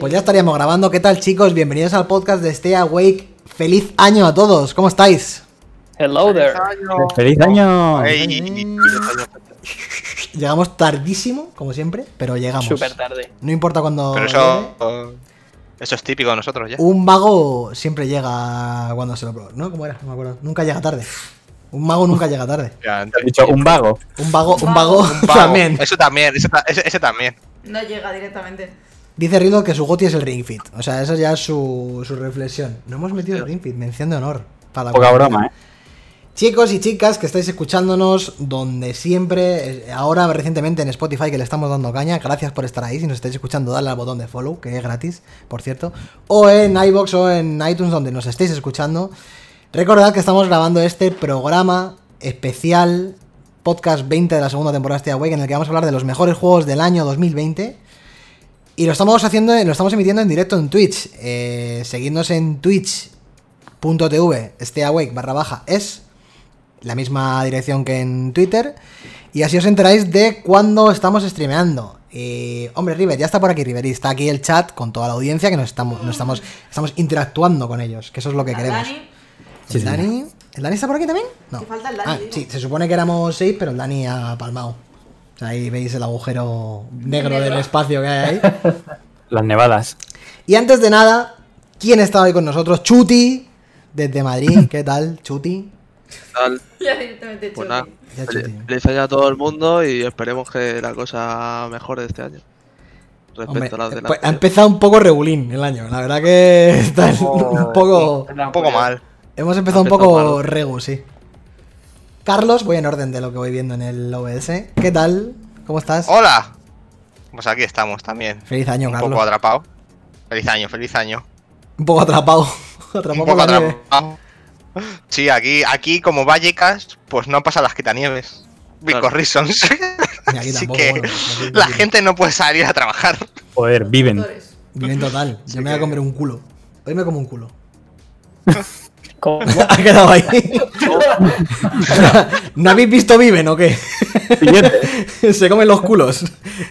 Pues ya estaríamos grabando. ¿Qué tal, chicos? Bienvenidos al podcast de Stay Awake. ¡Feliz año a todos! ¿Cómo estáis? Hello there. ¡Feliz año! Llegamos tardísimo, como siempre, pero llegamos. Súper tarde. No importa cuándo. pero eso, eso es típico de nosotros ya. Un vago siempre llega cuando se lo. ¿No? ¿Cómo era? No me acuerdo. Nunca llega tarde. Un mago nunca llega tarde. Ya, Te he dicho un vago. Un vago, un vago, un vago. también. Eso también, ese, ta- ese- ese también. No llega directamente. Dice Riddle que su goti es el Ring Fit. O sea, esa ya es su, su reflexión. No hemos metido el Ring Fit, mención de honor. Para la Poca comunidad. broma, ¿eh? Chicos y chicas que estáis escuchándonos donde siempre, eh, ahora recientemente en Spotify que le estamos dando caña, gracias por estar ahí, si nos estáis escuchando dale al botón de follow, que es gratis, por cierto, o en iBox o en iTunes donde nos estéis escuchando. Recordad que estamos grabando este programa especial, podcast 20 de la segunda temporada de Stay Awake, en el que vamos a hablar de los mejores juegos del año 2020. Y lo estamos haciendo, lo estamos emitiendo en directo en Twitch. Eh, seguidnos en twitch.tv, stayawake barra baja es la misma dirección que en Twitter. Y así os enteráis de cuándo estamos streameando. Y, hombre, River, ya está por aquí, River. Y está aquí el chat con toda la audiencia que nos estamos, nos estamos, estamos interactuando con ellos, que eso es lo que queremos. Dani, ¿El Dani? ¿El Dani está por aquí también? No. Que falta el Dani, Ah, sí, se supone que éramos seis, pero el Dani ha palmado. O sea, ahí veis el agujero negro Negro. del espacio que hay ahí. Las nevadas. Y antes de nada, ¿quién está hoy con nosotros? Chuti, desde Madrid. ¿Qué tal, Chuti? tal? ya directamente Pues Chuti. nada, Ya, Chuti. feliz año a todo el mundo y esperemos que la cosa mejore este año. Respecto Hombre, a las de la pues, ha empezado un poco regulín el año. La verdad que está un poco... Un poco mal. Hemos empezado un poco malo. regu, sí. Carlos, voy en orden de lo que voy viendo en el OBS. ¿Qué tal? ¿Cómo estás? ¡Hola! Pues aquí estamos también. Feliz año, Un Carlos. poco atrapado. Feliz año, feliz año. Un poco atrapado. Un poco atrapado. Sí, aquí, aquí como Vallecas, pues no pasado las quitanieves. Because Claro. reasons. Ni aquí Así tampoco, que bueno, aquí- la aquí- gente no puede salir a trabajar. Joder, viven. Viven total. Yo me voy a comer un culo. Hoy me como un culo. ¿Cómo? ha quedado ahí. ¿No habéis visto Viven o qué? Se comen los culos.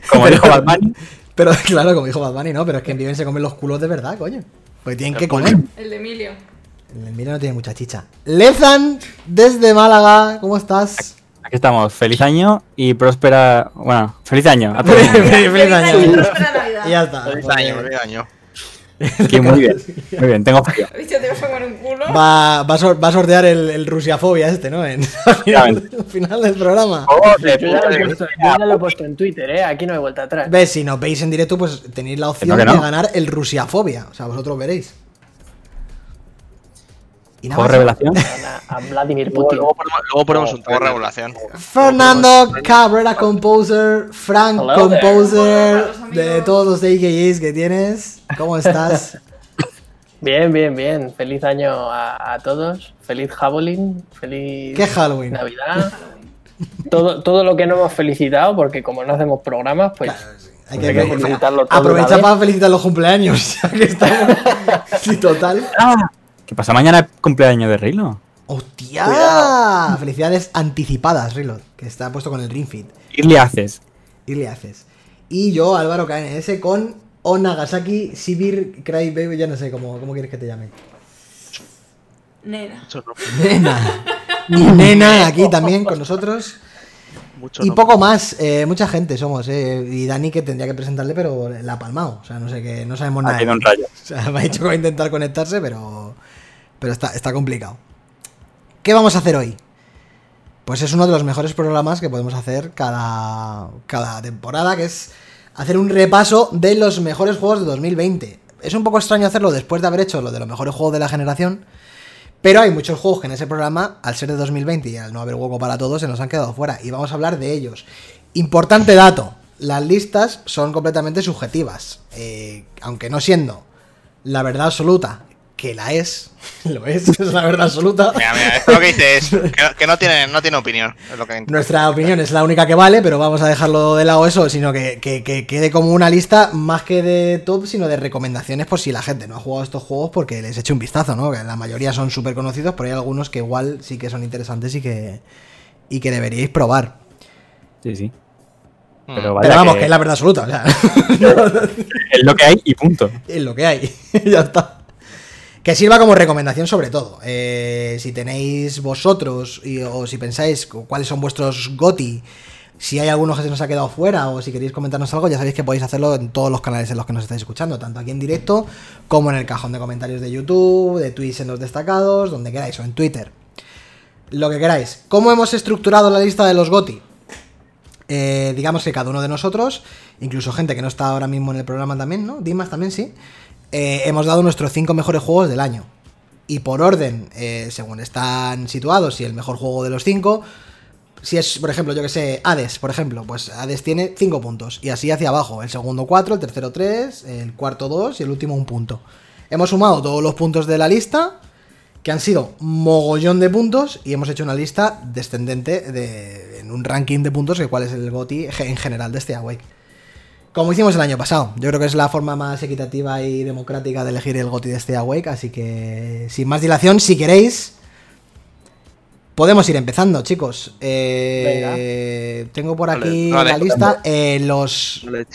Como Pero- dijo Batman. Pero claro, como dijo Bad Bunny, no, pero es que en Viven se comen los culos de verdad, coño. Porque tienen que comer. El de Emilio. El Viven no tiene mucha chicha. Lezan, desde Málaga, ¿cómo estás? Aquí estamos. Feliz año y próspera. Bueno, feliz año. A Feliz, año. y próspera Navidad. Y ya está. Feliz año, feliz año. Muy bien. Muy bien, tengo frío. He dicho, te vas a comer un culo. Va, va, a sor- va a sortear el, el Rusiafobia este, ¿no? En, al, final, al final del programa. Joder, Yo ya, lo he puesto, yo ya lo he puesto en Twitter, ¿eh? Aquí no hay vuelta atrás. Ves, si nos veis en directo, pues tenéis la opción no, que no. de ganar el Rusiafobia. O sea, vosotros veréis. Y nada Juego más. revelación. A, Vladimir Luego, Putin. luego ponemos, luego ponemos un Por trailer. regulación. Fernando Cabrera Composer, Frank Hello. Composer, de todos los AKAs que tienes. ¿Cómo estás? Bien, bien, bien. Feliz año a, a todos. Feliz Javelin. Feliz ¿Qué Halloween? Navidad. Todo, todo lo que no hemos felicitado, porque como no hacemos programas, pues Hay hay que felicitarlo todo. Aprovecha para felicitar los cumpleaños, ya que estamos. Sí, total. Ah, ¿Qué pasa mañana es cumpleaños de Rilo? ¡Hostia! Felicidades anticipadas, Reload, que está puesto con el Ring Fit. ¿Qué le haces? Y le haces. Y yo, Álvaro KNS, con Onagasaki Sibir Cry Baby, ya no sé cómo, cómo quieres que te llame. Nena. Nena. Y nena aquí también con nosotros. mucho Y no- poco más, eh, mucha gente somos, eh. Y Dani que tendría que presentarle, pero la ha palmado. O sea, no sé qué, no sabemos Ha nada. tenido un rayo. O sea, me ha dicho que va a intentar conectarse, pero. Pero está, está complicado. ¿Qué vamos a hacer hoy? Pues es uno de los mejores programas que podemos hacer cada, cada temporada, que es hacer un repaso de los mejores juegos de 2020. Es un poco extraño hacerlo después de haber hecho lo de los mejores juegos de la generación, pero hay muchos juegos que en ese programa, al ser de 2020 y al no haber hueco para todos, se nos han quedado fuera y vamos a hablar de ellos. Importante dato, las listas son completamente subjetivas, eh, aunque no siendo la verdad absoluta, que la es, lo es, es la verdad absoluta. Mira, mira, esto lo que dice es que, no- que no, tiene, no tiene opinión. Es lo que Nuestra opinión es la única que vale, pero vamos a dejarlo de lado eso, sino que, que- que quede como una lista más que de top, sino de recomendaciones por si la gente no ha jugado estos juegos porque les eche un vistazo, ¿no? Que la mayoría son súper conocidos, pero hay algunos que igual sí que son interesantes y que, y que deberíais probar. Sí, sí. Mm. Pero vaya Pero vamos, que que es la verdad absoluta. o sea, es lo que hay y punto. es lo que hay. ya está. Que sirva como recomendación sobre todo. Eh, si tenéis vosotros o si pensáis cu- cuáles son vuestros GOTI, si hay alguno que se nos ha quedado fuera o si queréis comentarnos algo, ya sabéis que podéis hacerlo en todos los canales en los que nos estáis escuchando, tanto aquí en directo como en el cajón de comentarios de YouTube, de Twitch en los destacados, donde queráis, o en Twitter. Lo que queráis. ¿Cómo hemos estructurado la lista de los GOTI? Eh, digamos que cada uno de nosotros, incluso gente que no está ahora mismo en el programa también, ¿no? Dimas también sí. Eh, hemos dado nuestros cinco mejores juegos del año. Y por orden, eh, según están situados, si el mejor juego de los cinco, si es, por ejemplo, yo que sé, Hades, por ejemplo, pues Hades tiene 5 puntos. Y así hacia abajo. El segundo 4, el tercero 3, el cuarto 2 y el último un punto. Hemos sumado todos los puntos de la lista, que han sido mogollón de puntos, y hemos hecho una lista descendente de, en un ranking de puntos de cuál es el GOTI en general de este Awake. Como hicimos el año pasado. Yo creo que es la forma más equitativa y democrática de elegir el GOTI de este Awake. Así que, sin más dilación, si queréis, podemos ir empezando, chicos. Eh, tengo por aquí Vale, la lista. Eh, los Vale.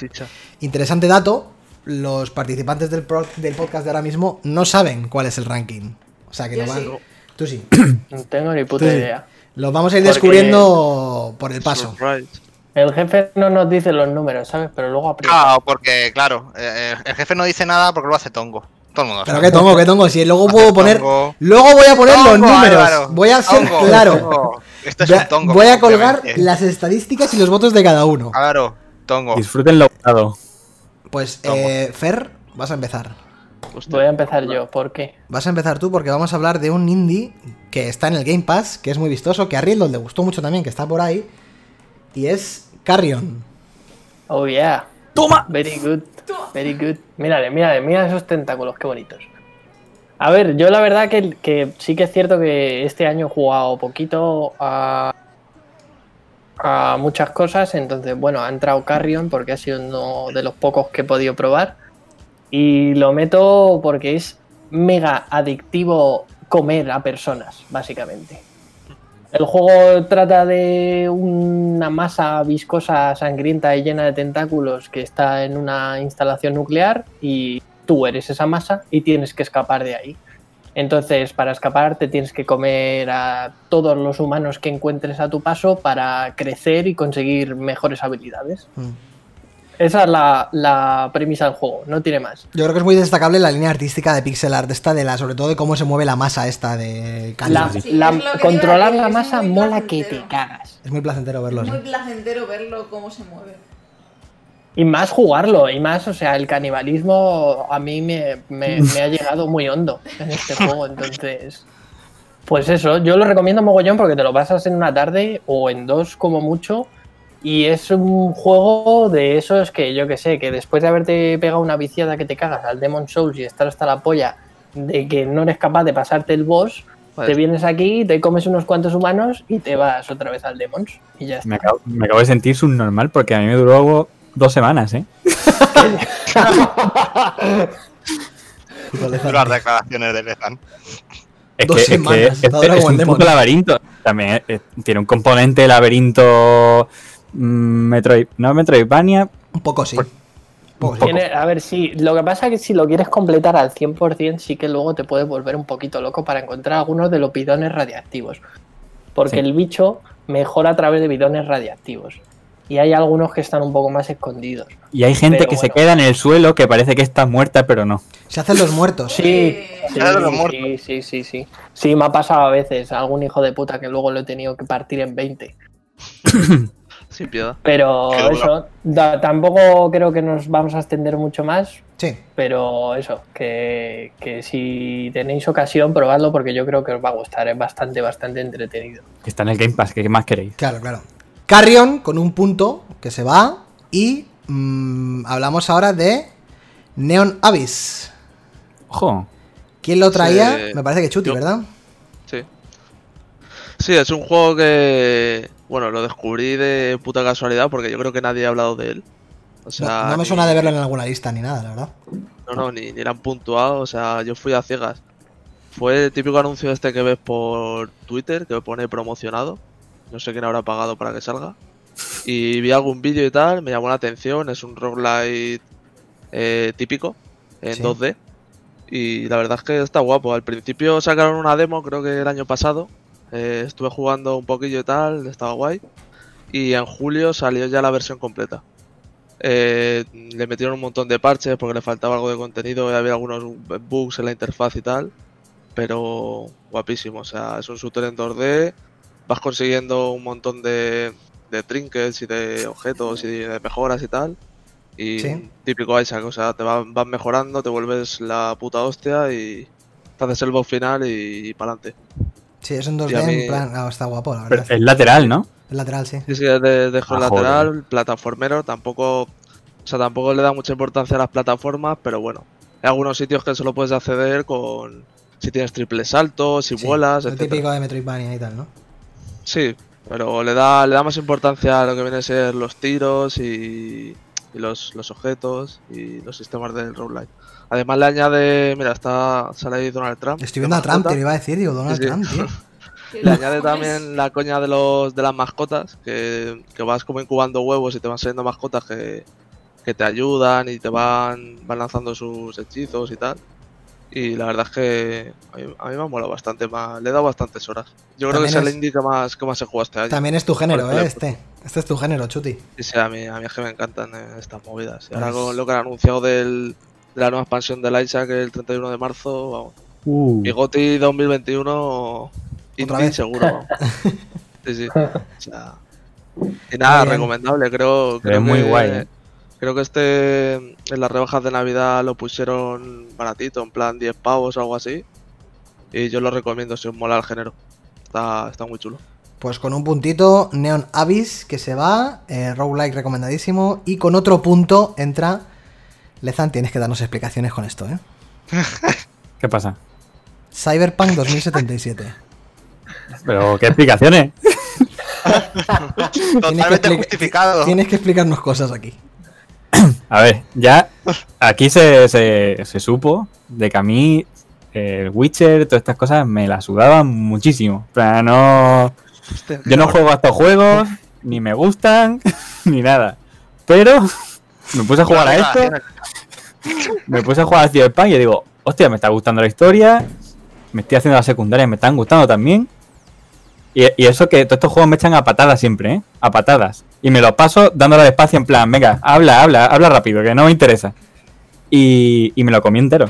Interesante dato, los participantes del, pro- del podcast de ahora mismo no saben cuál es el ranking. O sea que Yo no van... sí. Tú sí. No tengo ni puta Tú sí. idea. Los vamos a ir Porque- descubriendo por el paso. Surprise. El jefe no nos dice los números, ¿sabes? Pero luego aprieta. Ah, porque, claro, eh, el jefe no dice nada porque lo hace Tongo. Todo el mundo Pero qué tongo, qué tongo. Si luego puedo poner... Tongo. Luego voy a poner los números. Álvaro. Voy a ser Tongo, claro. Esto es Voy a- un tongo. voy a colgar las estadísticas y los votos de cada uno. Claro, tongo. Disfruten lo votado. Pues, eh, Fer, vas a empezar. Voy a empezar yo. ¿Por qué? Vas a empezar tú porque vamos a hablar de un indie que está en el Game Pass, que es muy vistoso, que a Riddle le gustó mucho también, que está por ahí. Y es Carrion. Oh, yeah. ¡Toma! Very good. Very good. Mírale, mírale, mira esos tentáculos, qué bonitos. A ver, yo la verdad que, que sí que es cierto que este año he jugado poquito a, a muchas cosas. Entonces, bueno, ha entrado Carrion porque ha sido uno de los pocos que he podido probar. Y lo meto porque es mega adictivo comer a personas, básicamente. El juego trata de una masa viscosa, sangrienta y llena de tentáculos que está en una instalación nuclear y tú eres esa masa y tienes que escapar de ahí. Entonces, para escapar te tienes que comer a todos los humanos que encuentres a tu paso para crecer y conseguir mejores habilidades. Mm. Esa es la, la premisa del juego, no tiene más. Yo creo que es muy destacable la línea artística de pixel art esta de la, sobre todo de cómo se mueve la masa esta de La-. Sí, es controlar la masa mola que te cagas. Es muy placentero verlo. Es sí. muy placentero verlo cómo se mueve. Y más jugarlo, y más, o sea, el canibalismo a mí me, me- me ha llegado muy hondo en este juego, entonces... Pues eso, yo lo recomiendo mogollón porque te lo pasas en una tarde o en dos como mucho y es un juego de esos que yo que sé, que después de haberte pegado una viciada que te cagas al Demon Souls y estar hasta la polla de que no eres capaz de pasarte el boss, Vale. te vienes aquí, te comes unos cuantos humanos y te vas otra vez al Demons y ya está. Me acabo, me acabo de sentir subnormal porque a mí me duró dos semanas, ¿eh? Las declaraciones de Lezan. Es Dos que, es, que semanas, es- es un laberinto. También eh, tiene un componente de laberinto Metroid, no Metroidvania. Un poco sí. Pues- Un poco sí. poco. Tiene- a ver, sí, lo que pasa es que si lo quieres completar al 100%, sí que luego te puede volver un poquito loco para encontrar algunos de los bidones radiactivos. Porque Sí. el bicho mejora a través de bidones radiactivos. Y hay algunos que están un poco más escondidos. Y hay gente Pero que se queda en el suelo que parece que está muerta, pero no. Se hacen los muertos. Sí, sí, Claro, los muertos. sí, sí, sí, sí. Sí, me ha pasado a veces. Algún hijo de puta que luego lo he tenido que partir en 20. Sin piedad. Pero Qué eso, da- tampoco creo que nos vamos a extender mucho más. Sí. Pero eso, que, que si tenéis ocasión, probadlo porque yo creo que os va a gustar. Es bastante, bastante entretenido. Que está en el Game Pass, ¿qué más queréis? Claro, claro. Carrion con un punto que se va. Y mm, hablamos ahora de Neon Abyss. Ojo. ¿Quién lo traía? Sí, Me parece que Chuti, yo. ¿verdad? Sí. Sí, es un juego que. Bueno, lo descubrí de puta casualidad porque yo creo que nadie ha hablado de él. O No, sea, no me ni- suena de verlo en alguna lista ni nada, la verdad. No, no, ni, ni la han puntuado. O sea, yo fui a ciegas. Fue el típico anuncio este que ves por Twitter que pone promocionado. No sé quién habrá pagado para que salga. Y vi algún vídeo y tal, me llamó la atención, es un roguelite eh, típico, en Sí. 2D. Y la verdad es que está guapo. Al principio sacaron una demo, creo que el año pasado. Eh, estuve jugando un poquillo y tal, estaba guay. Y en julio salió ya la versión completa. Eh, le metieron un montón de parches porque le faltaba algo de contenido y había algunos bugs en la interfaz y tal. Pero guapísimo, o sea, es un shooter en 2D. Vas consiguiendo un montón de, de trinkets y de objetos y de mejoras y tal. Y Sí. típico Isaac, o sea, te vas, vas mejorando, te vuelves la puta hostia y te haces el boss final y, para adelante. Sí, es en 2D, Y a mí- en plan. ah, está guapo, la verdad. es lateral, ¿no? Es lateral, sí. Sí, sí, es de, de Ah, joder. lateral, plataformero, tampoco, o sea, tampoco le da mucha importancia a las plataformas, pero bueno, hay algunos sitios que solo puedes acceder con si tienes triple salto, si Sí, vuelas, El etcétera. típico de Metroidvania y tal, ¿no? Sí, pero le da, le da más importancia a lo que viene a ser los tiros y, y los, los objetos y los sistemas del roguelite. Además le añade, mira, está sale ahí Donald Trump. Estoy viendo a la Trump, te lo iba a decir, digo, Donald Sí, sí. Trump, tío. ¿Qué Le añade también la coña de los de las mascotas, que, que vas como incubando huevos y te van saliendo mascotas que, que te ayudan y te van, van lanzando sus hechizos y tal. Y la verdad es que a mí, a mí me ha molado bastante, más, le he dado bastantes horas. Yo creo que es el indie que más, que más he jugado este año. También es tu género, ¿eh? Este. Este es tu género, Chuti. Sí, sí, a mí, a mí es que me encantan eh, estas movidas. Y ahora Pues- con lo que han anunciado del, de la nueva expansión del Isaac el 31 de marzo, vamos. Uh, Y GOTY 2021 indie vez? seguro. vamos. Sí, sí. O sea, y nada, recomendable, creo, Se ve creo muy que, guay, ¿eh? Creo que este en las rebajas de Navidad lo pusieron baratito, en plan 10 pavos o algo así. Y yo lo recomiendo si os mola el género. Está, está muy chulo. Pues con un puntito, Neon Abyss, que se va, eh, roguelike recomendadísimo, y con otro punto entra... Lezan, tienes que darnos explicaciones con esto, ¿eh? ¿Qué pasa? Cyberpunk 2077. Pero, ¿qué explicaciones? Tienes que Totalmente justificado. Tienes que explicarnos cosas aquí. A ver, ya aquí se, se, se supo de que a mí el Witcher, todas estas cosas me las sudaban muchísimo. O sea, no. Hostia, Yo no juego a estos juegos, ni me gustan, ni nada. Pero me puse a jugar a esto, me puse a jugar a Cyberpunk y digo, hostia, me está gustando la historia, me estoy haciendo las secundarias, me están gustando también. Y, y eso que todos estos juegos me echan a patadas siempre, ¿eh? A patadas. Y me lo paso dándole despacio en plan, venga, habla, habla, habla rápido, que no me interesa. Y, y me lo comí entero.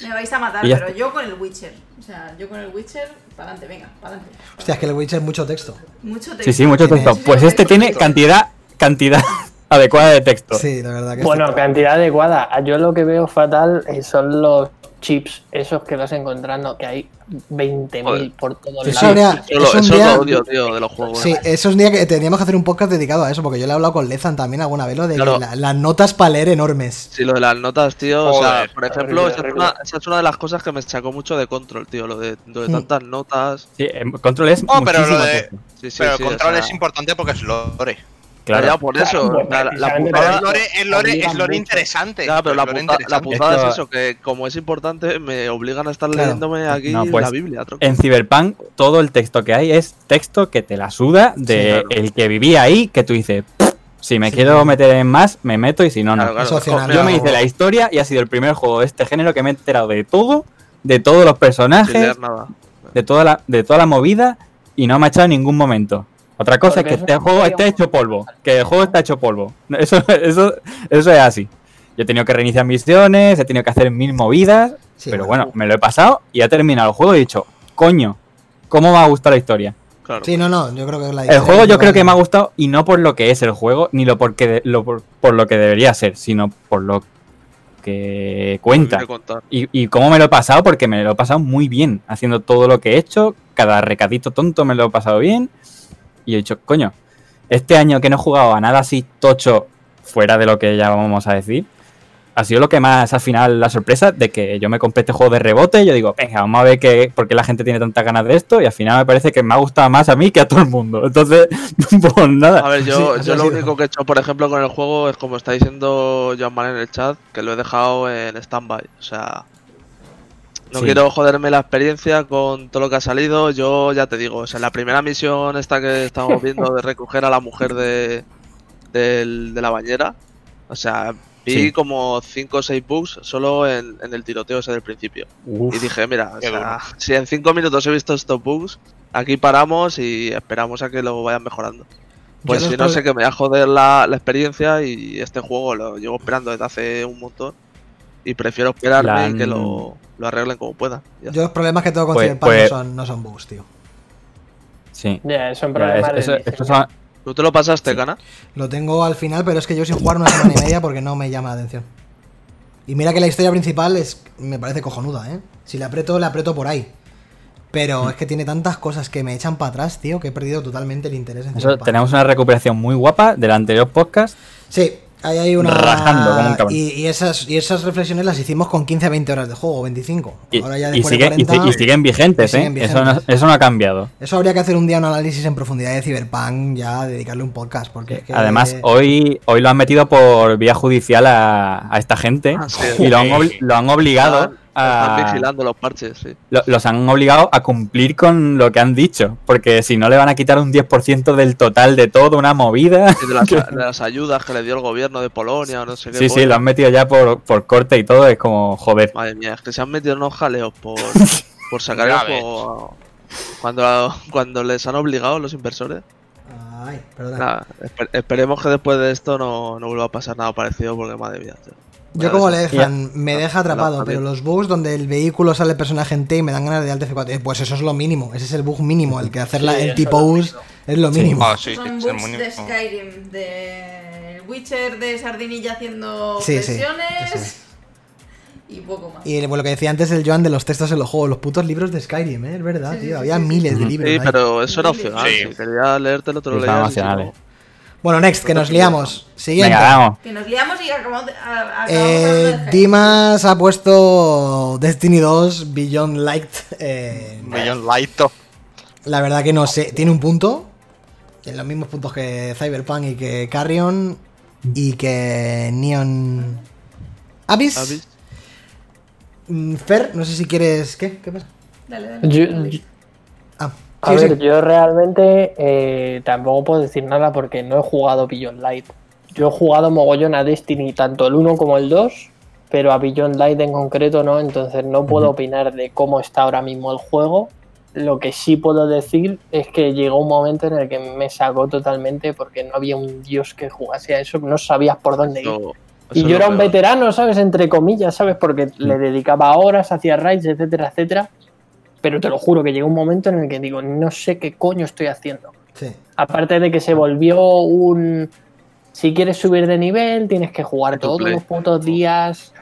Me vais a matar, pero yo con el Witcher. O sea, yo con el Witcher, para adelante, venga, para adelante. Hostia, es que el Witcher es mucho texto. Mucho texto. Sí, sí, mucho texto. Pues este tiene cantidad, cantidad adecuada de texto. Sí, la verdad que es Bueno, cantidad adecuada. Yo lo que veo fatal eh, son los chips, esos que vas encontrando, que hay 20.000 Joder. por todos lados. habría- Eso, es un día- odio, tío, de los juegos. Sí, eso es un día que teníamos que hacer un podcast dedicado a eso, porque yo le he hablado con Lezan también alguna vez, lo de que Claro. la- las notas para leer enormes. Sí, lo de las notas, tío. o sea, por ejemplo, horrible, esa, es una, esa es una de las cosas que me sacó mucho de control, tío. Lo de, lo de Mm. tantas notas. Sí, control es Oh, pero lo de- texto. Sí, sí, Pero control o sea, es importante porque es lore. Claro. Ya, por eso. Claro, la, la precisamente Pero putada- el lore, es lore interesante. Ya, pero la, puta- la putada es eso, que como es importante, me obligan a estar Claro. leyéndome aquí No, pues, la Biblia. En Cyberpunk, todo el texto que hay es texto que te la suda de Sí, claro. el que vivía ahí, que tú dices, "Pff, si me Sí. quiero meter en más, me meto y si no, no. Claro, claro. Yo me Claro. hice la historia y ha sido el primer juego de este género que me he enterado de todo, de todos los personajes, de toda la, de toda la movida y no me ha echado en ningún momento. Otra cosa Porque es que este es juego esté hecho polvo. Que el juego está hecho polvo. Eso, eso, eso es así. Yo he tenido que reiniciar misiones, he tenido que hacer mil movidas, Sí, pero bueno, me lo he pasado y ha terminado el juego y he dicho, coño, ¿cómo me ha gustado la historia? Claro. Sí, no, no, yo creo que es la El juego yo creo que me ha gustado y no por lo que es el juego, ni lo, porque de- lo por, por lo que debería ser, sino por lo que cuenta. Y, y cómo me lo he pasado, porque me lo he pasado muy bien, haciendo todo lo que he hecho, cada recadito tonto me lo he pasado bien. Y he dicho, coño, este año que no he jugado a nada así tocho, fuera de lo que ya vamos a decir, ha sido lo que más al final la sorpresa de que yo me compré este juego de rebote y yo digo, venga, vamos a ver qué, por qué la gente tiene tantas ganas de esto y al final me parece que me ha gustado más a mí que a todo el mundo. Entonces, pues nada. A ver, yo, Sí, yo lo único que he hecho, por ejemplo, con el juego es como está diciendo Joan Man en el chat, que lo he dejado en stand-by. O sea, No Sí. quiero joderme la experiencia con todo lo que ha salido. Yo ya te digo, o sea, la primera misión esta que estamos viendo de recoger a la mujer de, del- de la bañera, o sea, vi Sí. como 5 o 6 bugs solo en, en el tiroteo ese del principio. Uf. Y dije, mira, o sea, si en 5 minutos he visto estos bugs, aquí paramos y esperamos a que lo vayan mejorando. Pues si no sé que me va a joder la, la experiencia y este juego lo llevo esperando desde hace un montón. Y prefiero esperarme La y que lo, lo arreglen como puedan. Ya Yo los problemas que tengo con Pues- Cyberpunk pues- no, son, no son bugs, tío. Sí. Ya, son problemas es- eso- de son- ¿Tú te lo pasaste, Sí. Cana? Lo tengo al final, pero es que yo sin jugar una semana y media porque no me llama la atención. Y mira que la historia principal es me parece cojonuda, ¿eh? Si le aprieto, le aprieto por ahí. Pero es que tiene tantas cosas que me echan para atrás, tío, que he perdido totalmente el interés en eso, Cyberpunk. tenemos una recuperación muy guapa del anterior podcast. Sí, ahí hay una. Rajando como un cabrón. y, y esas, y esas reflexiones las hicimos con 15 a 20 horas de juego, o 25. Y, Ahora ya y después de sigue- y 40, si- y siguen vigentes, y siguen ¿eh? Eso, no, vigentes. eso no ha cambiado. Eso habría que hacer un día un análisis en profundidad de Cyberpunk, ya dedicarle un podcast, porque es que. Además, hoy, hoy lo han metido por vía judicial a, a esta gente Ah, sí. y lo han, lo han obligado Están, están a, vigilando los parches, sí. lo- los han obligado a cumplir con lo que han dicho, porque si no le van a quitar un 10% del total de todo, una movida. Y de las, de las ayudas que le dio el gobierno de Polonia o no sé qué. Sí, sí, lo han metido ya por, por corte y todo, es como, joder. Madre mía, es que se han metido unos jaleos por, por sacar el juego cuando, cuando les han obligado los inversores. Ay, esper- esperemos que después de esto no, no vuelva a pasar nada parecido porque madre mía. tío. Yo como le dejan, me deja atrapado, la- pero los bugs donde el vehículo sale el personaje en T y me dan ganas de Alt F4, eh, pues eso es lo mínimo, ese es el bug mínimo, el que hacer la, Sí, tipo es us es lo Sí. mínimo. Ah, sí, Son bugs de Skyrim, de Witcher de Sardinilla haciendo Sí, sí, sesiones eso es. y poco más. Y bueno, lo que decía antes el Joan de los textos en los juegos, los putos libros de Skyrim, ¿eh? es verdad, tío, sí, había sí, sí. miles de libros. Sí, ahí. pero eso era opcional. Sí. Si quería leértelo, te lo leías. Bueno, next, que nos liamos. Siguiente. Venga, vamos. Que nos liamos y acabamos de, a- acabamos Eh, de. Dimas ha puesto Destiny 2 Beyond Light. eh, Millón Laito. la verdad que no sé, tiene un punto. En los mismos puntos que Cyberpunk y que Carrion y que Neon Abyss. Abyss. Mm, Fer, no sé si quieres. ¿Qué? ¿Qué pasa? Dale, dale. Yo- yo- a sí, ver, sí. yo realmente eh, tampoco puedo decir nada porque no he jugado Beyond Light. Yo he jugado mogollón a Destiny, tanto el 1 como el 2, pero a Beyond Light en concreto no, entonces no puedo opinar de cómo está ahora mismo el juego. Lo que sí puedo decir es que llegó un momento en el que me sacó totalmente porque no había un dios que jugase a eso, no sabías por dónde ir. Y yo era un veterano, ¿sabes? Entre comillas, ¿sabes? Porque le dedicaba horas, hacía raids, etcétera, etcétera. Pero te lo juro que llegó un momento en el que digo, no sé qué coño estoy haciendo. Sí. Aparte de que se volvió un... Si quieres subir de nivel, tienes que jugar todos play. los putos días,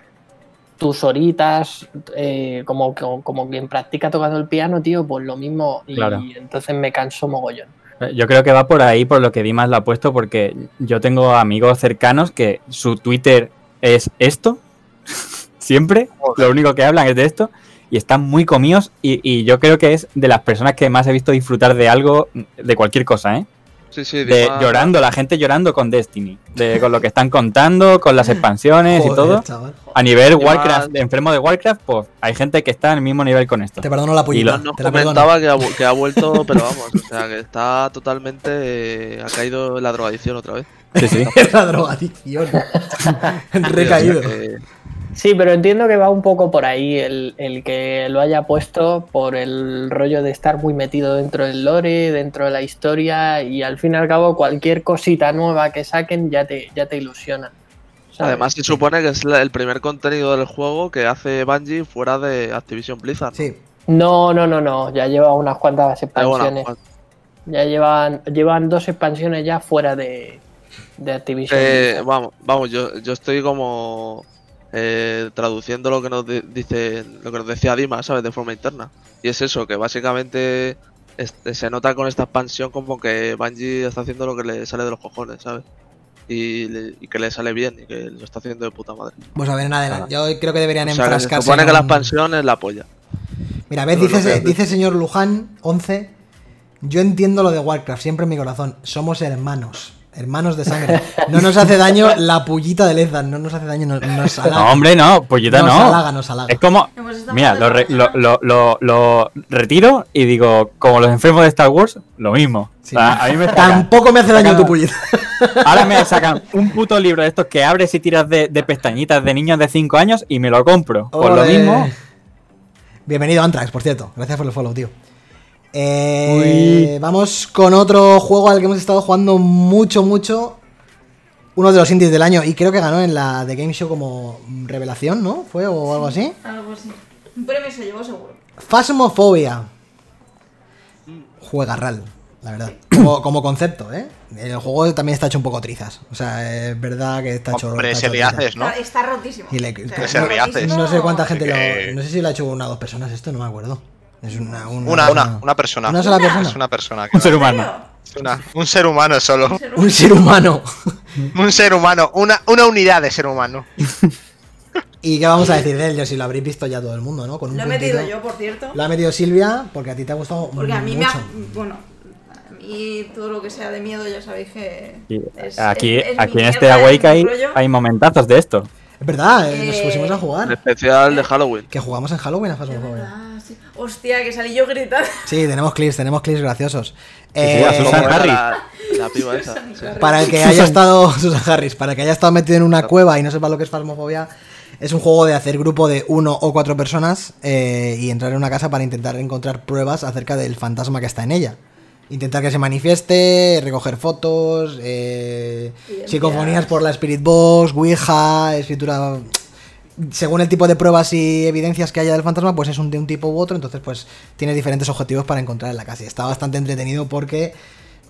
tus horitas, eh, como, como, como quien practica tocando el piano, tío, pues lo mismo. Y Claro. entonces me canso mogollón. Yo creo que va por ahí, por lo que Dimas lo ha puesto, porque yo tengo amigos cercanos que su Twitter es esto, siempre, lo único que hablan es de esto, y están muy comidos, y, y yo creo que es de las personas que más he visto disfrutar de algo, de cualquier cosa, ¿eh? Sí, sí, De Dima- llorando, la gente llorando con Destiny, de, con lo que están contando, con las expansiones y Joder, todo. chaval. A nivel Warcraft, enfermo de Warcraft, pues hay gente que está al mismo nivel con esto. Te perdono la Y puñita. lo- nos te la comentaba que ha, que ha vuelto, pero vamos, o sea, que está totalmente. eh, ha caído en la drogadicción otra vez. Sí, sí. la drogadicción. Recaído. Sí, pero entiendo que va un poco por ahí el, el que lo haya puesto por el rollo de estar muy metido dentro del lore, dentro de la historia y al fin y al cabo cualquier cosita nueva que saquen ya te, ya te ilusiona. ¿sabes? Además, se supone que es la- el primer contenido del juego que hace Bungie fuera de Activision Blizzard. ¿no? Sí. No, no, no, no, ya lleva unas cuantas bueno, expansiones. pues, Ya llevan, llevan dos expansiones ya fuera de, de Activision. eh, Blizzard. vamos, vamos, yo, yo estoy como eh, traduciendo lo que nos di- dice, lo que nos decía Dima, ¿sabes? De forma interna. Y es eso, que básicamente este, se nota con esta expansión como que Bungie está haciendo lo que le sale de los cojones, ¿sabes? Y, le- y que le sale bien y que lo está haciendo de puta madre. Pues a ver, en adelante. Yo creo que deberían O sea, que se enfrascarse. supone en que la expansión es la polla. Mira, es lo dice, dice señor Luján 11. Yo entiendo lo de Warcraft, siempre en mi corazón. Somos hermanos. Hermanos de sangre. No nos hace daño la pullita de Lezdan, no nos hace daño, nos, nos halaga. No, hombre, no, pollita Nos no. halaga, nos halaga. Es como. Mira, lo, re- lo, lo, lo, lo retiro y digo, como los enfermos de Star Wars, lo mismo. Sí. O sea, a mí me Tampoco me hace daño tu pullita. Ahora me sacan un puto libro de estos que abres y tiras de, de pestañitas de niños de 5 años y me lo compro. Por lo Ole. mismo. Bienvenido Antrax, por cierto. Gracias por el follow, tío. Eh, vamos con otro juego al que hemos estado jugando mucho, mucho. Uno de los indies del año y creo que ganó en la The Game Show como revelación, ¿no? ¿Fue o algo así? Algo así. Un premio se llevó seguro. Phasmophobia. Juega RAL, la verdad. Como, como concepto, ¿eh? El juego también está hecho un poco trizas. O sea, es verdad que está hecho. Hombre, se le haces, ¿no? Está, está rotísimo. Y le- O sea, que se está riaces. rotísimo. No sé cuánta gente Que- lo. No sé si lo ha hecho una o dos personas esto, no me acuerdo. Es una. Una, Una, una, persona. una persona. Una sola persona. Es una persona. Un ser ¿En humano. una- un ser humano solo. Un ser humano. Un ser humano. Una, una unidad de ser humano. ¿Y qué vamos a decir de él? Yo si lo habréis visto ya todo el mundo, ¿no? Con un Lo he puntito. metido yo, por cierto. Lo ha metido Silvia porque a ti te ha gustado Porque a mí mucho. me ha. Bueno, a mí todo lo que sea de miedo ya sabéis que. Es- aquí es- es aquí en este Awake hay momentazos de esto. Es verdad, eh, nos Eh, pusimos a jugar. especial de Halloween. Que jugamos en Halloween a Phasmophobia. Ah, sí. Hostia, que salí yo gritando. Sí, tenemos clips, tenemos clips graciosos. sí, Eh, a Susan Harris. La, la piba esa. sí. para el que haya estado Susan Harris, para el que haya estado metido en una cueva y no sepa lo que es Phasmophobia, es un juego de hacer grupo de uno o cuatro personas eh, y entrar en una casa para intentar encontrar pruebas acerca del fantasma que está en ella. Intentar que se manifieste, recoger fotos, eh, psicofonías por la Spirit Box, Ouija, escritura. Según el tipo de pruebas y evidencias que haya del fantasma, pues es un de un tipo u otro. Entonces, pues tiene diferentes objetivos para encontrar en la casa. Y está bastante entretenido porque.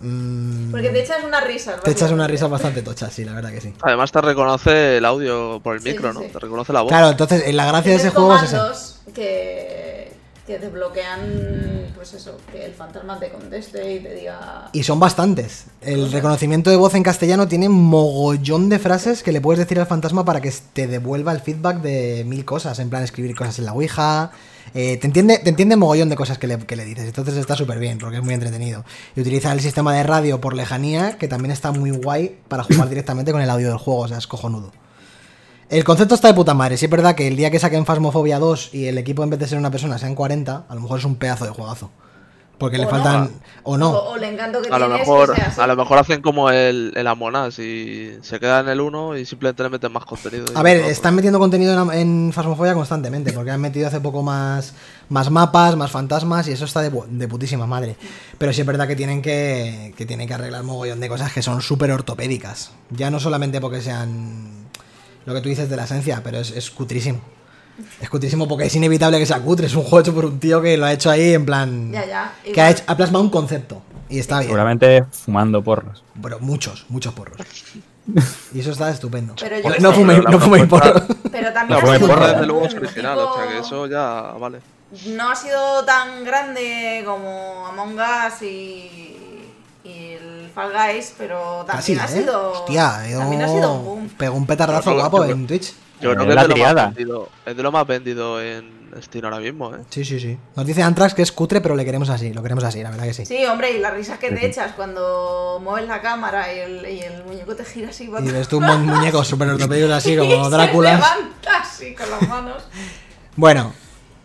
mm, Porque te echas una risa. te echas una risa bastante tocha, sí, la verdad que sí. Además te reconoce el audio por el Sí, micro, sí, ¿no? sí. Te reconoce la voz. Claro, entonces eh, la gracia de ese juego es que, que desbloquean, pues eso, que el fantasma te conteste y te diga. Y son bastantes. El reconocimiento de voz en castellano tiene mogollón de frases que le puedes decir al fantasma para que te devuelva el feedback de mil cosas. En plan, escribir cosas en la Ouija. eh, te entiende, te entiende mogollón de cosas que le, que le dices. Entonces está súper bien, porque es muy entretenido. Y utiliza el sistema de radio por lejanía, que también está muy guay para jugar directamente con el audio del juego. O sea, es cojonudo. El concepto está de puta madre. Sí es verdad que el día que saquen Phasmophobia 2 y el equipo en vez de ser una persona sean 40, a lo mejor es un pedazo de juegazo. Porque le O no. faltan... O no. O, o el encanto que A lo mejor, que sea así. a lo mejor hacen como el, el Amonas y se queda en el 1 y simplemente le meten más contenido. A ver, otro. están metiendo contenido en, en Phasmophobia constantemente, porque han metido hace poco más, más mapas, más fantasmas, y eso está de, de putísima madre. Pero sí es verdad que tienen que, que tienen que arreglar mogollón de cosas que son súper ortopédicas. Ya no solamente porque sean lo que tú dices de la esencia, pero es, es cutrísimo. Es cutrísimo porque es inevitable que sea cutre. Es un juego hecho por un tío que lo ha hecho ahí en plan. Ya, ya. Que ha, hecho- ha plasmado un concepto. Y está bien. Seguramente fumando porros. Pero muchos, muchos porros. Y eso está estupendo. Pero yo no no fuméis no porros. Pero también sido porra, desde luego es tipo- original, o sea que eso ya vale. No ha sido tan grande como Among Us y, y Fall Guys, pero Casi, también ha ¿eh? sido. Hostia, yo también ha sido un boom. pegó un petardazo guapo yo en Twitch. Yo creo que es de, lo más vendido, es de lo más vendido en Steam ahora mismo, ¿eh? Sí, sí, sí. Nos dice Antrax que es cutre, pero le queremos así. Lo queremos así, la verdad que sí. Sí, hombre, y las risas que te echas cuando mueves la cámara y el, y el muñeco te gira así. Y ves tú un muñecos súper ortopédicos así, y como se Dráculas. levanta así con las manos. Bueno,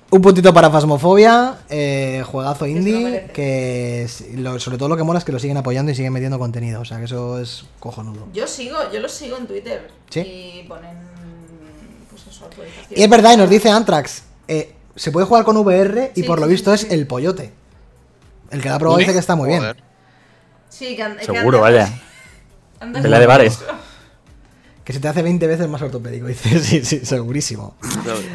un puntito para Fasmofobia, eh, juegazo indie, que es- lo- sobre todo lo que mola es que lo siguen apoyando y siguen metiendo contenido. O sea, que eso es cojonudo. Yo sigo, yo los sigo en Twitter. ¿Sí? Y ponen. Pues eso, actualizaciones. Y es verdad, y nos dice Antrax, eh, se puede jugar con VR y Sí, por lo sí, visto sí, es el pollote. El que la ha probado dice que está muy bien. Sí, que que Seguro, vaya. de bares. Que se te hace 20 veces más ortopédico. Dice, sí, sí, segurísimo.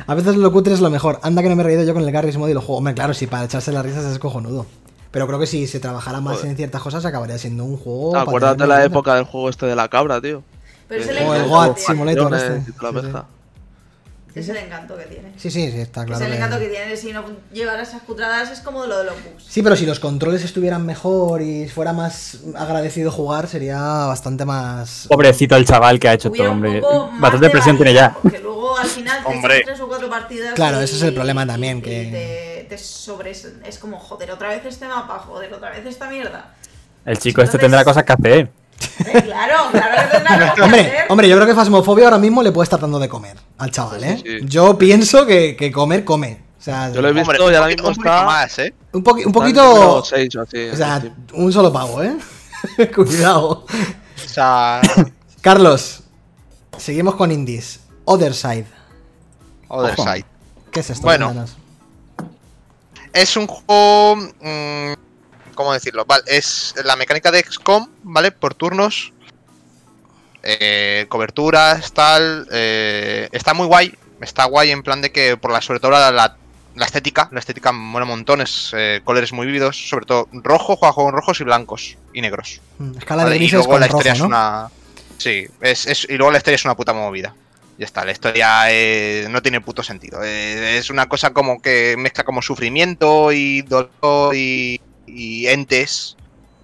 A veces lo cutre es lo mejor. Anda que no me he reído yo con el Garry's Mod y lo juego. Hombre, claro, si para echarse las risas es cojonudo. Pero creo que si se trabajara más Joder. en ciertas cosas acabaría siendo un juego. Acuérdate la época del juego este de la cabra, tío. Pero es el el Goat que Simulator este. y toda la Sí, sí. Es el encanto que tiene. Sí, sí, sí, está claro. es el que- encanto que tiene. Si no llevara esas cutradas, es como lo de los bugs. Sí, pero si los controles estuvieran mejor y fuera más agradecido jugar, sería bastante más. Pobrecito el chaval que ha hecho Hubiera todo, hombre. Bastante presión tiene ya. Porque luego al final te Hombre. echas tres o cuatro partidas. Claro, y- ese es el problema también, y que- te, te sobres. Es como, joder, otra vez este mapa, joder, otra vez esta mierda. El chico este tendrá cosas que hacer. Eh, claro, claro que tendrá que Hombre, hacer. hombre, yo creo que Fasmofobia ahora mismo le puede estar dando de comer al chaval, ¿eh? Sí, sí. Yo pienso que, que comer, come. O sea, Yo lo he visto Hombre, y un ahora mismo un poquito está. más, ¿eh? un, un poquito... seis o así. O sea, un solo pavo, ¿eh? Cuidado. O sea, Carlos, seguimos con indies. Other Side. Other Ojo. Side. ¿Qué es esto? Bueno. Es un juego. mm, ¿Cómo decirlo? Vale, es la mecánica de XCOM, ¿vale? Por turnos. eh, coberturas, tal. eh, está muy guay. Está guay en plan de que, por la, sobre todo la, la- la estética. La estética mola montones. Eh, colores muy vívidos. Sobre todo rojo, juega con rojos y blancos. Y negros. Mm, Escala de ¿vale? Y grises luego la rojo, historia es una. Sí, es, es- y luego la historia es una puta movida. Ya está, la historia eh, no tiene puto sentido. Eh, es una cosa como que mezcla como sufrimiento y dolor y, y entes.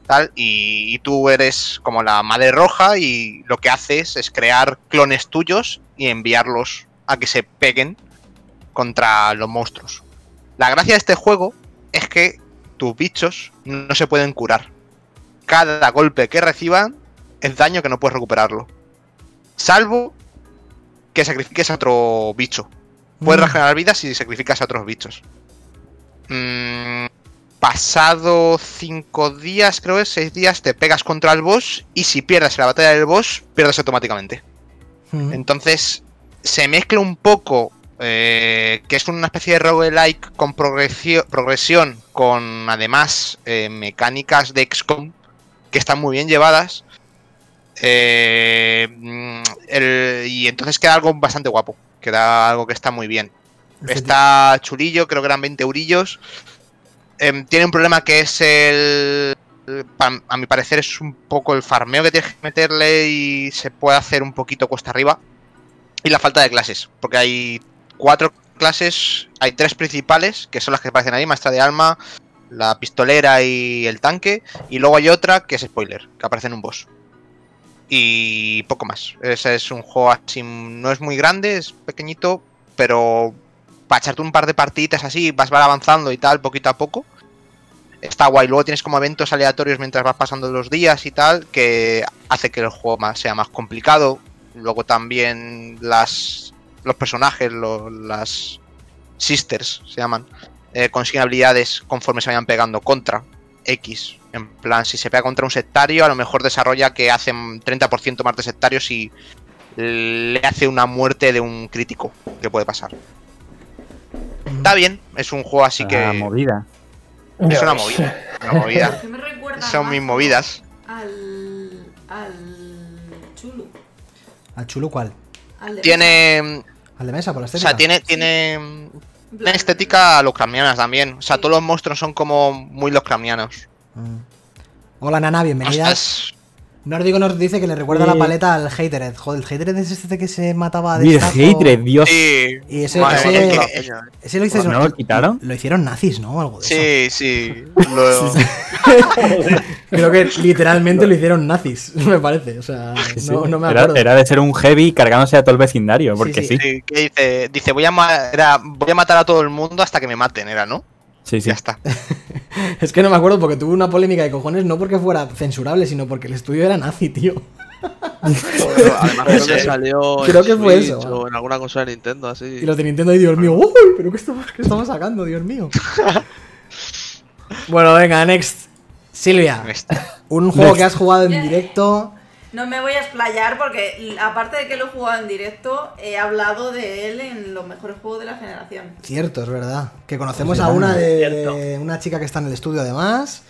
Tal, y, y tú eres como la madre roja y lo que haces es crear clones tuyos y enviarlos a que se peguen contra los monstruos. La gracia de este juego es que tus bichos no se pueden curar cada golpe que reciban es daño que no puedes recuperarlo. Salvo que sacrifiques a otro bicho. Puedes Mm. regenerar vidas si sacrificas a otros bichos. Mm, pasado 5 días, creo es 6 días, te pegas contra el boss y si pierdes la batalla del boss, pierdes automáticamente. Entonces, se mezcla un poco, eh, que es una especie de roguelike con progresio- progresión, con además eh, mecánicas de XCOM que están muy bien llevadas. Eh, mm, el- y entonces queda algo bastante guapo, queda algo que está muy bien. Está chulillo, creo que eran 20 eurillos. Em, tiene un problema que es el. el- A mi parecer es un poco el farmeo que tienes que meterle y se puede hacer un poquito cuesta arriba. Y la falta de clases, porque hay cuatro clases, hay tres principales, que son las que aparecen ahí, Maestra de Alma, la pistolera y el tanque, y luego hay otra que es spoiler, que aparece en un boss. Y poco más. Ese es un juego así, no es muy grande, es pequeñito, pero para echarte un par de partiditas así, vas vas avanzando y tal, poquito a poco. Está guay. Luego tienes como eventos aleatorios mientras vas pasando los días y tal, que hace que el juego más, sea más complicado. Luego también las los personajes, las sisters se llaman, eh, consiguen habilidades conforme se vayan pegando contra X. En plan, si se pega contra un sectario, a lo mejor desarrolla que hacen 30% más de sectarios y le hace una muerte de un crítico que puede pasar. Está bien, es un juego así La que movida. es una movida. Una movida. Me Son mis movidas. Al. al. Chulu. ¿Al chulo cuál? Al de Tiene. ¿Al de mesa por la O estética? sea, tiene. tiene mesa. una estética locramiana también. O sea, todos los monstruos son como muy locramianos. Mm. Hola Nana, bienvenida. Ostras, Nordico nos dice que le recuerda la Sí. paleta al Hatered. Joder, el Hatered es este que se mataba de Mira, saco. Hatred, Dios. Sí. Y ese, Madre ese- ese lo hicieron. ¿No lo quitaron? Lo hicieron nazis, ¿no? O Algo de eso. Sí, sí. Lo- Creo que literalmente lo hicieron nazis, me parece. O sea, Sí, sí. no, no me era, acuerdo. era de ser un heavy cargándose a todo el vecindario, porque sí. sí. sí, que dice, dice voy, a era, voy a matar a todo el mundo hasta que me maten, era, ¿no? Sí, sí. Ya está. Es que no me acuerdo porque tuvo una polémica de cojones, no porque fuera censurable, sino porque el estudio era nazi, tío. Además, creo que salió Creo en que fue eso. o en alguna consola de Nintendo, así. Y los de Nintendo, ay, Dios mío, uy, pero ¿qué estamos, qué estamos sacando, Dios mío? bueno, venga, next. Silvia, un juego que has jugado en directo. No me voy a explayar porque, aparte de que lo he jugado en directo, he hablado de él en los mejores juegos de la generación. Cierto, es verdad. Que conocemos a una de Cierto. una chica que está en el estudio además,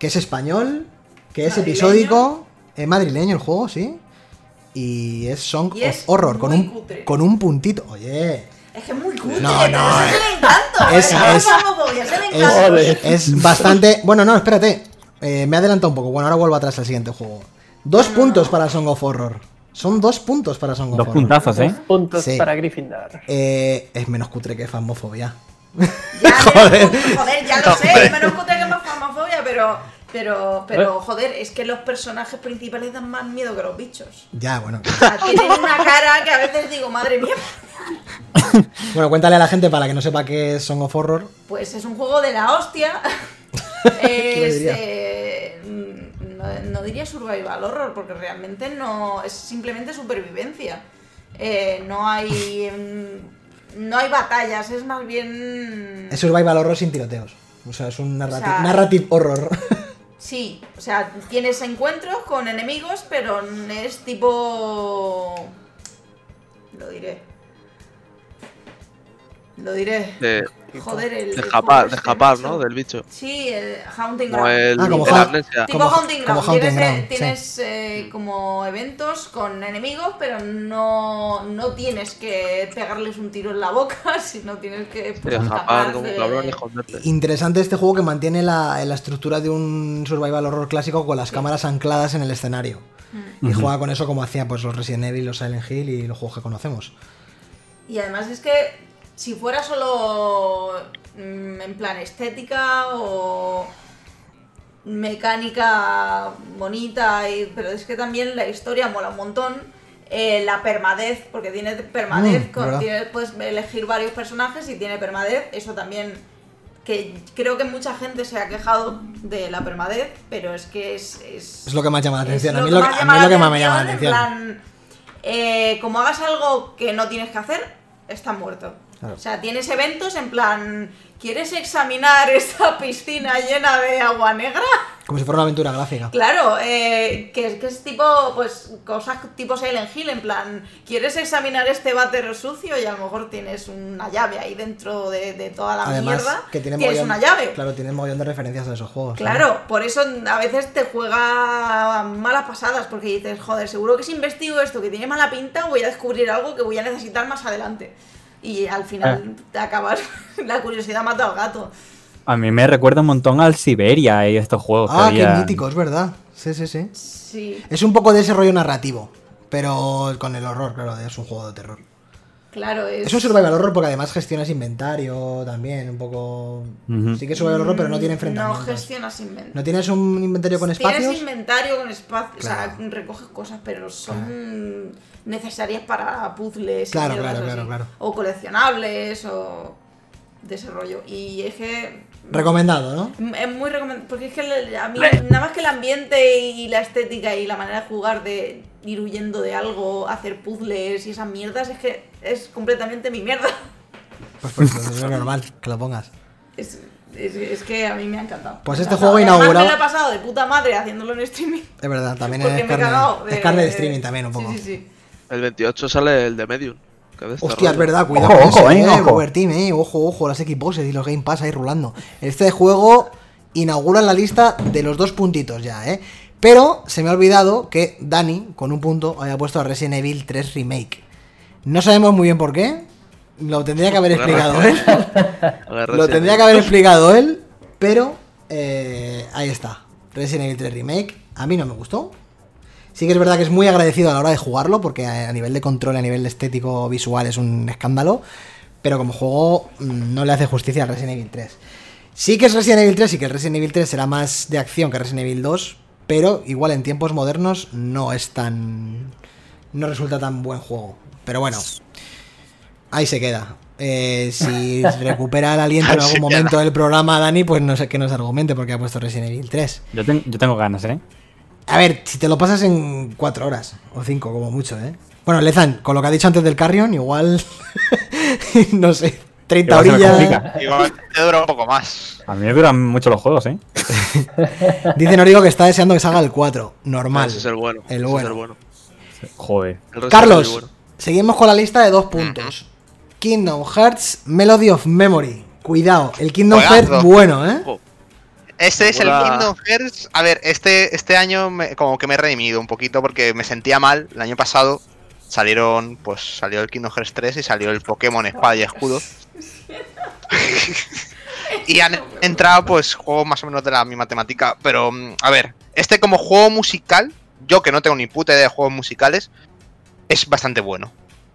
que es español, que es Madrileño. episódico, es madrileño el juego, sí. Y es Song Y of es Horror, con un, cutre. con un puntito. Oye, Es que es muy cutre, No, pero no, ese eh. es. Es- ¿eh? Es- es es, es bastante. Bueno, no, espérate. Eh, me he adelantado un poco. Bueno, ahora vuelvo atrás al siguiente juego. Dos puntos para Song of Horror. Son dos puntos para Song of Dos Horror. puntazos, ¿eh? Dos puntos Sí. para Gryffindor. Eh, es menos cutre que Fasmofobia. Ya, Joder. joder. joder, ya lo sé, es menos cutre que más famofobia, pero, pero, pero, joder, es que los personajes principales dan más miedo que los bichos. Ya, bueno. O sea, tienen una cara que a veces digo, madre mía, Bueno, cuéntale a la gente para que no sepa qué es Song of Horror. pues es un juego de la hostia. ¿Quién lo es, diría? eh, no, no diría survival horror, porque realmente no es simplemente supervivencia. Eh, no hay mm, no hay batallas, es más bien Es survival horror sin tiroteos. O sea, es un narrati- O sea- narrative horror. Sí, o sea, tienes encuentros con enemigos, pero es tipo. Lo diré. Lo diré. De, Joder, el. de el escapar, de escapar. ¿no? Del bicho. Sí, el Haunting Como Ground. el Ah, como la amnesia. Tipo como- Haunting como Ground. Haunting tienes eh, Ground, sí. tienes, eh, como eventos con enemigos, pero no, no tienes que pegarles un tiro en la boca, sino tienes que Sí, pues, escapar escapar como un de- cabrón y esconderte. Interesante este juego que mantiene la, la estructura de un survival horror clásico con las cámaras ancladas en el escenario. Y Ujú. juega con eso como hacía pues los Resident Evil, los Silent Hill y los juegos que conocemos. Y además es que si fuera solo mm, en plan estética o mecánica bonita, y, pero es que también la historia mola un montón. Eh, la permadez, porque tiene permadez, Mm, con- verdad. tiene- puedes elegir varios personajes y tiene permadez, eso también que creo que mucha gente se ha quejado de la permadez, pero es que es, es, Es lo que más llama la atención. A mí lo que, más a llama mí la lo que más me llama la en atención. plan, eh, como hagas algo que no tienes que hacer, estás muerto. Claro. O sea, tienes eventos en plan, ¿quieres examinar esta piscina llena de agua negra? Como si fuera una aventura gráfica. Claro, eh, que, es- que es tipo, pues, cosas tipo Silent Hill, en plan, ¿quieres examinar este váter sucio? Y a lo mejor tienes una llave ahí dentro de, de toda la Además, mierda, que tiene es mogollón- una llave. Claro, tiene un montón de referencias a esos juegos. Claro, por eso a veces te juega malas pasadas, porque dices, joder, seguro que si investigo esto que tiene mala pinta, voy a descubrir algo que voy a necesitar más adelante. Y al final te acabas, la curiosidad mata al gato. A mí me recuerda un montón al Siberia y estos juegos. que Ah, qué había. mítico, es verdad. Sí, sí, sí. Sí, Es un poco de ese rollo narrativo. Pero con el horror, claro, es un juego de terror. Claro, es... Es un survival horror porque además gestionas inventario también, un poco... Sí que es survival horror, pero no tiene No enfrentamientos. gestionas inventario. ¿No tienes un inventario con espacios? Tienes inventario con espacio, Claro. o sea, recoges cosas, pero son necesarias para puzzles y Claro, claro, así. claro, claro. o coleccionables o de ese rollo. Y es que Recomendado, ¿no? es muy recomendable, porque es que a mí nada más que el ambiente y la estética y la manera de jugar de ir huyendo de algo, hacer puzzles y esas mierdas, es que es completamente mi mierda. Pues, pues, pues es normal que lo pongas. Es, es- es que a mí me ha encantado. Pues este juego inaugurado- me lo he pasado de puta madre haciéndolo en streaming. Es verdad, también es carne, de- es carne de streaming también un Sí, poco. Sí, sí, El 28 sale el de Medium. este Hostia, es verdad, cuidado Ojo, con ojo, eso, eh, eh, ojo. Robert Team, eh, ojo, ojo, las Xboxes y los Game Pass ahí rulando. Este juego inaugura la lista de los dos puntitos ya, eh. Pero se me ha olvidado que Dani, con un punto, había puesto a Resident Evil 3 Remake. No sabemos muy bien por qué. Lo tendría que haber explicado él. Lo tendría que haber explicado él, pero eh, ahí está. Resident Evil 3 Remake. A mí no me gustó. Sí que es verdad que es muy agradecido a la hora de jugarlo, porque a nivel de control, a nivel estético, visual, es un escándalo. Pero como juego mm, no le hace justicia a Resident Evil 3. Sí que es Resident Evil 3 y que el Resident Evil 3 será más de acción que Resident Evil 2, pero igual en tiempos modernos no es tan... no resulta tan buen juego. Pero bueno, ahí se queda. Eh, si recupera el aliento en algún momento del programa, Dani, pues no sé qué nos argumente porque ha puesto Resident Evil 3. Yo, ten- yo tengo ganas, ¿eh? A ver, si te lo pasas en 4 horas o 5 como mucho, ¿eh? Bueno, Lezan, con lo que ha dicho antes del Carrion, igual, no sé, 30 Igual se me orillas. Igual te dura un poco más. A mí me duran mucho los juegos, ¿eh? Dice Norigo que está deseando que salga el 4, normal. Ese es el bueno. El ese es bueno. el bueno. Joder. El Carlos, bueno. seguimos con la lista de dos puntos. Kingdom Hearts Melody of Memory. Cuidado, el Kingdom Juegazo. Hearts bueno, ¿eh? Este es el. Kingdom Hearts. A ver, este, este año me- como que me he redimido un poquito porque me sentía mal. El año pasado salieron, pues salió el Kingdom Hearts 3 y salió el Pokémon Espada y Escudo. y han entrado pues juegos más o menos de la misma temática. Pero, mm, a ver, este como juego musical, yo que no tengo ni puta idea de juegos musicales, es bastante bueno.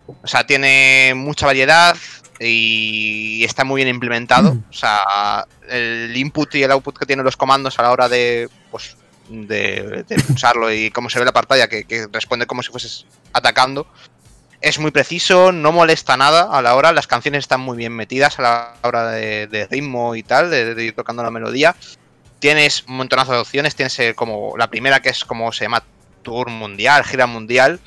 O sea, tiene mucha variedad y está muy bien implementado. O sea, el input y el output que tienen los comandos a la hora de, pues, de, de pulsarlo y cómo se ve la pantalla, que, que responde como si fueses atacando, es muy preciso, no molesta nada a la hora. Las canciones están muy bien metidas a la hora de, ritmo y tal, de, de ir tocando la melodía. tienes un montonazo de opciones. Tienes eh, como la primera que es como se llama Tour Mundial, Gira Mundial,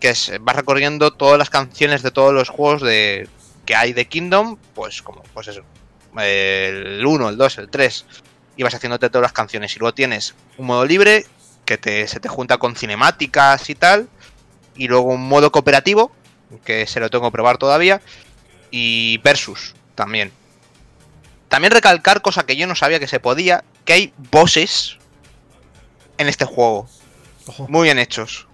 que es vas recorriendo todas las canciones de todos los juegos de que hay de Kingdom, pues como pues eso, el 1, el 2, el 3, y vas haciéndote todas las canciones. Y luego tienes un modo libre que te, se te junta con cinemáticas y tal, y luego un modo cooperativo, que se lo tengo que probar todavía, y versus también. También recalcar cosa que yo no sabía que se podía, que hay bosses en este juego. Ojo. Muy bien hechos.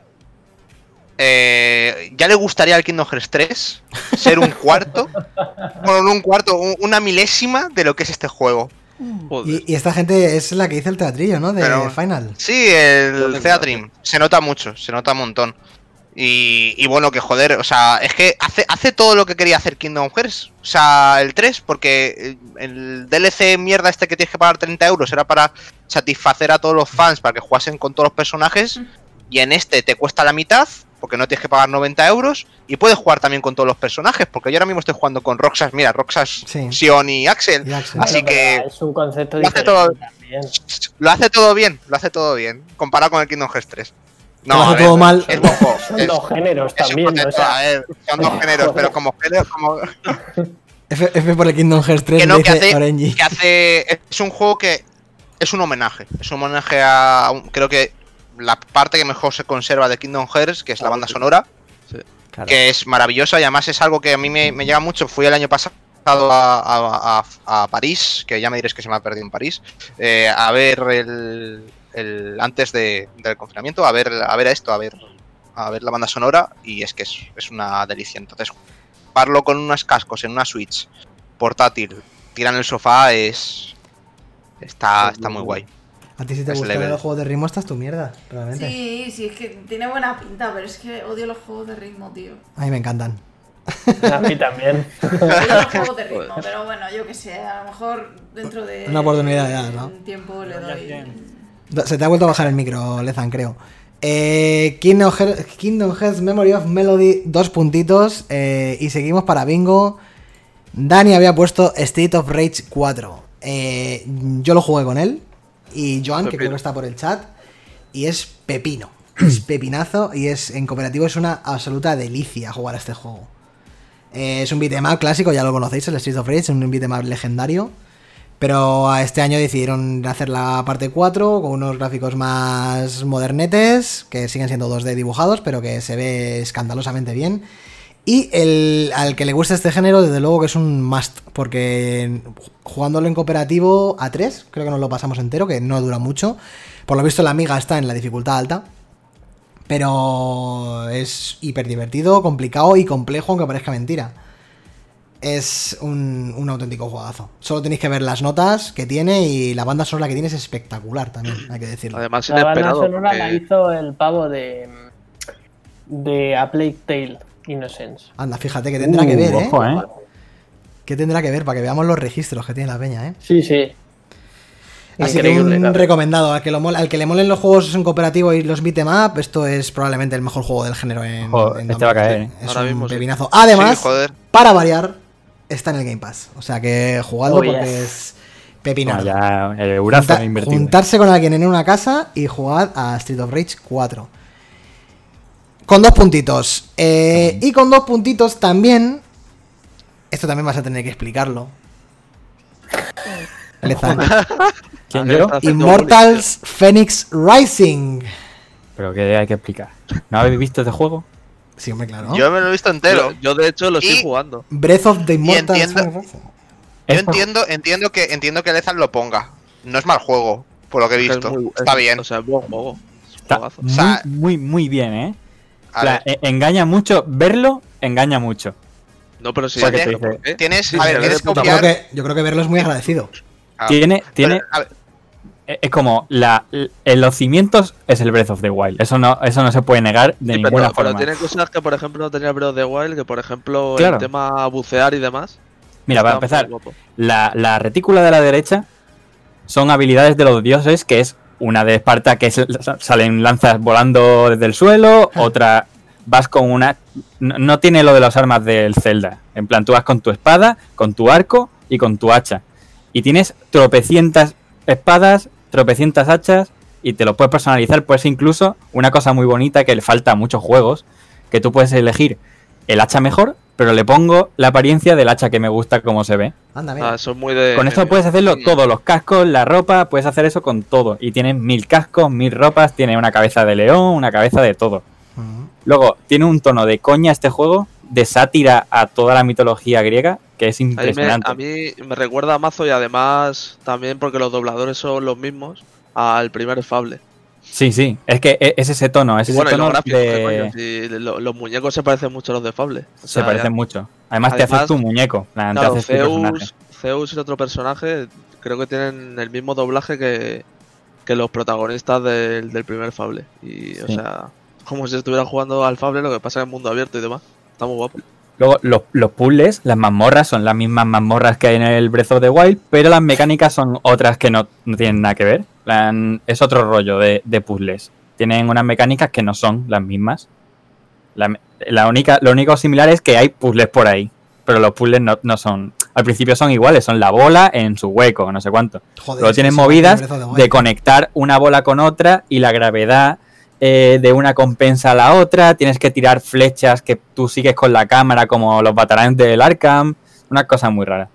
Eh, ya le gustaría al Kingdom Hearts 3 ser un cuarto, bueno, no un cuarto, un- una milésima de lo que es este juego. Joder. Y, y esta gente es la que hizo el teatrillo, ¿no? De Pero- Final. Sí, el Joder, Theatrim. Se nota mucho, se nota un montón. Y, y bueno, que joder, o sea, es que hace, hace todo lo que quería hacer Kingdom Hearts. O sea, el 3, porque el DLC mierda este que tienes que pagar 30 euros era para satisfacer a todos los fans, para que jugasen con todos los personajes. Y en este te cuesta la mitad, porque no tienes que pagar 90 euros. Y puedes jugar también con todos los personajes, porque yo ahora mismo estoy jugando con Roxas, mira, Roxas, Sí. Sion y Axel. Y Axel. Así Bueno, que- pero Es un concepto Lo hace todo-. Lo hace todo bien, lo hace todo bien, comparado con el Kingdom Hearts 3. lo hace ver, todo mal. Es juego, Son es- dos géneros es también, ¿no? O sea, ver, son dos géneros, pero como género, como F, F por el Kingdom Hearts 3 que no, que hace, Orenji. que hace, es un juego que es un homenaje, es un homenaje a, un- creo que la parte que mejor se conserva de Kingdom Hearts, que es la banda sonora, Claro. que es maravillosa y además es algo que a mí me, me llega mucho. Fui el año pasado a, a- a- a París, que ya me diréis que se me ha perdido en París, eh, a ver el, el- antes de- del confinamiento, a ver, a ver esto, a ver, a ver la banda sonora y es que es, es una delicia. Entonces, jugarlo con unos cascos en una Switch portátil, tirar en el sofá es está, está muy guay. A ti si te gustan los juegos de ritmo, esta es tu mierda, realmente. Sí, sí, es que tiene buena pinta, pero es que odio los juegos de ritmo, tío. A mí me encantan. a mí también. Odio los juegos de ritmo, pero bueno, yo que sé, a lo mejor dentro de Una oportunidad ya, ¿no? un tiempo le doy. Se te ha vuelto a bajar el micro, Lezan, creo. Eh, Kingdom, Hearts, Kingdom Hearts Memory of Melody, dos puntitos. eh, y seguimos para Bingo. Dani había puesto State of Rage 4. Eh, yo lo jugué con él. Y Joan, que creo que está por el chat. Y es pepino. Es pepinazo. Y es en cooperativo es una absoluta delicia jugar a este juego. Eh, es un beat'em up clásico, ya lo conocéis, el Street of Rage, un beat'em up legendario. Pero a este año decidieron hacer la parte 4 con unos gráficos más modernetes, que siguen siendo 2D dibujados, pero que se ve escandalosamente bien. Y el, al que le gusta este género, desde luego que es un must, porque jugándolo en cooperativo a 3, creo que nos lo pasamos entero, que no dura mucho. Por lo visto la amiga está en la dificultad alta. Pero es hiper divertido, complicado y complejo, aunque parezca mentira. Es un, un auténtico juegazo. Solo tenéis que ver las notas que tiene y la banda sonora que tiene es espectacular también, hay que decirlo. Además, La banda sonora la hizo el pavo de. de A Plague Tale Innocence. Anda, fíjate que tendrá que Uh, ver, ¿eh? ojo, ¿eh? Que tendrá que ver para que veamos los registros que tiene la peña, ¿eh? Sí, sí. Así que Increíble, un claro. recomendado. Al que, lo mole- al que le molen los juegos en cooperativo y los beat'em up, esto es probablemente el mejor juego del género en, Ojo, en este va a 2020. caer, ¿eh? Es Ahora un mismo sí. pepinazo. Además, Sí, para variar, está en el Game Pass. O sea que jugadlo Oh, porque yes. es pepino. No, ya el Junta- invertido. juntarse con alguien en una casa y jugar a Street of Rage 4. Con dos puntitos. Eh, y con dos puntitos también. Esto también vas a tener que explicarlo. Lezan. ¿Quién, yo? Immortals Phoenix Rising. Pero que hay que explicar. ¿No habéis visto este juego? Sí, hombre, claro. Yo me lo he visto entero. Yo, yo, de hecho, lo estoy jugando. Breath of the Immortals entiendo-. Yo entiendo, entiendo que entiendo que Lezan lo ponga. No es mal juego, por lo que he Es visto. muy- Está es- bien. O sea, es buen juego. Es un Está muy, sea- muy, muy bien, ¿eh? A O sea, ver, e- engaña mucho. Verlo engaña mucho. No, pero ¿pero dice- qué? tienes- Sí, a ver, tienes Yo creo, que, yo creo que verlo es muy agradecido. ah, Tiene, tiene, pero, a ver, e- es como la, en los cimientos es el Breath of the Wild. Eso no, eso no se puede negar de Sí, ninguna pero, pero forma. tiene cosas que, por ejemplo, no tenía Breath of the Wild, que, por ejemplo, Claro. el tema bucear y demás. Mira, para empezar, la, la retícula de la derecha son habilidades de los dioses, que es una de Esparta que es- salen lanzas volando desde el suelo, Ah. otra vas con una... No, no tiene lo de las armas del Zelda. En plan, tú vas con tu espada, con tu arco y con tu hacha. Y tienes tropecientas espadas, tropecientas hachas y te lo puedes personalizar. Pues incluso una cosa muy bonita que le falta a muchos juegos, que tú puedes elegir el hacha mejor, pero le pongo la apariencia del hacha que me gusta como se ve. Anda, mira. Ah, eso es muy de. Con eso puedes hacerlo todo, los cascos, la ropa, puedes hacer eso con todo. Y tienes mil cascos, mil ropas, tiene una cabeza de león, una cabeza de todo. Luego, tiene un tono de coña este juego, de sátira a toda la mitología griega, que es A mí, me, impresionante. a mí me recuerda a mazo y además también porque los dobladores son los mismos al primer Fable. Sí, sí, es que e- es ese tono, es ese bueno, los tono gráficos, de... los muñecos se parecen mucho a los de Fable. O Se parecen ya- mucho. Además, te haces tu muñeco, te haces tu. Zeus, Zeus y el otro personaje creo que tienen el mismo doblaje que, que los protagonistas del, del primer Fable. Y, o sea, como si estuviera jugando al Fable, lo que pasa en mundo abierto y demás. Está muy guapo. Luego, los, los puzzles, las mazmorras, son las mismas mazmorras que hay en el Breath of the Wild, pero las mecánicas son otras que no, no tienen nada que ver. Plan, es otro rollo de, de puzzles. Tienen unas mecánicas que no son las mismas. La, la única, lo único similar es que hay puzzles por ahí, pero los puzzles no, no son... Al principio son iguales, son la bola en su hueco, no sé cuánto. Joder, Luego tienen movidas de conectar una bola con otra y la gravedad eh, de una compensa a la otra. Tienes que tirar flechas que tú sigues con la cámara como los bataranes del Arkham. Una cosa muy rara.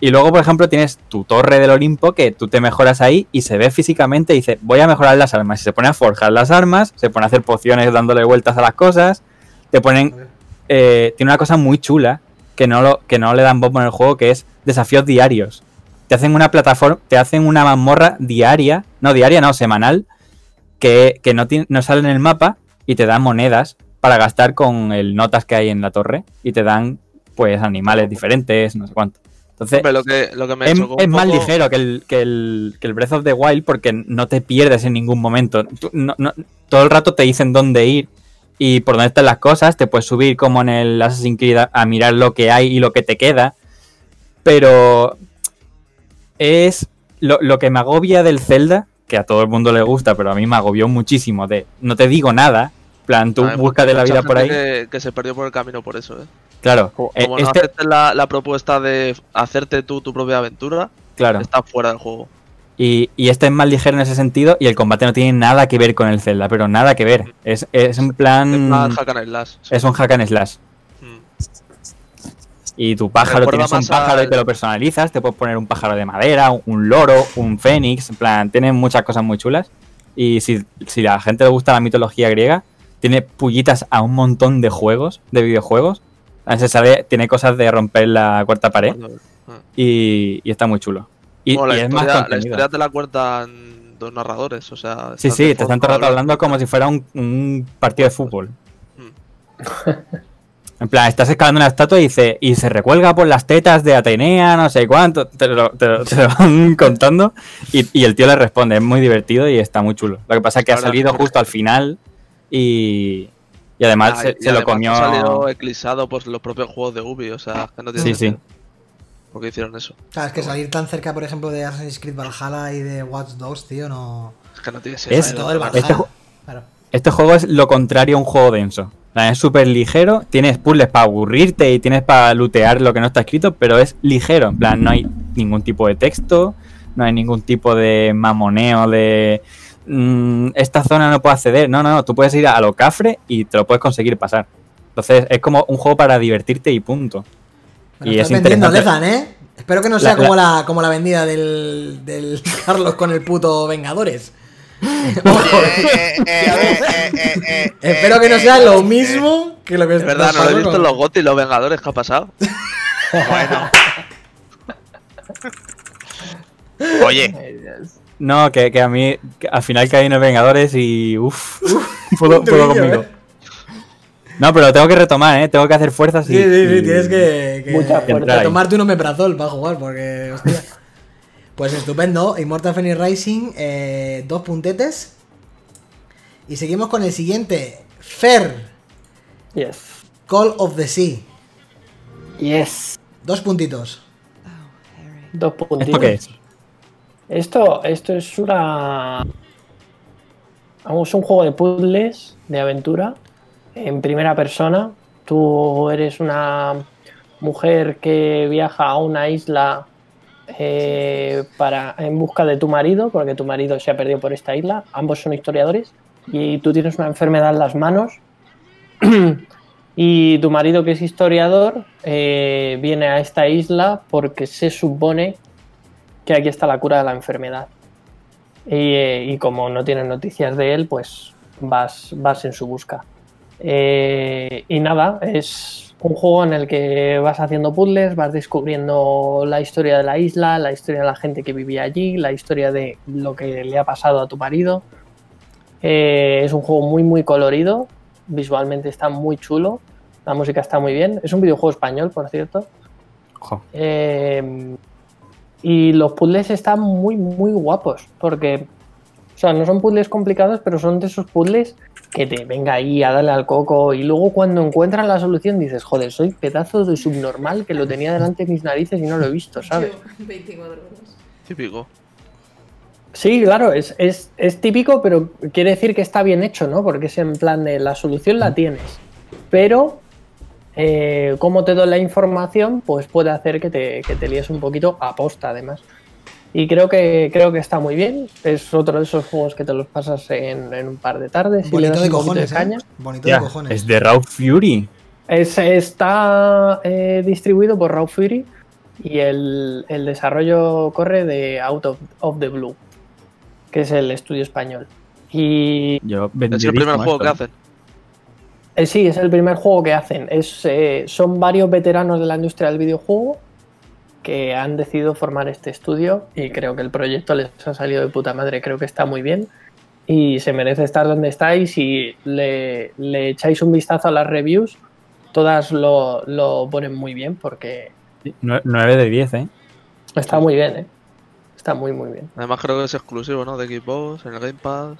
Y luego, por ejemplo, tienes tu torre del Olimpo que tú te mejoras ahí y se ve físicamente y dice, voy a mejorar las armas. Y se pone a forjar las armas, se pone a hacer pociones dándole vueltas a las cosas. Te ponen... eh, tiene una cosa muy chula que no, lo, que no le dan bombo en el juego, que es desafíos diarios. Te hacen una plataforma, te hacen una mazmorra diaria, no diaria, no, semanal, que, que no, tiene- no sale en el mapa y te dan monedas para gastar con el notas que hay en la torre y te dan pues animales diferentes, no sé cuánto. Entonces, Hombre, lo que, lo que me es, más ligero que el, que, el, que el Breath of the Wild porque no te pierdes en ningún momento. Tú- no- no- todo el rato te dicen dónde ir y por dónde están las cosas. Te puedes subir como en el Assassin's Creed a, a mirar lo que hay y lo que te queda. Pero es lo, lo que me agobia del Zelda, que a todo el mundo le gusta, pero a mí me agobió muchísimo de no te digo nada. en plan, tú buscas de la vida por ahí. Que, que se perdió por el camino por eso, ¿eh? Claro, Como eh, Como no este- aceptes la, la propuesta de hacerte tú tu propia aventura, claro. estás fuera del juego. Y, y este es más ligero en ese sentido y el combate no tiene nada que ver con el Zelda, pero nada que ver. Es, es en plan... Es más hack and slash. sí. Es un hack and slash. Mm. Y tu pájaro, Recuerda tienes un pájaro y te lo personalizas, te puedes poner un pájaro de madera, un, un loro, un fénix, en plan, tiene muchas cosas muy chulas. Y si, si a la gente le gusta la mitología griega, tiene pullitas a un montón de juegos, de videojuegos. Ah, Se sabe, tiene cosas de romper la cuarta pared y, y está muy chulo. Y, Bueno, y la, es más historia, la historia te la cuentan dos narradores, o sea... Sí, sí, te están todo el rato hablando como si fuera un, un partido de fútbol. Mm. En plan, estás escalando una estatua y dice, y se recuelga por las tetas de Atenea, no sé cuánto, te lo, te lo- te lo van contando y, y el tío le responde, es muy divertido y está muy chulo. Lo que pasa es que ha salido justo al final y, y además Ah, se, y se lo además comió... ha salido eclipsado por los propios juegos de Ubi, o sea, que no tiene Sí, sí. sentido. ¿Por qué hicieron eso? Claro, es que salir tan cerca, por ejemplo, de Assassin's Creed Valhalla y de Watch Dogs, tío, no. Es que no tiene Es- Sobre sentido. todo el Vale. Valhalla. Este Claro. Este juego es lo contrario a un juego denso. Es súper ligero, tienes puzzles para aburrirte y tienes para lootear lo que no está escrito, pero es ligero. En plan, no hay ningún tipo de texto, no hay ningún tipo de mamoneo de "Mm, esta zona no puedo acceder. No, no, no, tú puedes ir a lo cafre y te lo puedes conseguir pasar. Entonces es como un juego para divertirte y punto. Lo Y estás es vendiendo. Lezan, ¿eh? Espero que no sea La- como, la, como la vendida del, del Carlos con el puto Vengadores. Espero que no eh, sea eh, lo eh, mismo que lo que Es verdad, no lo he visto en los GOTY y los Vengadores, ¿qué ha pasado? Bueno. Oye, No, que, que a mí que al final caí en el Vengadores y uff, puedo, un puedo truquillo, conmigo. ¿eh? No, pero tengo que retomar, ¿eh? Tengo que hacer fuerzas y... Sí, sí, sí, y- tienes que, que- Mucha que fuerza. tomarte un omeprazol para jugar, porque, hostia. Pues estupendo, Immortal Phoenix Rising, eh, dos puntetes. Y seguimos con el siguiente, Fer, Yes. Call of the Sea. Yes. Dos puntitos. Dos puntitos. ¿Esto qué es? Esto, esto es una. Vamos, un juego de puzzles, de aventura, en primera persona. Tú eres una mujer que viaja a una isla eh, para, en busca de tu marido, porque tu marido se ha perdido por esta isla. Ambos son historiadores y tú tienes una enfermedad en las manos. y tu marido, que es historiador, eh, viene a esta isla porque se supone que aquí está la cura de la enfermedad. Y, eh, y como no tienes noticias de él, pues vas, vas en su busca. Eh, y nada, es un juego en el que vas haciendo puzzles, vas descubriendo la historia de la isla, la historia de la gente que vivía allí, la historia de lo que le ha pasado a tu marido. Eh, es un juego muy, muy colorido, visualmente está muy chulo, la música está muy bien. Es un videojuego español, por cierto. Eh, y los puzzles están muy, muy guapos, porque, o sea, no son puzzles complicados, pero son de esos puzzles que te venga ahí a darle al coco y luego cuando encuentras la solución dices, joder, soy pedazo de subnormal que lo tenía delante de mis narices y no lo he visto, ¿sabes? Yo, 24 horas. Típico. Sí, claro, es, es, es típico, pero quiere decir que está bien hecho, ¿no? Porque es en plan de la solución la tienes, pero eh, cómo te doy la información, pues puede hacer que te, que te líes un poquito a posta, además. Y creo que, creo que está muy bien. Es otro de esos juegos que te los pasas en, en un par de tardes y le Bonito das de un poquito cojones, de caña. ¿eh? Bonito Ya, de cojones. es de Raw Fury. Es- está eh, distribuido por Raw Fury y el, el desarrollo corre de Out of, of the Blue, que es el estudio español. Y Yo Es el primer juego que esto. hacen. Eh, sí, es el primer juego que hacen. Es, eh, son varios veteranos de la industria del videojuego que han decidido formar este estudio y creo que el proyecto les ha salido de puta madre. Creo que está muy bien y se merece estar donde estáis y le, le echáis un vistazo a las reviews. Todas lo, lo ponen muy bien porque 9 de 10, ¿eh? Está muy bien, ¿eh? Está muy, muy bien. Además creo que es exclusivo, ¿no? De Xbox, en el Game Pass.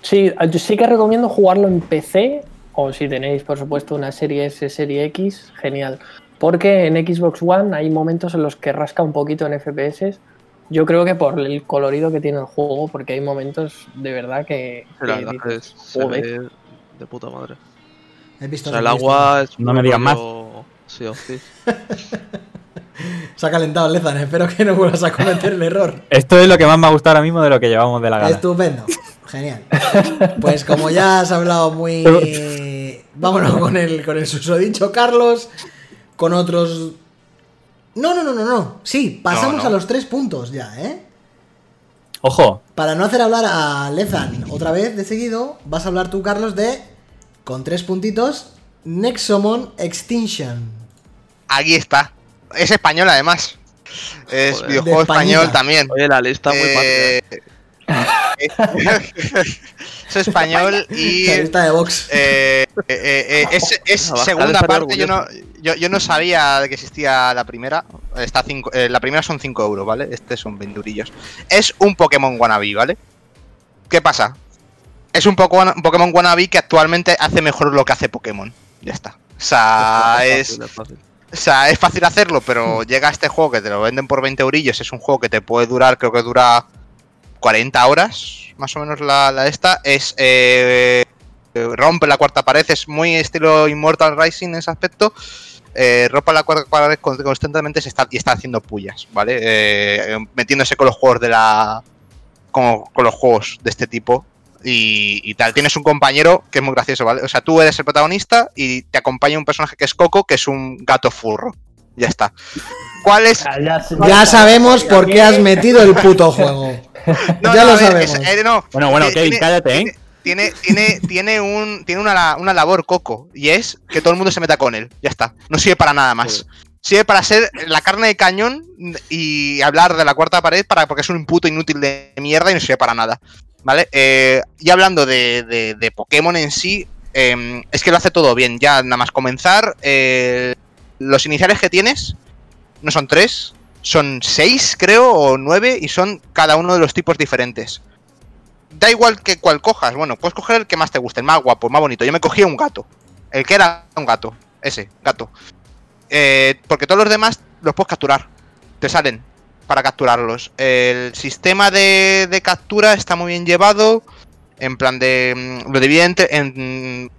Sí, yo sí que recomiendo jugarlo en PC o si tenéis, por supuesto, una serie S, serie X, genial. Porque en Xbox One hay momentos en los que rasca un poquito en FPS. Yo creo que por el colorido que tiene el juego, porque hay momentos de verdad que... Que verdad que dices, es- se ve de puta madre. He visto O sea, el agua es. No me digas más. rollo- Sí, o sí. Se ha calentado Lezan, espero que no vuelvas a cometer el error. Esto es lo que más me ha gustado ahora mismo de lo que llevamos de la gala. Estupendo, genial. Pues como ya has hablado muy... Vámonos con el, con el susodicho Carlos, con otros... No, no, no, no, no. Sí, pasamos No, no. a los tres puntos ya, ¿eh? Ojo, Para no hacer hablar a Lezan otra vez de seguido, vas a hablar tú, Carlos, de... Con tres puntitos, Nexomon Extinction. Aquí está. Es español además. Es Joder. videojuego español también. Oye, la lista muy Eh, es español y lista de eh, eh, eh, es, es Abajo, segunda parte. Yo no, yo, yo no sabía de que existía la primera. Está cinco- eh, la primera son 5 euros, ¿vale? Este son 20 eurillos. Es un Pokémon wannabe, ¿vale? ¿Qué pasa? Es un, poco, un Pokémon wannabe que actualmente hace mejor lo que hace Pokémon. Ya está. O sea, es, fácil, es fácil. o sea, es fácil hacerlo, pero llega este juego que te lo venden por 20 eurillos. Es un juego que te puede durar, creo que dura 40 horas, más o menos la, la esta. Es. eh, rompe la cuarta pared, es muy estilo Immortal Rising en ese aspecto. Eh, rompe la cuarta pared con- constantemente se está, y está haciendo pullas, ¿vale? Eh, metiéndose con los juegos de la. Con, con los juegos de este tipo. Y, y tal, tienes un compañero que es muy gracioso, ¿vale? O sea, tú eres el protagonista y te acompaña un personaje que es Coco, que es un gato furro. Ya está. ¿Cuál es? Ya, Ya sabemos por qué has metido el puto juego. No, ya no, lo a ver, sabemos. es- eh, no, Bueno, bueno, Kevin, tiene- cállate, ¿eh? Tiene, tiene, tiene, un, tiene una, una labor coco y es que todo el mundo se meta con él. Ya está. No sirve para nada más. Sirve para ser la carne de cañón y hablar de la cuarta pared para, porque es un puto inútil de mierda y no sirve para nada. ¿Vale? Eh, y hablando de, de- de Pokémon en sí, eh, es que lo hace todo bien. Ya nada más comenzar, eh, los iniciales que tienes no son tres, son seis, creo, o nueve, y son cada uno de los tipos diferentes da igual que cual cojas. Bueno, puedes coger el que más te guste, el más guapo, el más bonito. Yo me cogí un gato. El que era un gato. Ese, gato. Eh, porque todos los demás los puedes capturar. Te salen para capturarlos. El sistema de, captura está muy bien llevado. En plan de. mm, Lo divide entre- en.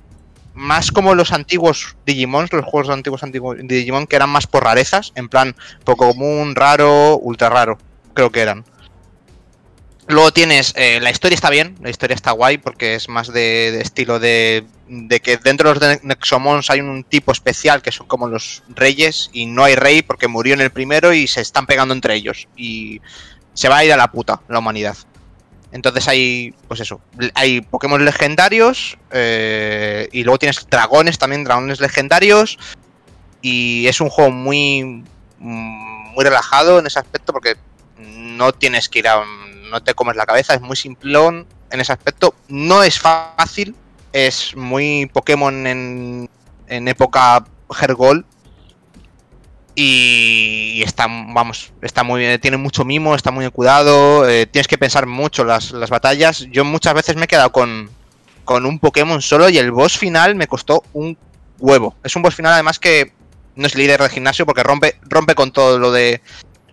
Más como los antiguos Digimon, los juegos antiguos antiguos Digimon, que eran más por rarezas, en plan poco común, raro, ultra raro, creo que eran. Luego tienes, eh, la historia está bien, la historia está guay porque es más de, estilo de, de que dentro de los Nexomons hay un tipo especial que son como los reyes y no hay rey porque murió en el primero y se están pegando entre ellos y se va a ir a la puta la humanidad. Entonces hay, pues eso, hay Pokémon legendarios eh, y luego tienes dragones también, dragones legendarios y es un juego muy, mm, muy relajado en ese aspecto porque no tienes que ir a, no te comes la cabeza, es muy simplón en ese aspecto, no es fácil, es muy Pokémon en, en época Hergol y está, vamos, está muy tiene mucho mimo, está muy cuidado, eh, tienes que pensar mucho las, las batallas. Yo muchas veces me he quedado con, con un Pokémon solo y el boss final me costó un huevo. Es un boss final además que no es líder de gimnasio porque rompe, rompe con todo lo de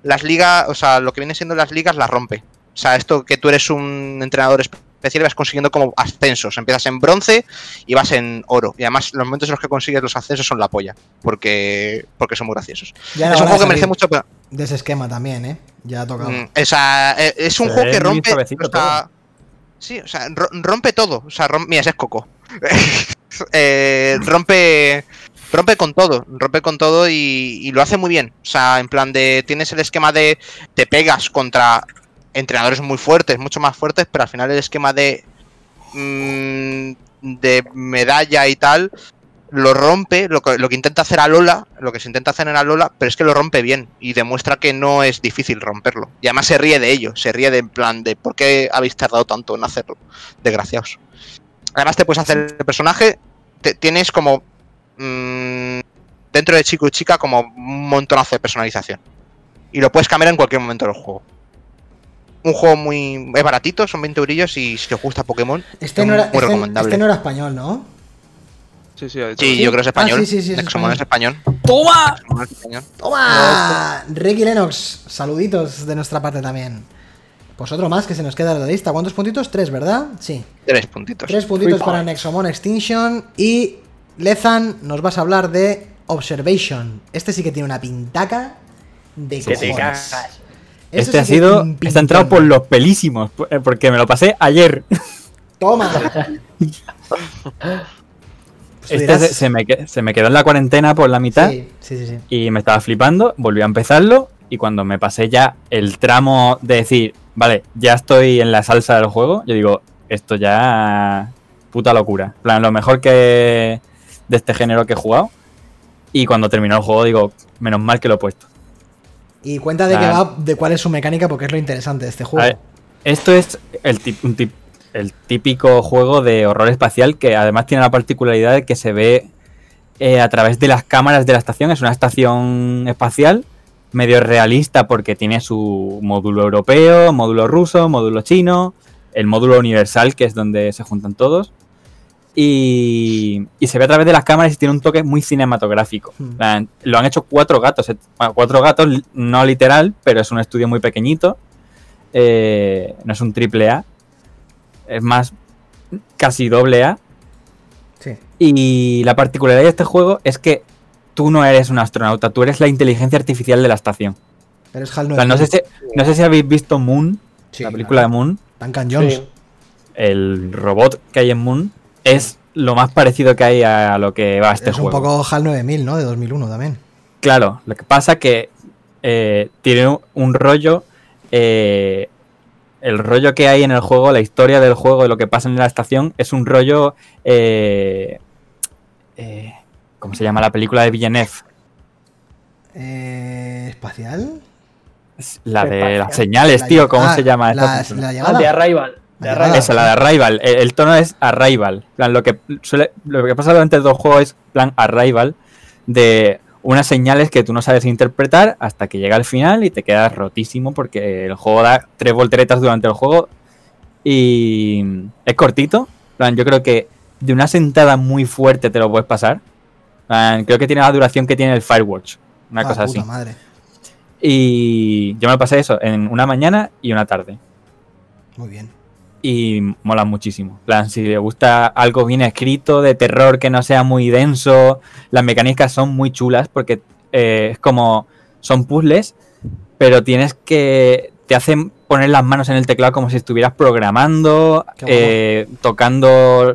las ligas, o sea, lo que viene siendo las ligas las rompe. O sea, esto que tú eres un entrenador especial y vas consiguiendo como ascensos. Empiezas en bronce y vas en oro. Y además los momentos en los que consigues los ascensos son la polla. Porque, porque son muy graciosos. Ya es un juego que merece mucho... pero- De ese esquema también, ¿eh? Ya ha tocado. Mm, o sea, eh, es un Se juego que rompe. sí, o sea, ro- rompe todo. O sea, rom- mira, ese es Coco. Eh, rompe. Rompe con todo, rompe con todo y, y lo hace muy bien. O sea, en plan de. Tienes el esquema de. Te pegas contra entrenadores muy fuertes, mucho más fuertes, pero al final el esquema de. mm, de medalla y tal. Lo rompe, lo que, lo que intenta hacer a Lola, lo que se intenta hacer en Alola, pero es que lo rompe bien y demuestra que no es difícil romperlo. Y además se ríe de ello, se ríe de en plan de ¿por qué habéis tardado tanto en hacerlo? Desgraciados. Además te puedes hacer el personaje, te- tienes como mm, dentro de chico y chica como un montonazo de personalización. Y lo puedes cambiar en cualquier momento del juego. Un juego muy es baratito, son 20 eurillos y si os gusta Pokémon, Este es no, era, muy este- recomendable. este no era español, ¿no? Sí, sí. Sí, ¿Sí? yo creo que es español. Ah, sí, sí, sí, es Nexomon es español. ¡Toma! Nexomon es español. ¡Toma! Ricky Lennox, saluditos de nuestra parte también. Pues otro más que se nos queda de la lista. ¿Cuántos puntitos? Tres, ¿verdad? Sí. Tres puntitos. Tres puntitos para. Nexomon Extinction. Y Lezan, nos vas a hablar de Observation. Este sí que tiene una pintaca de Que te cojones. cagas. Eso Este ha sí sido. Está entrado por los pelísimos. eh, Porque me lo pasé ayer. Toma. Pues Este dirás- se, se me, que- se me quedó en la cuarentena por la mitad. Sí, sí, sí, sí. Y me estaba flipando. Volví a empezarlo. Y cuando me pasé ya el tramo de decir, vale, ya estoy en la salsa del juego, yo digo, esto ya. Puta locura. En plan, lo mejor que. de este género que he jugado. Y cuando terminó el juego, digo, menos mal que lo he puesto. Y cuenta de qué Nah. va, de cuál es su mecánica, porque es lo interesante de este juego. ver, esto es el, tip- un tip- el típico juego de horror espacial que además tiene la particularidad de que se ve eh, a través de las cámaras de la estación. Es una estación espacial medio realista porque tiene su módulo europeo, módulo ruso, módulo chino, el módulo universal que es donde se juntan todos. Y, y se ve a través de las cámaras y tiene un toque muy cinematográfico. Hmm. Lo han hecho cuatro gatos, eh, bueno, cuatro gatos, no literal, pero es un estudio muy pequeñito. Eh, no es un triple A, es más casi doble A. Sí. Y la particularidad de este juego es que tú no eres un astronauta, tú eres la inteligencia artificial de la estación. Eres HAL O sea, no, sé si, no sé si habéis visto Moon, Sí, la película de Moon, Duncan Jones. Sí. el robot que hay en Moon es lo más parecido que hay a lo que va este es juego. un poco HAL 9000, ¿no? De 2001 también. Claro, lo que pasa que eh, tiene un, un rollo. eh, el rollo que hay en el juego, la historia del juego, lo que pasa en la estación, es un rollo. eh, eh, ¿Cómo se llama la película de Villeneuve? Eh, ¿Espacial? Es La de Espacial. las señales, La- tío, ¿cómo ah, se llama La, película? la Ah, de Arrival. De Arrival. Esa, la de Arrival. El, el tono es Arrival. Plan, lo que suele, lo que pasa durante el dos juegos es plan Arrival de unas señales que tú no sabes interpretar hasta que llega al final y te quedas rotísimo porque el juego da tres volteretas durante el juego y es cortito. En plan, yo creo que de una sentada muy fuerte te lo puedes pasar. Plan, creo que tiene la duración que tiene el Firewatch. Una Ah, cosa puta así. madre. Y yo me pasé eso en una mañana y una tarde. Muy bien. Y mola muchísimo. Plan, si le gusta algo bien escrito, de terror que no sea muy denso, las mecánicas son muy chulas porque eh, es como son puzzles, pero tienes que te hacen poner las manos en el teclado como si estuvieras programando, eh, tocando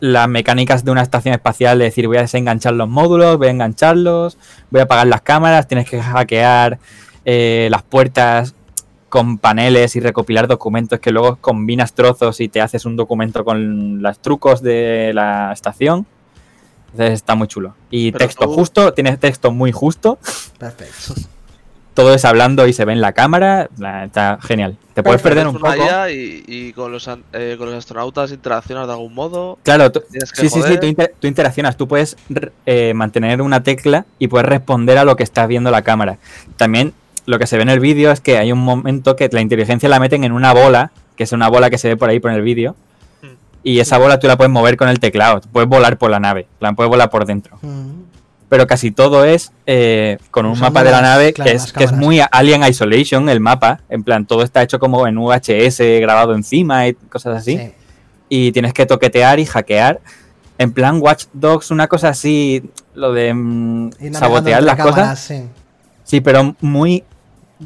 las mecánicas de una estación espacial, de decir voy a desenganchar los módulos, voy a engancharlos, voy a apagar las cámaras, tienes que hackear eh, las puertas con paneles y recopilar documentos que luego combinas trozos y te haces un documento con los trucos de la estación. Entonces está muy chulo. Y Pero texto tú- justo, tienes texto muy justo, Perfecto. todo es hablando y se ve en la cámara, está genial. Te puedes perder un poco. Y, y con, los, an- eh, con los astronautas interaccionas de algún modo. Claro, tú- sí, sí, sí, tú, inter- tú interaccionas, tú puedes eh, mantener una tecla y puedes responder a lo que estás viendo la cámara. También lo que se ve en el vídeo es que hay un momento que la inteligencia la meten en una bola, que es una bola que se ve por ahí por el vídeo, Hmm. y esa bola tú la puedes mover con el teclado, puedes volar por la nave, la puedes volar por dentro. Mm. Pero casi todo es eh, con un Usando mapa de la las- nave claro, que, es, que es muy Alien Isolation, el mapa, en plan, todo está hecho como en VHS, grabado encima y cosas así Sí. y tienes que toquetear y hackear. En plan Watch Dogs, una cosa así, lo de mm, sabotear las cámaras, cosas. sí. Sí, pero muy.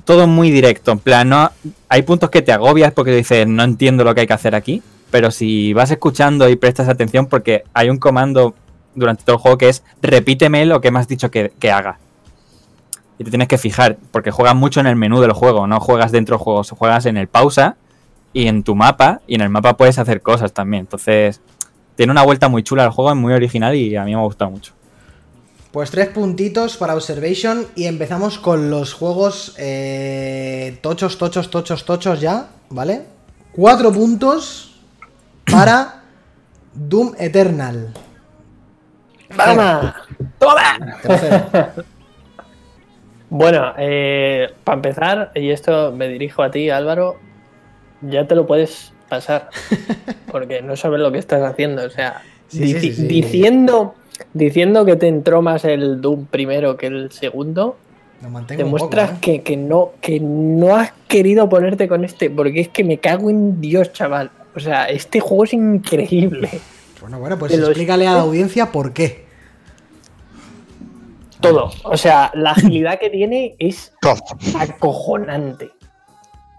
Todo muy directo. En plan, no. Hay puntos que te agobias porque dices, no entiendo lo que hay que hacer aquí. Pero si vas escuchando y prestas atención, porque hay un comando durante todo el juego que es repíteme lo que me has dicho que, que haga. Y te tienes que fijar, porque juegas mucho en el menú del juego, no juegas dentro del juego, juegas en el pausa y en tu mapa, y en el mapa puedes hacer cosas también. Entonces, tiene una vuelta muy chula el juego, es muy original y a mí me ha gustado mucho. Pues tres puntitos para Observation y empezamos con los juegos eh, tochos, tochos, tochos, tochos ya, ¿vale? Cuatro puntos para Doom Eternal. ¡Vamos! Tercero. Bueno, eh, para empezar, y esto me dirijo a ti, Álvaro, ya te lo puedes pasar. Porque no sabes lo que estás haciendo. O sea, Sí, sí, dici- sí, sí. Diciendo, diciendo que te entró más el Doom primero que el segundo, demuestras poco, ¿eh? que, que no, que no has querido ponerte con este. Porque es que me cago en Dios, chaval. O sea, este juego es increíble. Bueno, bueno, pues los- explícale a la audiencia por qué. Todo. O sea, la agilidad que tiene es acojonante.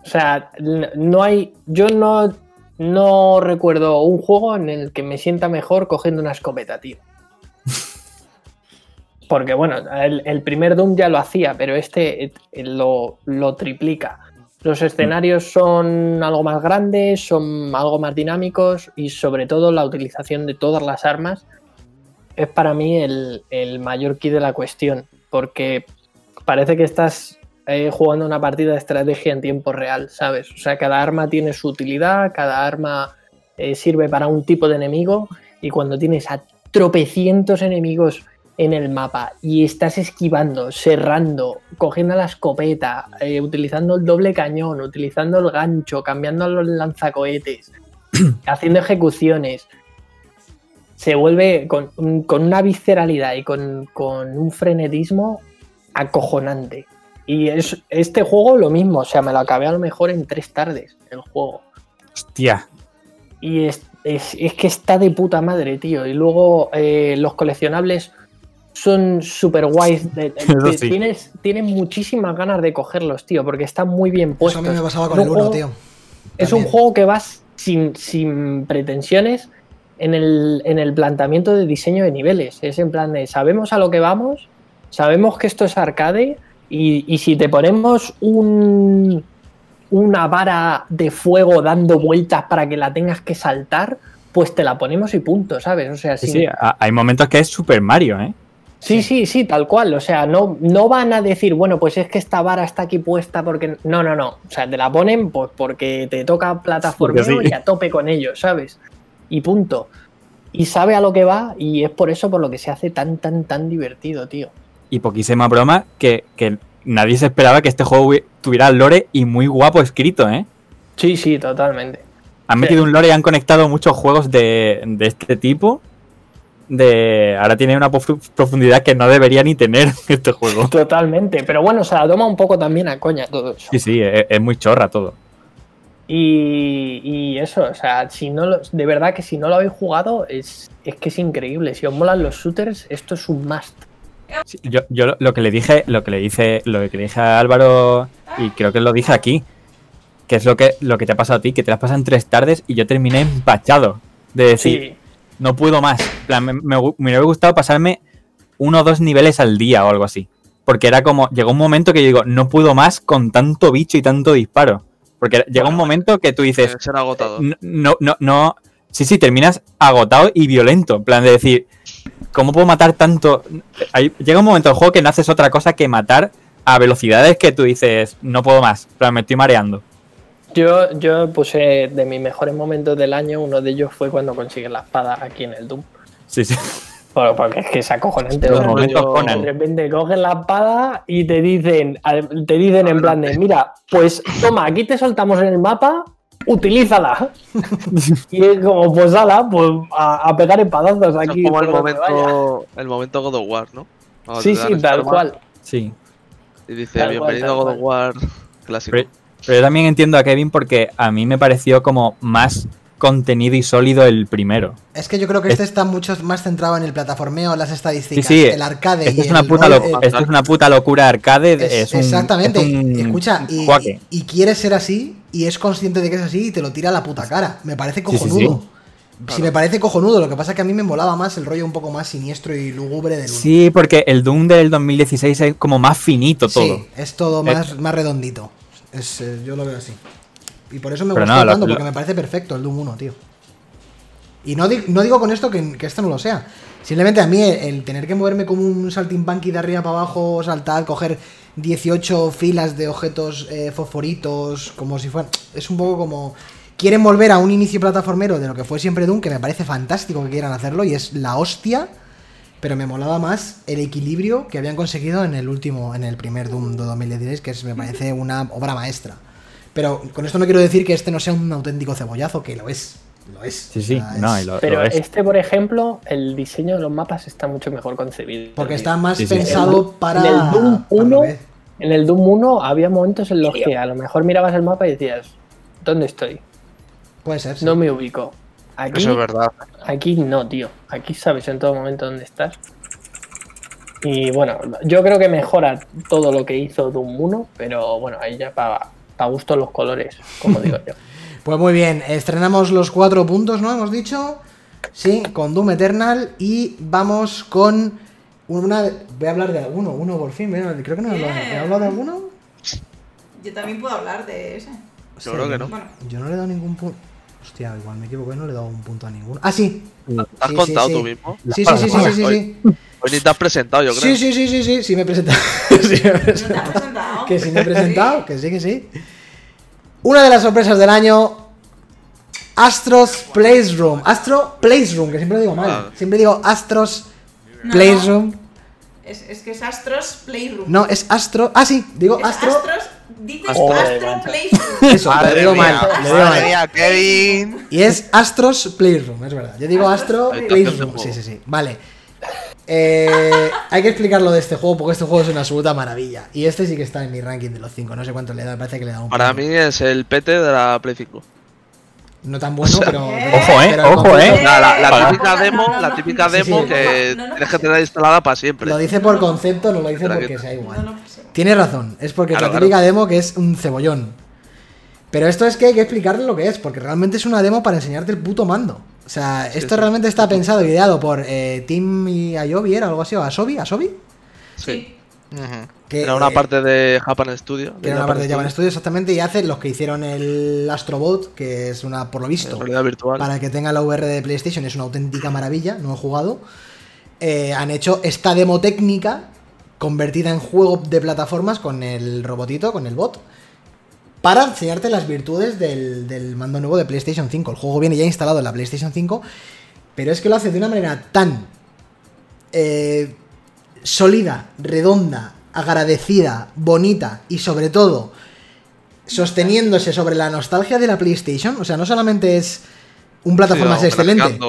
O sea, no hay. Yo no, no recuerdo un juego en el que me sienta mejor cogiendo una escopeta, tío. Porque bueno, el, el primer Doom ya lo hacía, pero este eh, lo, lo triplica. Los escenarios son algo más grandes, son algo más dinámicos y sobre todo la utilización de todas las armas es para mí el, el mayor key de la cuestión. Porque parece que estás eh, jugando una partida de estrategia en tiempo real, ¿sabes? O sea, cada arma tiene su utilidad, cada arma eh, sirve para un tipo de enemigo y cuando tienes a tropecientos enemigos en el mapa y estás esquivando, cerrando, cogiendo la escopeta, eh, utilizando el doble cañón, utilizando el gancho, cambiando los lanzacohetes, haciendo ejecuciones, se vuelve con, con una visceralidad y con, con un frenetismo acojonante. Y es, este juego lo mismo, o sea, me lo acabé a lo mejor en tres tardes, el juego. Hostia. Y es, es- es que está de puta madre, tío. Y luego eh, los coleccionables son súper guays. Eso sí. tienes, tienes muchísimas ganas de cogerlos, tío, porque están muy bien Eso puestos. a mí me pasaba con Es el un 1, juego- tío. Es un juego que vas sin, sin pretensiones en el, en el planteamiento de diseño de niveles. Es en plan de, sabemos a lo que vamos, sabemos que esto es arcade y, y si te ponemos un, una vara de fuego dando vueltas para que la tengas que saltar, pues te la ponemos y punto, ¿sabes? O sea, Sí, sin- sí, hay momentos que es Super Mario, ¿eh? Sí, sí, sí, tal cual. O sea, no, no van a decir, bueno, pues es que esta vara está aquí puesta porque. No, no, no. O sea, te la ponen pues porque te toca plataformeo sí. y a tope con ellos, ¿sabes? Y punto. Y sabe a lo que va y es por eso por lo que se hace tan, tan, tan divertido, tío. Y poquísima broma que, que nadie se esperaba que este juego tuviera lore y muy guapo escrito, ¿eh? Sí, sí, totalmente. Han Sí. metido un lore y han conectado muchos juegos de, de este tipo. De ahora tiene una profu- profundidad que no debería ni tener este juego. Totalmente. Pero bueno, se la toma un poco también a coña todo eso. Sí, sí, es, es muy chorra todo. Y, y eso, o sea, si no lo- de verdad que si no lo habéis jugado, es, es que es increíble. Si os molan los shooters, esto es un must. Sí, Yo, yo lo- lo que le dije, lo que le dice, lo que le dije a Álvaro, y creo que lo dije aquí, que es lo que, lo que te ha pasado a ti, que te las pasan tres tardes y yo terminé empachado. De decir, Sí, no puedo más. Plan, me, me hubiera gustado pasarme uno o dos niveles al día o algo así. Porque era como, llegó un momento que yo digo, no puedo más con tanto bicho y tanto disparo. Porque llega un momento que tú dices, ser agotador. no, no, no. Sí, sí, terminas agotado y violento. En plan de decir, ¿cómo puedo matar tanto? Hay- llega un momento del juego que no haces otra cosa que matar a velocidades que tú dices, no puedo más. En plan, me estoy mareando. Yo, yo puse de mis mejores momentos del año, uno de ellos fue cuando consigues la espada aquí en el Doom. Sí, sí. Bueno, porque es que es acojonante. Los momentos yo- Conan. De repente coges la espada y te dicen, te dicen en plan de, mira, pues toma, aquí te soltamos en el mapa, utilízala. y es como, pues ala, pues a, a pegar espadazos aquí. es como el momento, el momento God of War, ¿no? Cuando Sí, sí, tal cual. Sí. Y dice, Tal bienvenido tal a God of War clásico. Pero, pero yo también entiendo a Kevin porque a mí me pareció como más contenido y sólido el primero. Es que yo creo que este está mucho más centrado en el plataformeo, las estadísticas, sí. el arcade Esto y es, una el puta rol, eh, esto es una puta locura arcade. es- es un- exactamente. es un Escucha, y, y, y quiere ser así y es consciente de que es así y te lo tira a la puta cara. Me parece Sí, sí, cojonudo. sí. Si me parece cojonudo, lo que pasa es que a mí me molaba más el rollo un poco más siniestro y lúgubre del. Sí, porque el Doom del 2016 es como más finito todo. Sí, es todo más, más redondito. Es, eh, yo lo veo así. Y por eso me Pero gusta no, tanto, lo- porque me parece perfecto el Doom 1, tío. Y no, di- no digo con esto que, que esto no lo sea. Simplemente a mí el, el tener que moverme como un saltimbanqui de arriba para abajo, saltar, coger 18 filas de objetos eh, fosforitos, como si fueran... Es un poco como... Quieren volver a un inicio plataformero de lo que fue siempre Doom, que me parece fantástico que quieran hacerlo, y es la hostia pero me molaba más el equilibrio que habían conseguido en el último, en el primer Doom de 2016, que es, me parece una obra maestra. Pero con esto no quiero decir que este no sea un auténtico cebollazo, que lo es. Lo es. Sí, sí, O sea, no, es- y lo, Pero lo es. este, por ejemplo, el diseño de los mapas está mucho mejor concebido. Porque está más Sí, sí. pensado para. En el Doom para lo 1, que es. en el Doom 1 había momentos en los que a lo mejor mirabas el mapa y decías, ¿dónde estoy? Puede ser. sí. No me ubico. Aquí, Eso es verdad. aquí no, tío. Aquí sabes en todo momento dónde estás. Y bueno, yo creo que mejora todo lo que hizo Doom 1, pero bueno, ahí ya para gusto los colores, como digo yo. Pues muy bien, estrenamos los cuatro puntos, ¿no? Hemos dicho. Sí, con Doom Eternal. Y vamos con una. Voy a hablar de alguno, uno por fin. Creo que no he hablado, ¿he hablado de alguno. Yo también puedo hablar de ese. Yo creo que no. Bueno, Yo no le he dado ningún punto. Hostia, igual me equivoqué, no le he dado un punto a ninguno. Ah, sí. ¿Te has Sí, contado sí, tú sí. mismo? Sí, sí, sí, sí, sí, sí, sí. Hoy ni te has presentado, yo creo. Sí, sí, sí, sí, sí, sí me he presentado. Sí me he ¿no te presentado. has presentado? Que sí me he presentado, que sí, que sí. Una de las sorpresas del año. Astros Playroom. Astro Playroom, que siempre lo digo mal. Ah. Siempre digo Astros No, Playroom. Es, es que es Astros Playroom. No, es Astro. Ah, sí, digo es Astro. Astros, dices Astro. Playroom. Eso, lo digo mía, mal. Lo digo madre mal. mía, Kevin. Y es Astros Playroom, es verdad. Yo digo Astro Playroom. Sí, sí, sí. Vale. Eh, hay que explicar lo de este juego porque este juego es una absoluta maravilla. Y este sí que está en mi ranking de los 5. No sé cuánto le da, me parece que le da un Para punto. mí es el PT de la Play 5. No tan bueno, pero. Eh, pero- Ojo, eh, pero ojo, eh. La, la- la Para- típica demo, no, no, la típica Sí, sí, demo que no, no, no. tienes que tener instalada para siempre. Lo dice por concepto, no lo dice porque que- sea igual. No, no, pues, Tiene razón, es porque es la típica demo que es un cebollón. Pero esto es que hay que explicarle lo que es, porque realmente es una demo para enseñarte el puto mando. O sea, esto sí. realmente está pensado, ideado por eh, Team y Ayobi, ¿era algo así? ¿O Asobi? ¿Asobi? Sí. Que, Era una eh, parte de Japan Studio. Que era una parte de Japan Studio, exactamente, y hace los que hicieron el Astrobot, que es una, por lo visto, Realidad virtual. para el que tenga la VR de PlayStation, es una auténtica maravilla, no he jugado. Eh, han hecho esta demo técnica convertida en juego de plataformas con el robotito, con el bot, para enseñarte las virtudes del, del mando nuevo de PlayStation 5. El juego viene ya instalado en la PlayStation 5, pero es que lo hace de una manera tan eh, sólida, redonda, agradecida, bonita y sobre todo sosteniéndose sobre la nostalgia de la PlayStation. O sea, no solamente es un plataformas Sí, excelente.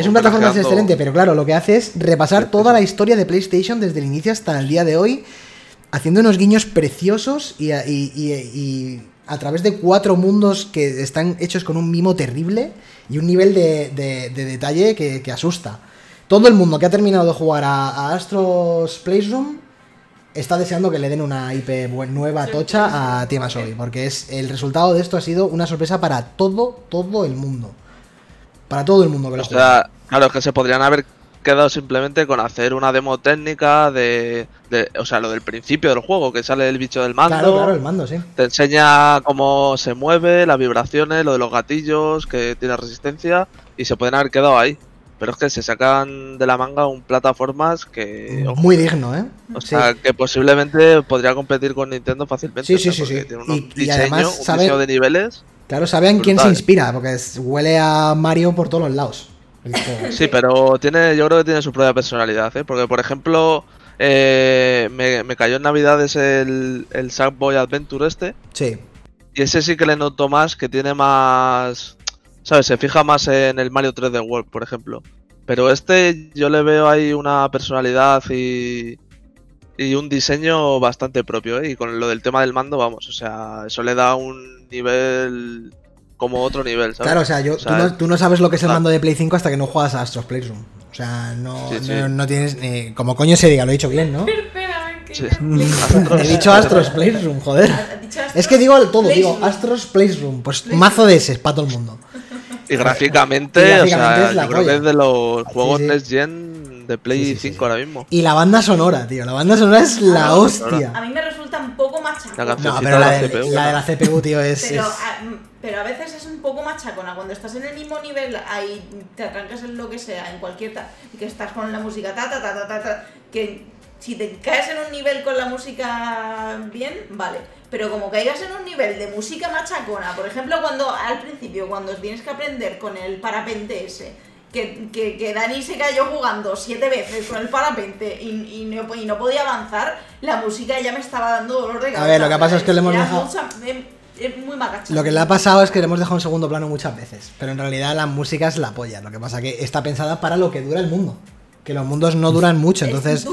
Es un plataformas homenajeando- excelente, pero claro, lo que hace es repasar toda la historia de PlayStation desde el inicio hasta el día de hoy, haciendo unos guiños preciosos y, y- y- y a través de cuatro mundos que están hechos con un mimo terrible y un nivel de, de- de detalle que, que asusta. Todo el mundo que ha terminado de jugar a, a Astros Playroom está deseando que le den una IP buen- nueva, tocha a Team Asobi, porque es el resultado de esto ha sido una sorpresa para todo, todo el mundo. Para todo el mundo que lo O sea, claro, es que se podrían haber quedado simplemente con hacer una demo técnica de, de- o sea, lo del principio del juego, que sale el bicho del mando, Claro, claro, el mando, sí. te enseña cómo se mueve, las vibraciones, lo de los gatillos, que tiene resistencia, y se pueden haber quedado ahí. Pero es que se sacan de la manga un plataformas que, ojo, Muy digno, ¿eh? o Sí. sea, que posiblemente podría competir con Nintendo fácilmente. Sí, o sea, sí, sí, sí. Tiene un Y- y diseño, además un diseño de niveles. Claro, saben quién se Brutal. inspira, porque huele a Mario por todos los lados. Sí, pero tiene, yo creo que tiene su propia personalidad, ¿eh? Porque, por ejemplo, eh, me, me cayó en Navidades el, el Sackboy Adventure este, Sí. y ese sí que le noto más, que tiene más... ¿Sabes? Se fija más en el Mario 3D World, por ejemplo. Pero este yo le veo ahí una personalidad y, y un diseño bastante propio, ¿eh? Y con lo del tema del mando, vamos, o sea, eso le da un nivel como otro nivel, ¿sabes? Claro, o sea, yo, O sea, tú, no, tú no sabes lo que es el claro. mando de Play 5 hasta que no juegas a Astros Playroom. O sea, no, Sí, sí. no, no tienes ni. Como coño se diga, lo he dicho bien, ¿no? He dicho Astros Playroom, joder. ¿Has dicho Astros? Es que digo todo, digo. Astros Playroom. Pues mazo de ese para todo el mundo. Y gráficamente, Y o gráficamente sea, es la yo creo que polla. es de los juegos sí. Next Gen de Play Sí, sí, sí, 5 sí. ahora mismo. Y la banda sonora, tío. La banda sonora es la Ah, hostia. A mí me La. No, pero la la de, CPU, la de la CPU, tío, es. Pero es- a, mm, pero a veces es un poco machacona. Cuando estás en el mismo nivel, ahí te arrancas en lo que sea, en cualquier que estás con la música ta ta ta ta ta, ta, que si te caes en un nivel con la música bien, vale. Pero como caigas en un nivel de música machacona, por ejemplo, cuando al principio, cuando tienes que aprender con el parapente ese, que, que, que Dani se cayó jugando siete veces con el parapente y, y no, y no podía avanzar, la música ya me estaba dando dolor de cabeza. ver, lo que pasa es que le hemos Era dejado- mucha- em- es muy. Lo que le ha pasado es que le hemos dejado en segundo plano muchas veces. Pero en realidad la música es la polla. Lo que pasa que está pensada para lo que dura el mundo. Que los mundos no duran mucho, Es- entonces.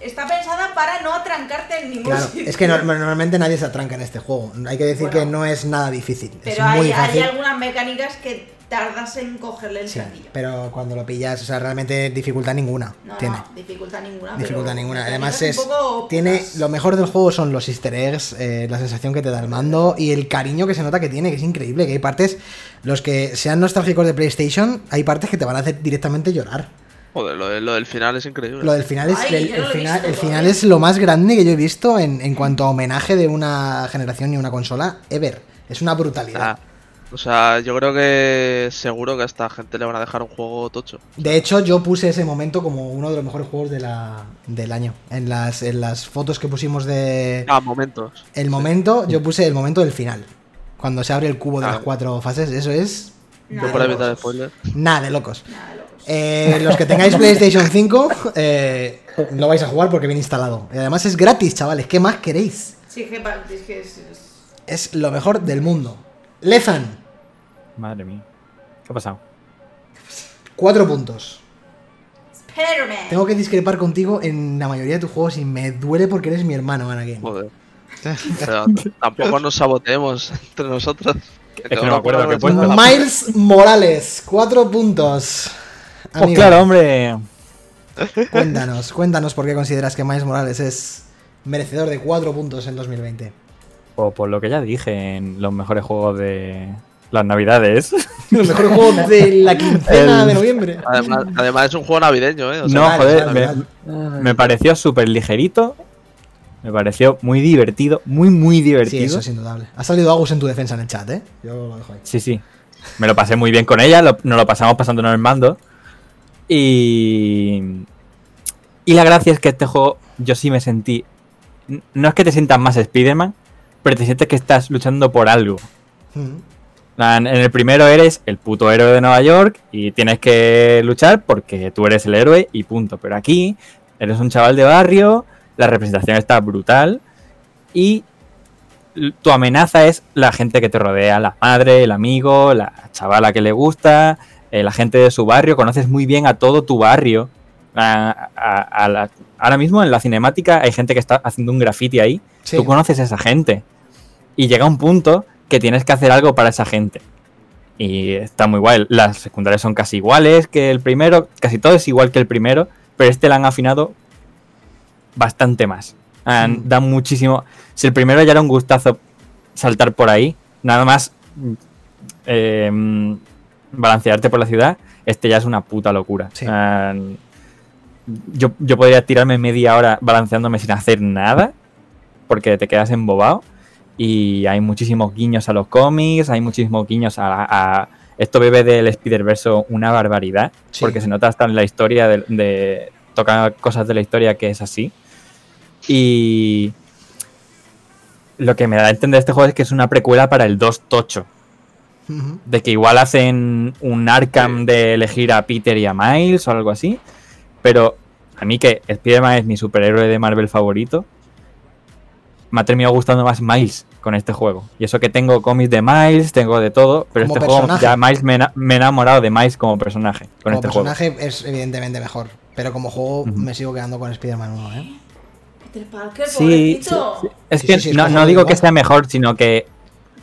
está pensada para no atrancarte en ningún Claro, sitio. es que no- normalmente nadie se atranca en este juego. Hay que decir Bueno. que no es nada difícil. es Pero muy hay, algunas mecánicas que tardas en cogerle el Sí, platillo. pero cuando lo pillas, o sea, realmente dificultad ninguna No, tiene. no, dificultad ninguna. Dificultad pero ninguna. Además un es poco tiene lo mejor del juego son los Easter eggs, eh, la sensación que te da el mando y el cariño que se nota que tiene, que es increíble. Que hay partes, los que sean nostálgicos de PlayStation, hay partes que te van a hacer directamente llorar. Joder, lo, de- lo del final es increíble. Lo del final es Ay, el, final, visto el final todavía. es lo más grande que yo he visto en, en cuanto a homenaje de una generación y una consola ever. Es una brutalidad. Ah, o sea, yo creo que seguro que a esta gente le van a dejar un juego tocho. De hecho, yo puse ese momento como uno de los mejores juegos de la, del año. En las, en las fotos que pusimos de, Ah, momentos. El momento, yo puse el momento del final. Cuando se abre el cubo de Ah. las cuatro fases, eso es Nada Yo para de evitar locos. spoilers. nada de locos. Nada de locos. Eh, los que tengáis PlayStation 5, eh, lo vais a jugar porque viene instalado. Y además es gratis, chavales. ¿Qué más queréis? Sí, que, es- Es lo mejor del mundo. Lezan, Madre mía. ¿Qué ha pasado? cuatro puntos. Spider-Man. Tengo que discrepar contigo en la mayoría de tus juegos y me duele porque eres mi hermano, Anakin. Joder. Pero tampoco nos saboteemos entre nosotros. que no me acuerdo puesto. Miles Morales, cuatro puntos. Pues Amigo, claro, hombre. Cuéntanos, cuéntanos por qué consideras que Miles Morales es merecedor de cuatro puntos en 2020. O por lo que ya dije en los mejores juegos de las navidades. Los mejores juegos de la quincena El- de noviembre. Además, además es un juego navideño, ¿eh? O sea, no, vale, joder, me, pareció súper ligerito. Me pareció muy divertido, muy, muy Sí, divertido. eso es indudable. Ha salido Agus en tu defensa en el chat, ¿eh? Yo lo dejo ahí. Sí, sí. Me lo pasé muy bien con ella, lo- nos lo pasamos pasándonos el mando. Y. Y la gracia es que este juego yo sí me sentí. No es que te sientas más Spider-Man, pero te sientes que estás luchando por algo. Mm. En el primero eres el puto héroe de Nueva York y tienes que luchar porque tú eres el héroe y punto. Pero aquí eres un chaval de barrio, la representación está brutal y tu amenaza es la gente que te rodea, la madre, el amigo, la chavala que le gusta, eh, la gente de su barrio. Conoces muy bien a todo tu barrio. A- a- a la- ahora mismo en la cinemática hay gente que está haciendo un graffiti ahí Sí. tú conoces a esa gente. Y llega un punto que tienes que hacer algo para esa gente. Y está muy guay. Las secundarias son casi iguales que el primero, casi todo es igual que el primero, pero este lo han afinado bastante más. Mm. Da muchísimo. Si el primero ya era un gustazo saltar por ahí, nada más eh, mm, balancearte por la ciudad, este ya es una puta locura. Sí. Yo, yo podría tirarme media hora balanceándome sin hacer nada, porque te quedas embobado. Y hay muchísimos guiños a los cómics, hay muchísimos guiños a, a- esto bebe del Spider-Verse una barbaridad, Sí. porque se nota hasta en la historia de, de- toca cosas de la historia que es así. Y lo que me da a entender este juego es que es una precuela para el 2 Tocho, de que igual hacen un Arkham de elegir a Peter y a Miles o algo así, pero a mí que Spider-Man es mi superhéroe de Marvel favorito, me ha terminado gustando más Miles con este juego. Y eso que tengo cómics de Miles, tengo de todo, pero Como este juego ya Miles me, me he enamorado de Miles como personaje con Como este juego. personaje es evidentemente mejor. Pero como juego me sigo quedando con Spider-Man 1, ¿eh? Peter Parker, Sí, pobrecito. sí, sí. es Sí, que sí, sí, es no, no digo igual. que sea mejor, sino que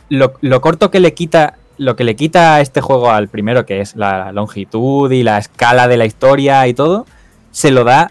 lo, lo corto que le quita, lo que le quita a este juego al primero, que es la longitud y la escala de la historia y todo, se lo da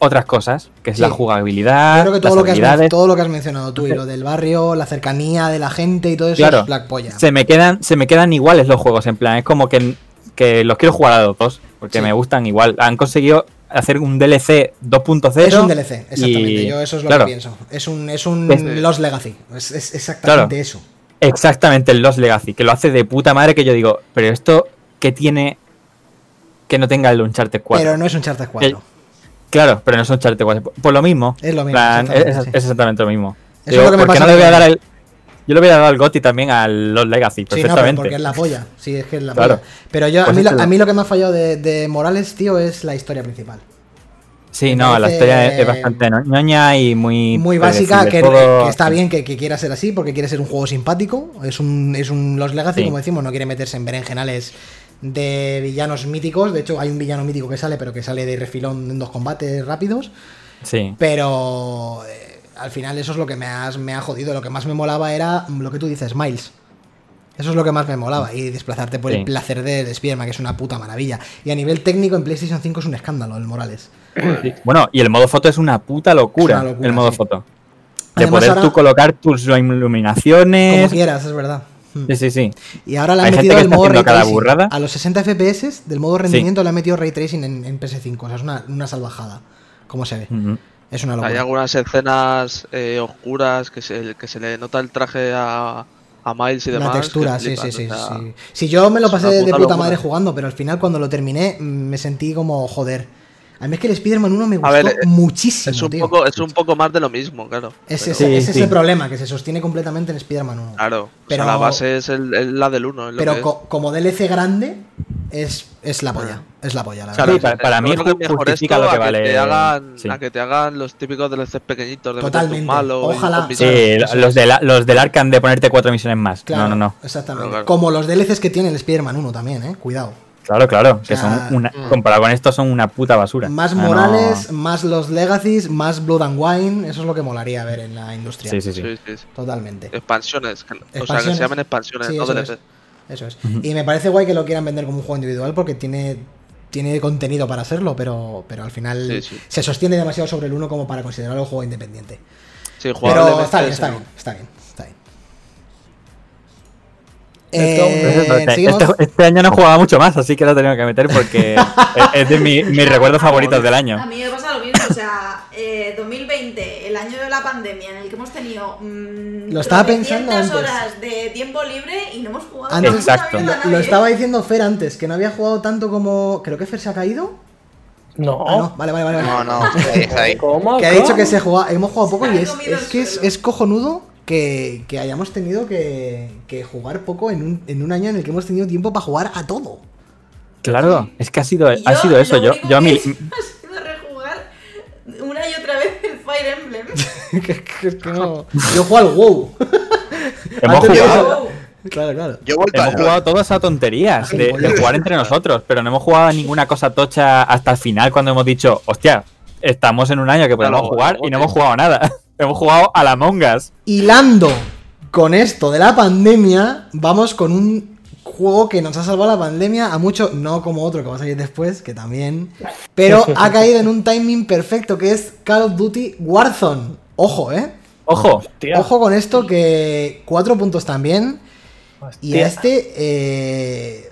otras cosas, que es Sí. la jugabilidad, creo que todo las lo que, has, todo lo que has mencionado tú y lo del barrio, la cercanía de la gente y todo eso Claro. es la polla. Se me quedan, se me quedan iguales los juegos, en plan, es como que, que los quiero jugar a los dos, porque Sí. me gustan igual. Han conseguido hacer un DLC 2.0. Es un DLC, exactamente. y- Yo eso es lo claro, que pienso. Es un, es un Es- Lost Legacy. Es, es exactamente Claro. eso. Exactamente, el Lost Legacy, que lo hace de puta madre que yo digo, pero esto, ¿qué tiene que no tenga el Uncharted 4? Pero no es un Charter 4. Claro, pero no es Uncharted 4. Pues lo mismo. Es lo mismo, plan, exactamente, es- sí. es exactamente lo mismo. Eso Digo, es lo que me ¿por qué pasa no le voy a dar el... Yo le voy a dar al GOTI también al Lost Legacy, Sí, no, perfectamente. porque es la polla. Sí, es que es la Claro. polla. Pero yo, a, Pues mí es lo, que a mí lo que me ha fallado de, de Morales, tío, es la historia principal. sí, no, la historia es, es bastante ñoña y muy... Muy básica, que, está bien que, que quiera ser así, porque quiere ser un juego simpático. Es un, es un Los Legacy, Sí. como decimos, no quiere meterse en berenjenales de villanos míticos. De hecho, hay un villano mítico que sale, pero que sale de refilón en dos combates rápidos. Sí, Pero eh, al final eso es lo que me, has, me ha jodido. Lo que más me molaba era lo que tú dices, Miles. Eso es lo que más me molaba. Y desplazarte por el placer de Spider-Man, que es una puta maravilla. Y a nivel técnico en PlayStation 5 es un escándalo el Morales. sí. Bueno, y el modo foto es una puta locura, Es una locura, el modo sí. foto. De Además, poder ahora- tú colocar tus Como iluminaciones... quieras, es verdad. Hmm. Sí, sí, sí. Y ahora le han Hay metido el modo ray tracing. burrada. A los 60 FPS del modo rendimiento le han metido ray tracing en, en PS5. O sea, es una, una salvajada. Como se ve. Es una Hay locura. algunas escenas eh, oscuras que se, que se le nota el traje a, a Miles y demás. La textura, sí, sí, flipas, sí, o sea, sí. Si yo me lo pasé de puta locura. madre jugando, pero al final cuando lo terminé mm, me sentí como joder. A mí es que el Spider-Man 1 me gustó A ver, muchísimo, Es un, tío. poco, es un poco más de lo mismo, claro. Ese, pero- ese- Sí, ese sí. es el problema, que se sostiene completamente en Spider-Man 1. Claro, Pero- o sea, la base es el- el- la del 1. Pero co- como DLC grande, es, es la polla. Es la polla, la Claro, verdad. sí, para- para mí creo que mejor esto lo que a vale- te hagan, sí. a que te hagan los típicos DLCs pequeñitos de Totalmente. malo Ojalá. Sí, los, es. de la- los del Arkham de ponerte cuatro misiones más. Claro, No, no, no. Exactamente. Claro, claro. Como los DLCs que tiene el Spider-Man 1 también, eh. Cuidado. Claro, claro. Que sea, son una, comparado con esto, son una puta basura. Más Ah, no. Morales, más los Legacies, más Blood and Wine. Eso es lo que molaría ver en la industria. Sí, sí, sí. Sí, sí, sí. Totalmente. Expansiones, que- o sea, que Expansiones. se llamen expansiones, Sí, no eso es. Eso es. Y me parece guay que lo quieran vender como un juego individual porque tiene, tiene contenido para hacerlo, pero, pero al final Sí, sí. se sostiene demasiado sobre el uno como para considerarlo un juego independiente. Sí, Pero está bien, es está bien, está bien, está bien. Esto- Eh, Este, este- este año no he jugado mucho más, así que lo he tenido que meter porque es- es de mi- mis recuerdos favoritos del A año. mí me pasa lo mismo, o sea, eh, 2020, el año de la pandemia en el que hemos tenido mm, Lo estaba 300 pensando antes. horas de tiempo libre y no hemos jugado Antes- Exacto. a Lo, estaba diciendo Fer antes, que no había jugado tanto como. Creo que Fer se ha caído. No. Ah, no, vale, vale, vale. No, no, ahí. ¿Cómo? Que ha dicho que se juega, hemos jugado poco Se y es, que es cojonudo que, que hayamos tenido que, que jugar poco en un, en un año en el que hemos tenido tiempo para jugar a todo. Claro, es que ha sido, ha sido eso. Yo, yo a mí. ha sido rejugar una y otra vez el Fire Emblem. que, que- es que no. Yo juego al WoW. Hemos jugado, eso- Claro, claro. Yo hemos jugado todas a tonterías de, de jugar entre nosotros, pero no hemos jugado a ninguna cosa tocha hasta el final cuando hemos dicho, hostia, estamos en un año que podemos jugar y no hemos jugado a nada. Hemos jugado a la Among Us. Hilando con esto de la pandemia, vamos con un juego que nos ha salvado la pandemia a mucho, no como otro que va a salir después, que también, pero ha caído en un timing perfecto que es Call of Duty Warzone. Ojo, ¿eh? Ojo, Hostia. Ojo con esto que cuatro puntos también. Y Hostia. este eh,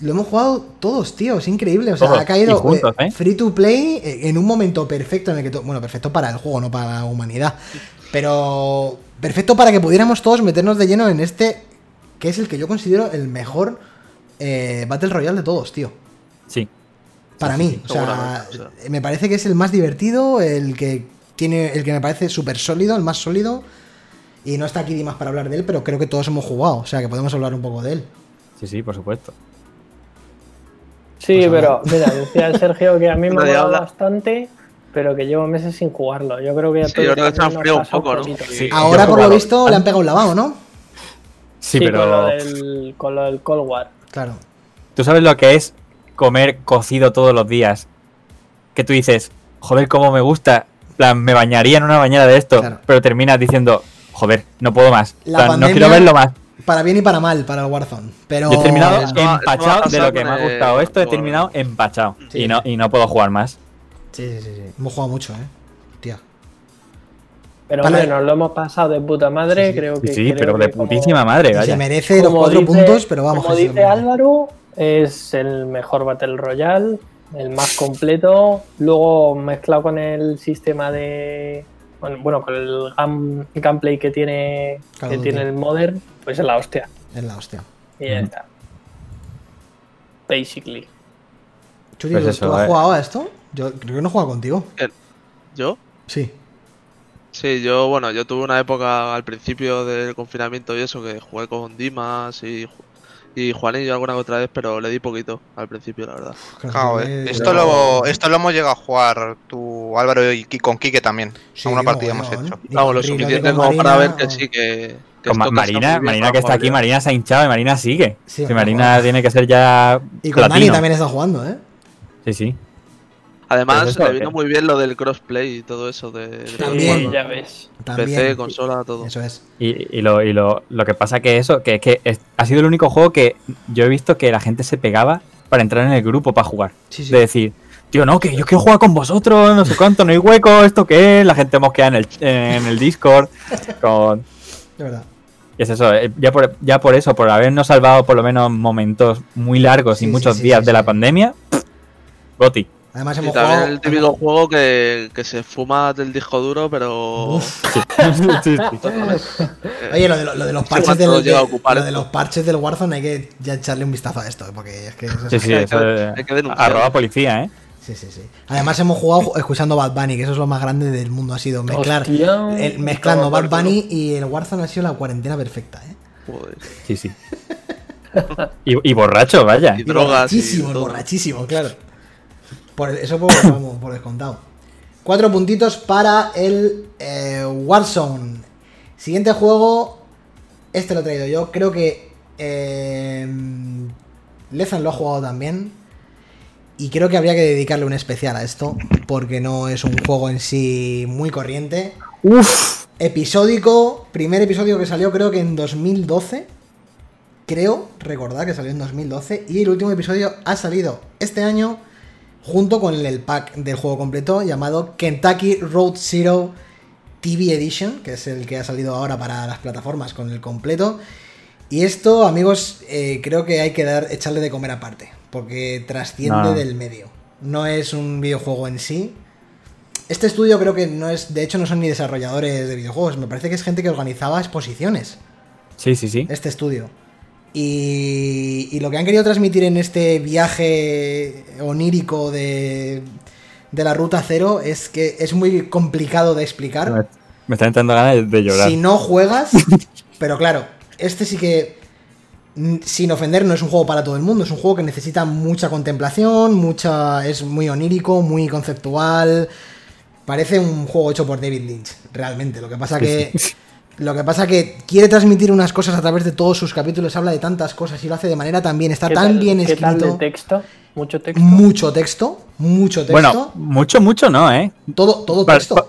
lo hemos jugado todos, tío. Es increíble. O sea, Todos, ha caído juntos, eh, ¿eh? free to play eh, en un momento perfecto en el que. Bueno, perfecto para el juego, no para la humanidad. Pero perfecto para que pudiéramos todos meternos de lleno en este, que es el que yo considero el mejor eh, Battle Royale de todos, tío. sí. Para mí, o sea, o sea. me parece que es el más divertido, el que tiene, el que me parece súper sólido, el más sólido. Y no está aquí Dimas para hablar de él, pero creo que todos hemos jugado, o sea que podemos hablar un poco de él. Sí, sí, por supuesto. Sí, Pues pero mira, decía el Sergio que a mí me mola habla. bastante, pero que llevo meses sin jugarlo. Yo creo que a Sí, todos yo creo que se han enfriado un poco, ¿no? Sí. Ahora, por lo visto, le han pegado un lavado, ¿no? Sí, Sí, con, lo pero del, con lo del Cold War. Claro. tú sabes lo que es comer cocido todos los días. Que tú dices, joder, cómo me gusta. En plan, me bañaría en una bañera de esto. Claro. Pero terminas diciendo, joder, no puedo más. Plan, pandemia- No quiero verlo más. Para bien y para mal, para el Warzone. Pero. Yo he terminado empachado de lo que me ha gustado esto. He terminado empachado. Sí. Y, no, y no puedo jugar más. Sí, sí, sí, sí. Hemos jugado mucho, ¿eh? Tía. Pero Vale. hombre, nos lo hemos pasado de puta madre, Sí, sí. creo que. Sí, creo pero de como- putísima madre, se merece los cuatro dice- puntos, pero vamos. Como dice. Álvaro, es el mejor Battle Royale, el más completo. Luego mezclado con el sistema de. Bueno, bueno, con el gam- gameplay que tiene, Call que tiene el Modern, pues es la hostia. Es la hostia. Y ya está. Basically. Churi, Pues ¿tú eso, has eh. jugado a esto? Yo creo que no he jugado contigo. ¿Yo? Sí. Sí, yo, bueno, yo tuve una época al principio del confinamiento y eso, que jugué con Dimas y, y Juanillo alguna otra vez, pero le di poquito al principio, la verdad. Claro, eh, eh, esto, lo, esto lo hemos llegado a jugar tú, Álvaro, y Ki- con Quique también. Sí, Alguna partida hemos hecho. Y Vamos, lo suficiente como para ver que sí, que... que Con Marina, Marina con que está aquí. Marina se ha hinchado y Marina sigue. Sí, bueno, Marina bueno. tiene que ser ya Y con Dani también está jugando, ¿eh? Sí, sí. Además, Pues eso, le vino muy bien lo del crossplay y todo eso de, de También. ya ves. También. PC, consola, todo. Eso es. Y, y lo, y lo, lo que pasa que eso, que es que es- ha sido el único juego que yo he visto que la gente se pegaba para entrar en el grupo para jugar. Sí, sí. De decir, tío, no, que yo quiero jugar con vosotros, no sé cuánto, no hay hueco, ¿esto qué es? La gente mosquea en el, en el Discord. Con... De verdad. Y es eso, eh, ya por, ya por eso, por habernos salvado por lo menos momentos muy largos Sí, y muchos sí, días sí, de la pandemia, Goti. Además Y hemos también jugado. el típico juego que, que se fuma del disco duro, pero... Oye, lo de, lo- lo de los parches del, de- los parches del Warzone hay que ya echarle un vistazo a esto, porque es que eso es Sí, sí, eso es- Hay que denunciar. arroba policía, ¿eh? Sí, sí, sí. Además hemos jugado escuchando Bad Bunny, que eso es lo más grande del mundo, ha sido mezclar Hostia, el- mezclando Bad. Bunny y el Warzone ha sido la cuarentena perfecta, ¿eh? Joder. Sí, sí. Y, y borracho, vaya. Y Y drogas y borrachísimo, borrachísimo, claro. Por eso por, vamos, por descontado. Cuatro puntitos para el eh, Warzone. Siguiente juego. Este lo he traído yo. Creo que eh, Lezan lo ha jugado también. Y creo que habría que dedicarle un especial a esto. Porque no es un juego en sí muy corriente. Uf. Episódico. Primer episodio que salió creo que en 2012. Creo recordar que salió en 2012. Y el último episodio ha salido este año. Junto con el pack del juego completo llamado Kentucky Road Zero TV Edition, que es el que ha salido ahora para las plataformas con el completo. Y esto, amigos, eh, creo que hay que dar, echarle de comer aparte, porque trasciende No. del medio. No es un videojuego en sí. Este estudio creo que no es, de hecho no son ni desarrolladores de videojuegos, me parece que es gente que organizaba exposiciones Sí, sí, sí. este estudio. Y, y lo que han querido transmitir en este viaje onírico de, de la ruta cero es que es muy complicado de explicar. Me, me está entrando ganas de llorar. Si no juegas, pero claro, este sí que, sin ofender, no es un juego para todo el mundo, es un juego que necesita mucha contemplación, mucha es muy onírico, muy conceptual. Parece un juego hecho por David Lynch, realmente. Lo que pasa que lo que pasa que quiere transmitir unas cosas a través de todos sus capítulos, habla de tantas cosas y lo hace de manera tan bien, está ¿Qué tan tal- bien ¿Qué tal de escrito, texto? ¿Mucho texto? mucho texto, mucho texto, Bueno, mucho, mucho no, ¿eh? todo todo Para- texto. pa-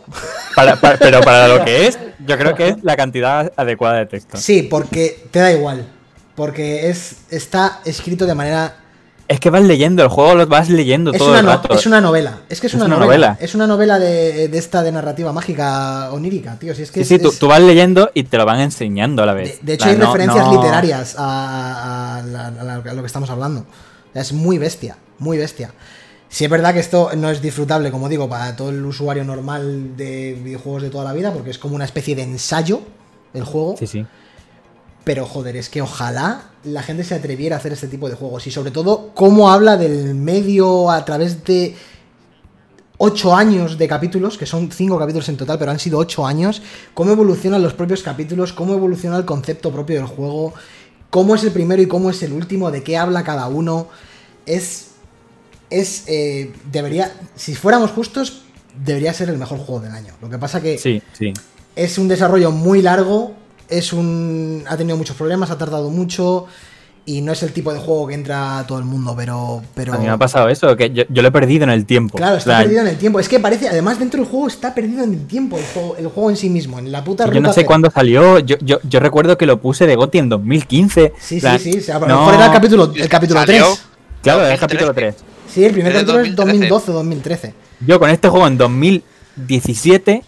para- para- pero para lo que es, Yo creo que es la cantidad adecuada de texto. Sí, porque te da igual. Porque es, está escrito de manera Es que vas leyendo, el juego lo vas leyendo Es todo una, el rato. es una novela. Es que es, Es una, una novela. novela. Es una novela de, de esta de narrativa mágica onírica, tío. Si es que Sí, es- sí, tú, vas leyendo y te lo van enseñando a la vez. de, de hecho, hay no- referencias no- literarias a, a lo que estamos hablando. Es muy bestia, muy bestia. Sí es verdad que esto no es disfrutable, como digo, para todo el usuario normal de videojuegos de toda la vida, porque es como una especie de ensayo el juego. Sí, sí. Pero joder, es que ojalá la gente se atreviera a hacer este tipo de juegos. Y sobre todo, cómo habla del medio a través de ocho años de capítulos, que son cinco capítulos en total, pero han sido ocho años. Cómo evolucionan los propios capítulos, cómo evoluciona el concepto propio del juego, cómo es el primero y cómo es el último, de qué habla cada uno. Es. Es. eh, debería. Si fuéramos justos, debería ser el mejor juego del año. Lo que pasa que Sí, sí. es un desarrollo muy largo, es un ha tenido muchos problemas, ha tardado mucho y no es el tipo de juego que entra a todo el mundo, pero pero A mí me ha pasado eso, que yo, yo lo he perdido en el tiempo. claro, está plan, perdido en el tiempo. Es que parece, además dentro del juego está perdido en el tiempo el juego, el juego en sí mismo, en la puta Yo ruta no sé cuándo salió, yo, yo, yo recuerdo que lo puse de GOTY en 2015. Sí, plan, sí, sí, o sea, a lo no- mejor era el capítulo el capítulo Salió 3. Claro, era el 2013. capítulo 3. Sí, el primer capítulo es 2013. 2012 2013. Yo con este juego en 2017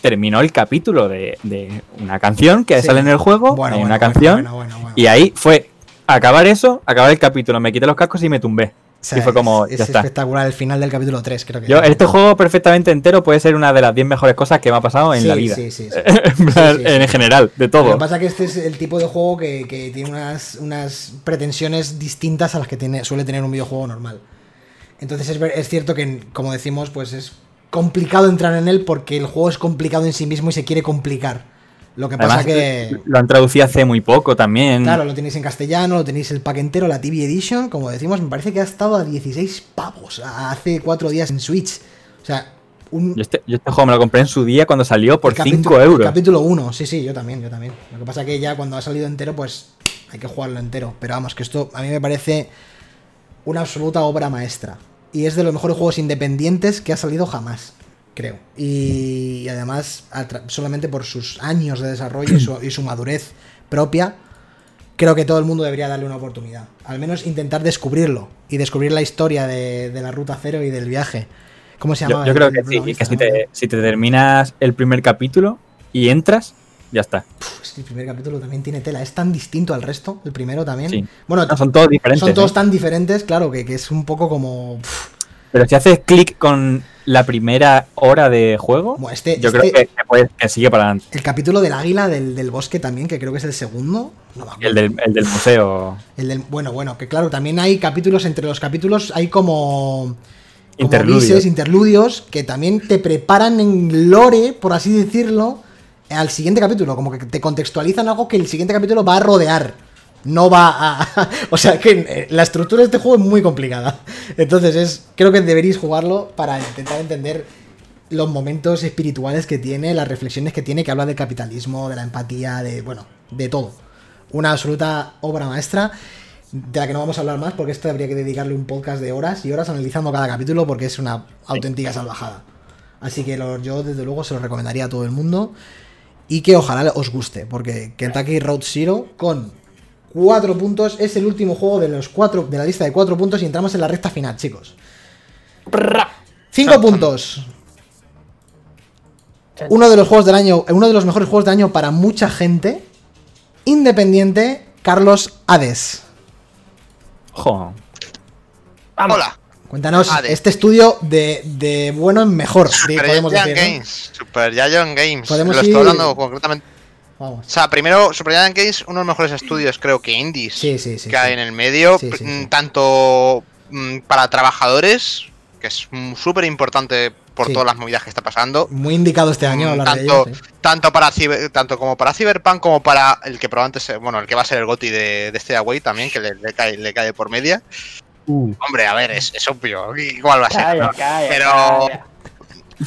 terminó el capítulo de, de una canción que Sí. sale en el juego, Bueno, hay bueno, una bueno, canción, y ahí fue acabar eso, acabar el capítulo, me quité los cascos y me tumbé. O sea, y fue como, es, ya es está. espectacular el final del capítulo 3, creo que. Yo, este juego perfectamente entero puede ser una de las 10 mejores cosas que me ha pasado en Sí, la vida. sí, sí, sí. en, general, de Lo todo. que pasa es que este es el tipo de juego que, que tiene unas, unas pretensiones distintas a las que tiene, suele tener un videojuego normal. Entonces es cierto que, como decimos, pues es complicado entrar en él porque el juego es complicado en sí mismo y se quiere complicar. Lo que pasa Además, que... lo han traducido hace muy poco también. Claro, lo tenéis en castellano, lo tenéis el pack entero, la TV Edition, como decimos, me parece que ha estado a 16 pavos hace cuatro días en Switch. O sea, un, Yo este, yo este juego me lo compré en su día cuando salió por el capítulo- 5 euros. Capítulo 1, sí, sí, yo también, yo también. Lo que pasa que ya cuando ha salido entero, pues hay que jugarlo entero. Pero vamos, que esto a mí me parece una absoluta obra maestra. Y es de los mejores juegos independientes que ha salido jamás, creo. Y, además, solamente por sus años de desarrollo y su, y su madurez propia, creo que todo el mundo debería darle una oportunidad. Al menos intentar descubrirlo y descubrir la historia de, de la ruta cero y del viaje. ¿Cómo se Yo, llama? yo el- creo que sí, que si te, si te terminas el primer capítulo y entras, ya está. Es que el primer capítulo también tiene tela. Es tan distinto al resto, el primero también. Sí. Bueno, No, son todos diferentes. son todos ¿eh? tan diferentes, claro, que, que es un poco como. Pero si haces clic con la primera hora de juego, Bueno, este- yo este- creo que, que sigue para adelante. El capítulo del águila del, del bosque también, que creo que es el segundo. No me. El del, el del museo. El del- bueno, bueno, que claro, también hay capítulos, entre los capítulos hay como. como Interludios. bises, interludios, que también te preparan en lore, por así decirlo, al siguiente capítulo. Como que te contextualizan algo que el siguiente capítulo va a rodear. No va a. o sea que eh, la estructura de este juego es muy complicada. Entonces es. Creo que deberéis jugarlo para intentar entender los momentos espirituales que tiene, las reflexiones que tiene, que habla del capitalismo, de la empatía, de. bueno, de todo. Una absoluta obra maestra. De la que no vamos a hablar más, porque esto habría que dedicarle un podcast de horas y horas analizando cada capítulo, porque es una auténtica salvajada. Así que lo- yo, desde luego, se lo recomendaría a todo el mundo. Y que ojalá os guste, porque Kentucky Road Zero, con cuatro puntos, es el último juego de los cuatro de la lista de cuatro puntos y entramos en la recta final, chicos. Cinco puntos. Uno de los juegos del año, uno de los mejores juegos del año para mucha gente. Independiente, Carlos Hades. Vamos. Hola, Cuéntanos, este estudio de, de bueno en mejor, Super podemos Giant decir. ¿no? Games. Super Giant Games. Podemos Lo ir- estoy hablando concretamente. Vamos. O sea, primero, Super Giant Games, uno de los mejores estudios, creo que indies Sí, sí, sí. que hay en el medio, mm, tanto mm, para trabajadores, que es mm, súper importante por todas las movidas que está pasando. Muy indicado este año de tanto, ello. sí. tanto para ciber- tanto como para Cyberpunk como para el que probablemente bueno el que va a ser el GOTI de, de este Away también que le, le cae le cae por media hombre a ver es, es obvio igual va a ser Calla, ¿no? calla, Pero- calla.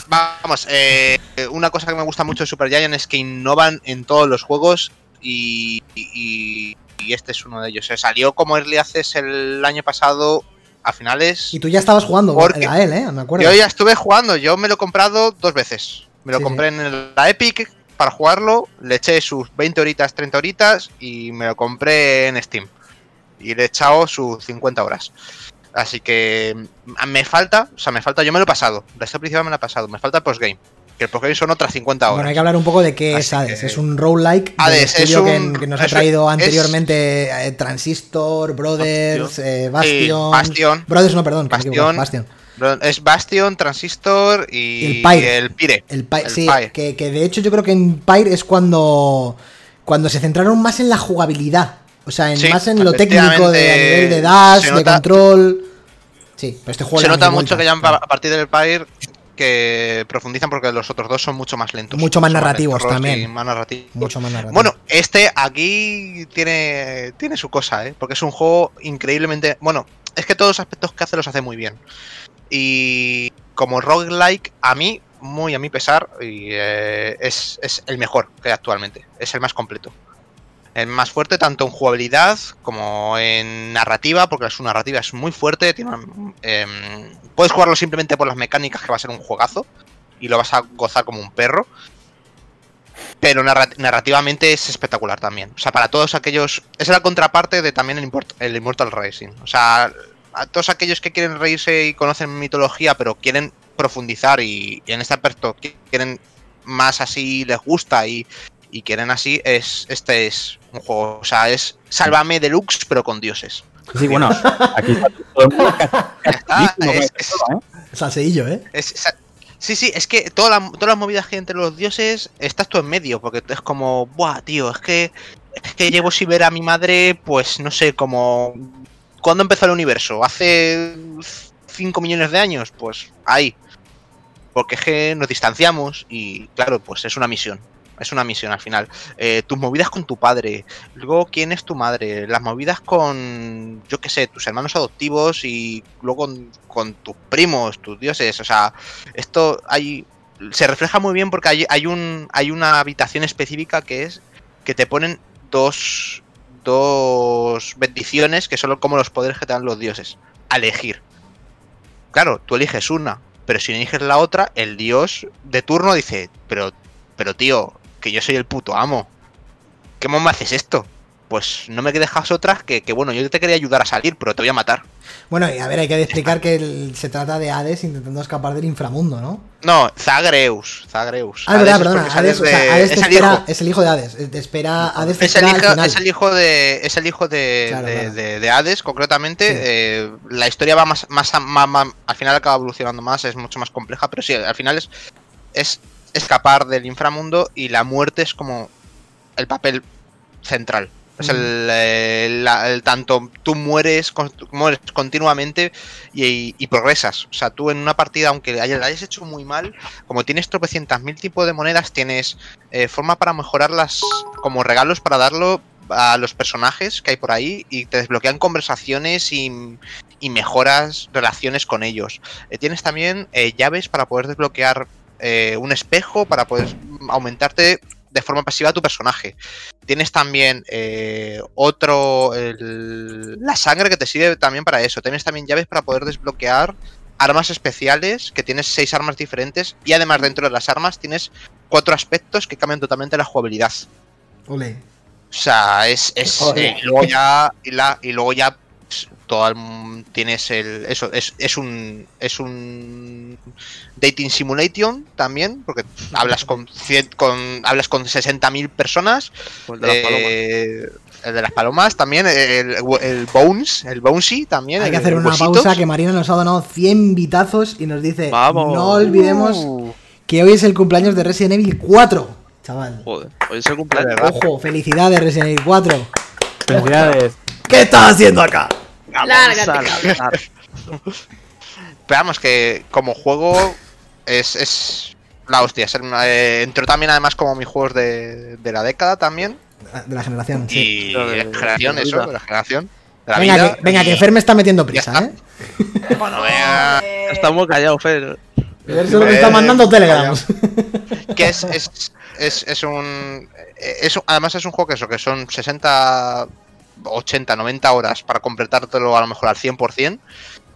vamos eh, una cosa que me gusta mucho de Super Giant es que innovan en todos los juegos y, y- y este es uno de ellos se salió como Early Access el año pasado a finales Y tú ya estabas jugando Porque- a él, ¿eh? Me acuerdo. yo ya estuve jugando, yo me lo he comprado dos veces. Me lo Sí, compré en la Epic para jugarlo, le eché sus 20 horitas, 30 horitas y me lo compré en Steam. Y le he echado sus 50 horas. Así que mm, me falta, o sea, me falta, yo me lo he pasado. La historia principal me lo he pasado, me falta el postgame. Que el postgame son otras 50 horas. Bueno, hay que hablar un poco de qué es Hades. que- Es un roguelike Hades es un- que, nos ha traído es- anteriormente eh, Transistor, Brothers, eh, Bastion. Bastion. Brothers no, perdón, Bastion. Bastion. Es Bastion, Transistor y, Y el Pyre. el Pyre. El Pyre, El sí, Pyre. Que, que de hecho yo creo que en Pyre es cuando, cuando se centraron más en la jugabilidad. O sea, en, Sí, más en lo técnico de, a nivel de dash, de control. Sí, pero este juego Se nota mucho que ya a partir del Pyre que profundizan porque los otros dos son mucho más lentos. Mucho más narrativos también. más narrativos. Mucho más narrativo. Bueno, este aquí tiene, tiene su cosa, ¿eh? Porque es un juego increíblemente... Bueno, es que todos los aspectos que hace los hace muy bien. Y como roguelike, a mí, muy a mi pesar, y, eh, es, es el mejor que hay actualmente. Es el más completo. El más fuerte tanto en jugabilidad como en narrativa, porque su narrativa es muy fuerte. Em, puedes jugarlo simplemente por las mecánicas, que va a ser un juegazo. Y lo vas a gozar como un perro. Pero narra- narrativamente es espectacular también. O sea, para todos aquellos. Es la contraparte de también el, Immortal Racing. O sea, a todos aquellos que quieren reírse y conocen mitología, pero quieren profundizar y, y en este aspecto qui- quieren más así, les gusta y, y quieren así, es este es un juego. O sea, es Sálvame Deluxe, pero con dioses. Sí, bueno, aquí está todo el mundo Ya está, castísimo con es- ¿eh? Salseillo, ¿eh? Es- sí, sí, es que toda la- todas las movidas que hay entre los dioses estás tú en medio, porque es como, buah, tío, es que, es que llevo sin ver a mi madre, pues no sé, como. ¿Cuándo empezó el universo? ¿Hace 5 millones de años? Pues ahí. Porque es que nos distanciamos y, claro, pues es una misión. Es una misión al final. Eh, tus movidas con tu padre. Luego, ¿quién es tu madre? Las movidas con, yo qué sé, tus hermanos adoptivos y luego con, con tus primos, tus dioses. O sea, esto hay se refleja muy bien porque hay, hay un hay una habitación específica que es que te ponen dos dos bendiciones que son como los poderes que te dan los dioses a elegir claro tú eliges una pero si eliges la otra el dios de turno dice pero pero tío que yo soy el puto amo ¿Cómo me haces esto? Pues no me dejas otras que, que, bueno, yo te quería ayudar a salir, pero te voy a matar. Bueno, y a ver, hay que explicar que el- se trata de Hades intentando escapar del inframundo, ¿no? No, Zagreus. Zagreus. Ah, verdad, perdona. Hades, sales o sea, de- Hades te es el espera, hijo. es el hijo de Hades. eh, Te espera, Hades te Es el, hijo, final. es el hijo de es el hijo de, Claro, de, claro. de- de Hades concretamente Sí. Eh, la historia va más, más, más- más- al final acaba evolucionando más es mucho más compleja pero sí al final es es escapar del inframundo y la muerte es como el papel central es el, eh, el tanto tú mueres, con- mueres continuamente y, y progresas. O sea, tú en una partida, aunque la hayas hecho muy mal, como tienes tropecientas mil tipos de monedas, tienes eh, forma para mejorarlas como regalos para darlo a los personajes que hay por ahí y te desbloquean conversaciones y, y mejoras relaciones con ellos. Eh, tienes también eh, llaves para poder desbloquear eh, un espejo para poder aumentarte de forma pasiva a tu personaje. Tienes también eh, otro, el- la sangre que te sirve también para eso. Tienes también llaves para poder desbloquear armas especiales, que tienes seis armas diferentes y además dentro de las armas tienes cuatro aspectos que cambian totalmente la jugabilidad. Ole. O sea, es, es eh, y luego ya y, la, y luego ya todo el- tienes el eso es, es un es un dating simulation también porque hablas con cien- con hablas con 60.000 personas Pues de las palomas. eh, el de las palomas también el, el Bones el Bonesy también Hay el que hacer de una huesitos. pausa que Marina nos ha donado 100 bitazos y nos dice, Vamos. no olvidemos Uh, que hoy es el cumpleaños de Resident Evil 4, chaval. Joder, hoy es el cumpleaños. Ojo, felicidades Resident Evil 4. Felicidades. ¿Qué estás haciendo acá? Lárgate. Pero vamos, que como juego es, es la hostia. Es el- eh, entró también además como mis juegos de, de la década también. De la generación, sí. Y de- la generación, de la eso, de la generación. De la Venga, vida, que, venga y- que Fer me está metiendo prisa, está. ¿eh? Bueno, venga, Joder. Está muy callado, Fer. Fer solo me Eh, está mandando telegrams. que es, es, es, es un, es un- Además es un juego que eso, que son 60, 80, 90 horas para completártelo a lo mejor al 100%.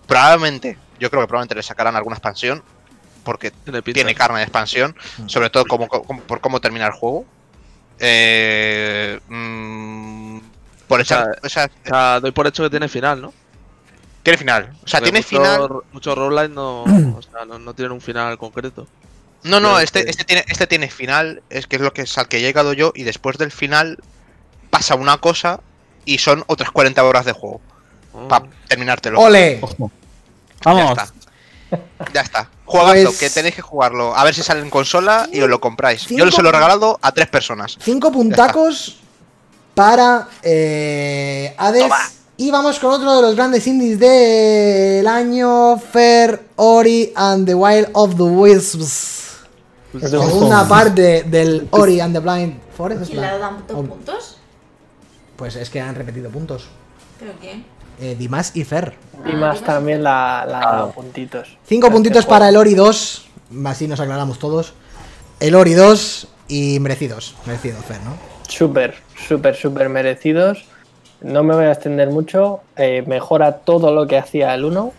Probablemente, yo creo que probablemente le sacarán alguna expansión. porque Tiene carne de expansión, sobre todo como, como- por cómo termina el juego. Eh, mm, por echar, o sea, O sea, doy por hecho que tiene final, ¿no? tiene final. O sea, Porque tiene final. Muchos roguelike no, o sea, no, no tienen un final concreto. No, no, este, este, tiene, este tiene final, es que es lo que es al que he llegado yo, y después del final pasa una cosa y son otras 40 horas de juego. Oh. Para terminártelo. ¡Ole! Ojo. Ya Vamos. está. Ya está. Juegazo, Pues- que tenéis que jugarlo. A ver si sale en consola y os lo compráis. Yo Cinco- se lo he regalado a tres personas. Cinco puntacos para eh, Hades. Toma. Y vamos con otro de los grandes indies del año: Fair Ori and the Wild of the Wisps. Segunda parte del Ori and the Blind Forest. es ¿Quién le la- ha dado tantos oh, puntos? Pues es que han repetido puntos. ¿Pero qué? Eh, Dimas y Fer. Y más también la, la puntitos. Cinco puntitos para el Ori 2. Así nos aclaramos todos. El Ori 2 y merecidos. Merecido, Fer, ¿no? Súper, súper, súper merecidos. No me voy a extender mucho. eh, mejora todo lo que hacía el 1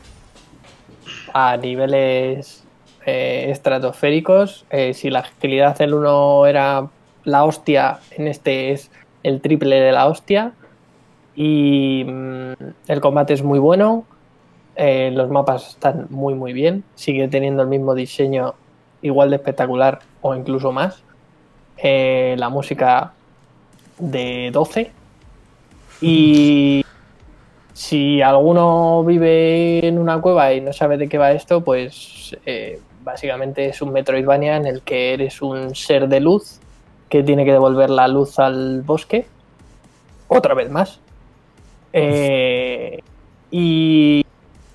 a niveles eh, estratosféricos. Eh, si la agilidad del 1 era la hostia, en este es el triple de la hostia. Y mm, el combate es muy bueno. eh, los mapas están muy, muy bien. Sigue teniendo el mismo diseño, igual de espectacular o incluso más. Eh, la música de 12. Y si alguno vive en una cueva y no sabe de qué va esto, pues eh, básicamente es un Metroidvania en el que eres un ser de luz que tiene que devolver la luz al bosque. Otra vez más. Eh, y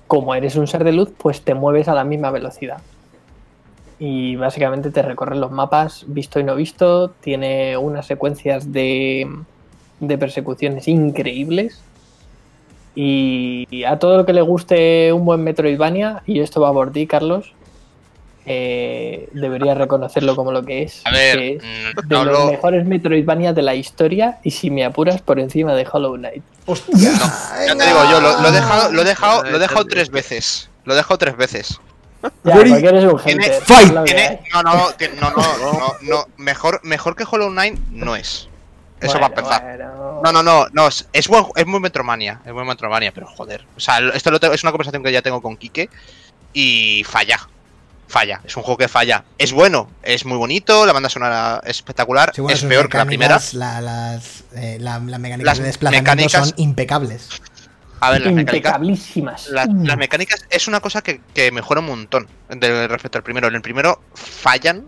como eres un ser de luz, pues te mueves a la misma velocidad y básicamente te recorren los mapas visto y no visto. Tiene unas secuencias de, de persecuciones increíbles. Y a todo el que le guste un buen Metroidvania, y esto va por ti, Carlos, eh, debería reconocerlo como lo que es. A ver, que es mm, de no los lo- mejores Metroidvania de la historia, y si me apuras, por encima de Hollow Knight. ¡Hostia! Ya te digo yo, lo, lo he dejado, lo he dejado, lo he dejado tres veces. Lo he dejado tres veces. Ya, porque eres un hater. fight, no, no, no, no, no, no, mejor, mejor que Hollow Knight no es. Eso va a empezar. bueno. No, no, no, no, es, es, buen- es muy Metromania, es muy Metromania, pero joder. O sea, esto lo tengo- es una conversación que ya tengo con Quique y falla. Falla, es un juego que falla. Es bueno, es muy bonito, la banda sonora es espectacular, Sí, bueno, es peor que la primera. La, las, eh, la, las mecánicas Las de desplazamiento mecánicas- son impecables. A ver, las mecánicas, Impecabilísimas. la- las mecánicas es una cosa que, que mejora un montón de, respecto al primero. En el primero fallan,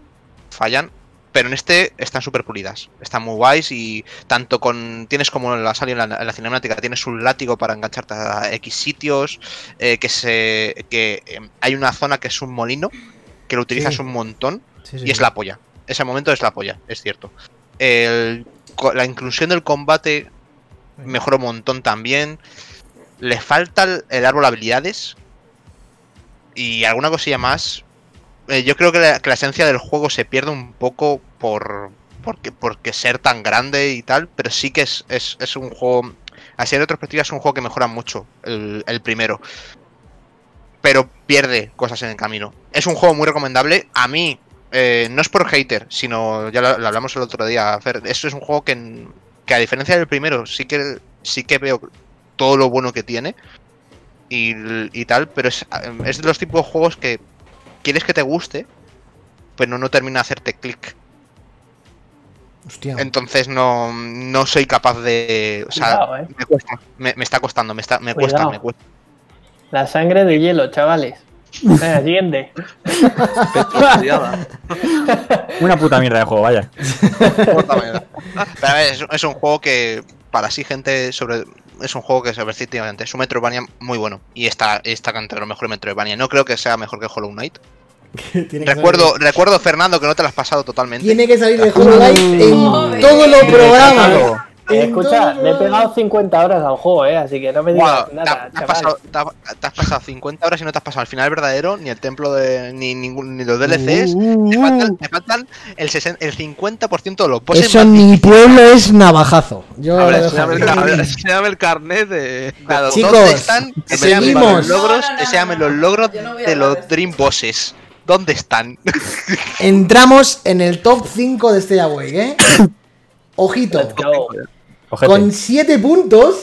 fallan, pero en este están súper pulidas. Están muy guays y tanto con. Tienes como la salido en la, en la cinemática, tienes un látigo para engancharte a X sitios. eh, que se. que eh, hay una zona que es un molino, que lo utilizas Sí. un montón Sí, sí, y es la polla. Ese momento es la polla, es cierto. El- la inclusión del combate mejora un montón también. Le falta el, el árbol de habilidades. Y alguna cosilla más. Eh, yo creo que la, esencia del juego se pierde un poco por. Porque, porque ser tan grande y tal. Pero sí que es, es, es un juego. Así en retrospectiva es un juego que mejora mucho. El, primero. Pero pierde cosas en el camino. Es un juego muy recomendable. A mí. eh, no es por hater, sino ya lo, hablamos el otro día, Fer. Esto es un juego que, que a diferencia del primero, sí que sí que veo todo lo bueno que tiene y, y tal, pero es, es de los tipos de juegos que quieres que te guste, pero no termina de hacerte clic. Hostia. Entonces no, no soy capaz de. O sea, Cuidado, eh. me cuesta, me, me está costando, me, está, me cuesta, me cuesta. La sangre de hielo, chavales. Venga, siguiente. Una puta mierda de juego, vaya. Córtame. Pero a ver, es, es un juego que, para sí, gente sobre. Es un juego que se efectivamente es un Metroidvania muy bueno. Y está, está entre los mejores Metroidvania. No creo que sea mejor que Hollow Knight. Recuerdo, salir- recuerdo, Fernando, que no te lo has pasado totalmente. Tiene que salir de Hollow Knight en Joder. todos los programas. Eh, escucha, le he pegado 50 horas al juego, eh, así que no me digas nada, has- te has chaval. pasado, te has- te has pasado 50 horas y no te has pasado el final verdadero, ni el templo de. ni, ningún, ni los DLCs. Uh, te uh, faltan, uh. te faltan el, 60 el 50% de los bosses. Eso en mi pueblo es navajazo. Yo A ver, dejo Enséñame el, carnet de. Claro, Chicos, ¿dónde están? Enséñame seguimos. los logros, No, no, no, enséñame no, no, los logros no de los. Dream Bosses. ¿Dónde están? Entramos en el top 5 de este Awake, ¿eh? Ojito. Ojete. Con 7 puntos.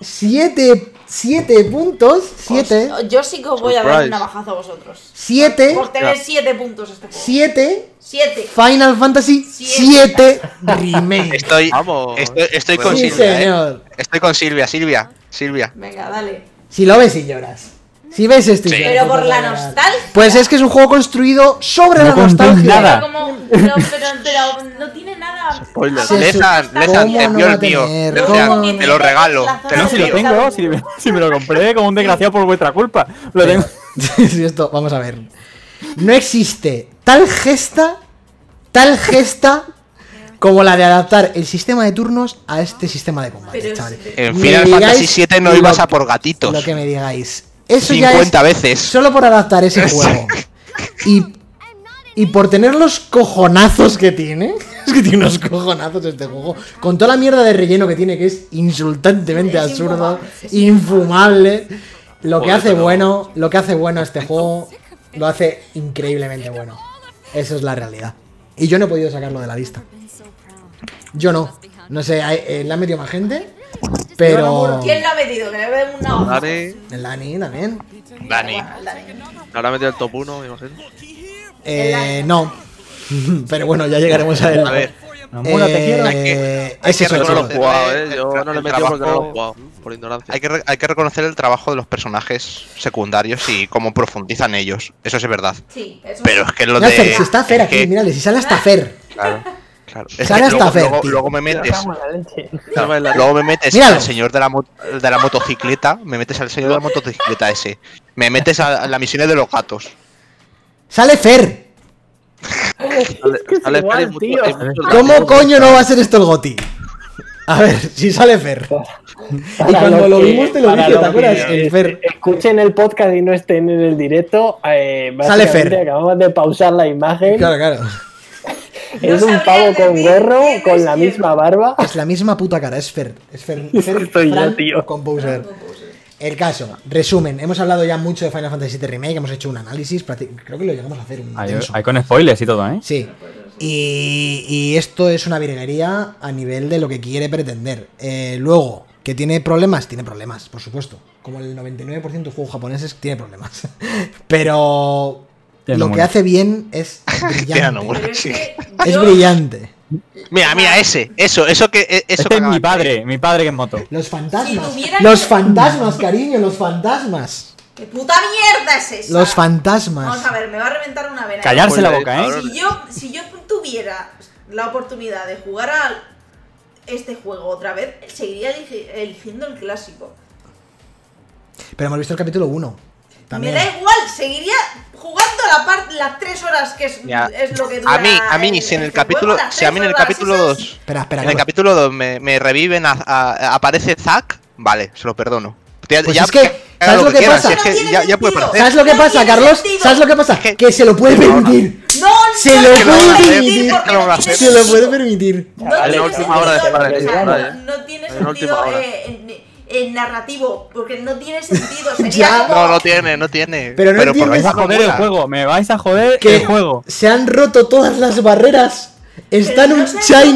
7 7 puntos. 7. Os- Yo sí que os voy a dar un navajazo a vosotros. 7. Por tener 7 puntos este juego. 7. 7. Final Fantasy Siete. 7 Remake. Estoy, Vamos. estoy, estoy con Sí, Silvia, ¿eh? señor. Estoy con Silvia, Silvia, Silvia. Venga, dale. Si lo ves y lloras. Si ves esto Sí. Pero por pues la nostalgia. Pues es que es un juego construido sobre No la nostalgia. nada. Pero, como, pero, pero, pero no tiene nada. Spoiler. algo de Lezan, nostalgia. Lezan, ¿Cómo te a el mío. te lo regalo. Te No, lo si lo tengo, si, me- lo compré como un desgraciado por vuestra culpa. Lo tengo. Esto, vamos a ver. No existe tal gesta, tal gesta como la de adaptar el sistema de turnos a este sistema de combate, chavales. En Final Fantasy VII no ibas a por gatitos. Lo que me digáis. Eso ya 50 es veces. solo por adaptar ese juego. Y, y por tener los cojonazos que tiene. Es que tiene unos cojonazos este juego. Con toda la mierda de relleno que tiene, que es insultantemente Es absurdo, infumable. Lo que Joder, hace bueno, lo que hace bueno este juego, lo hace increíblemente bueno. Eso es la realidad. Y yo no he podido sacarlo de la lista. Yo no. No sé, eh, le han metido más gente. Pero. ¿Quién lo ha metido? Que le una hoja. Dani, El Dani también. Dani. Ahora metido el top 1, me imagino. Eh, no. Pero bueno, ya llegaremos a él. A ver, Mamura, te quiero. Hay que- Eh, hay es que eso, Yo no lo he chicos. jugado, el eh. Yo tra- no lo he el metido porque no lo he trabajo- jugado. Por ignorancia. hay que, re- hay que reconocer el trabajo de los personajes secundarios y cómo profundizan ellos. Eso es verdad. Sí, eso Pero es que lo Mira, de. Fer, si está Fer es aquí, que- mírale, si sale hasta Fer. Claro, claro. Es Sale que hasta luego, Fer, luego- me metes. Luego me metes Míralo. al señor de la, de la motocicleta. Me metes al señor de la motocicleta ese. Me metes a, a las misiones de los gatos. Sale Fer. Sale, es sale igual, Fer tío. mucho- ¿Cómo coño no va a ser esto el Goti? A ver, si sale Fer. Y cuando lo que- vimos te lo dije, ¿te acuerdas? que, El Fer. Escuchen el podcast y no estén en el directo. Eh, Sale Fer. Acabamos de pausar la imagen. Claro, claro. es No un pavo con gorro, con la misma barba. Es la misma puta cara, es Fer. Es Fer. Es Fer que soy yo, tío. Composer. El caso, resumen, hemos hablado ya mucho de Final Fantasy VII Remake, hemos hecho un análisis, creo que lo llegamos a hacer un Hay, con spoilers y todo, ¿eh? Sí. Y, y esto es una virguería a nivel de lo que quiere pretender. Eh, luego, que tiene problemas, tiene problemas, por supuesto. Como el 99% de juegos japoneses tiene problemas. Pero lo que hace bien es brillante. es brillante. Mira, mira, ese. Eso, eso que. e- Eso Este que es mi padre, mi padre que es moto. Los fantasmas. Si Los que- fantasmas, cariño, los fantasmas. ¿Qué puta mierda es esa? Los fantasmas. Vamos a ver, me va a reventar una vena. Callarse la boca, ¿eh? Si yo, si yo tuviera la oportunidad de jugar a este juego otra vez, seguiría eligi- eligiendo el clásico. Pero hemos visto el capítulo 1. También. Me da igual, seguiría jugando la parte las tres horas que es, es lo que dura A mí, a mí, el- si en el juego, capítulo. las Si a mí en el capítulo esas- 2. Espera, espera. En el Carlos. capítulo 2 me, me reviven, a, a- aparece Zack, vale, se lo perdono. Ya, Pues ya- es que, ¿sabes lo que quieran, pasa? si es que No tiene ya, ya puede sentido. parecer. ¿Sabes lo que No pasa, Carlos? sentido. ¿Sabes lo que pasa? que- Que se lo puede permitir. No, Se no lo puede permitir. Se lo puede permitir. No tiene última hora de no, no tiene sentido hora. Eh, narrativo, porque no tiene sentido. Sería Ya. como... No, no tiene, no tiene. Pero no por entiendes- Me vais a joder el juego, me vais a joder Que el juego. se han roto todas las barreras. Pero Está en no un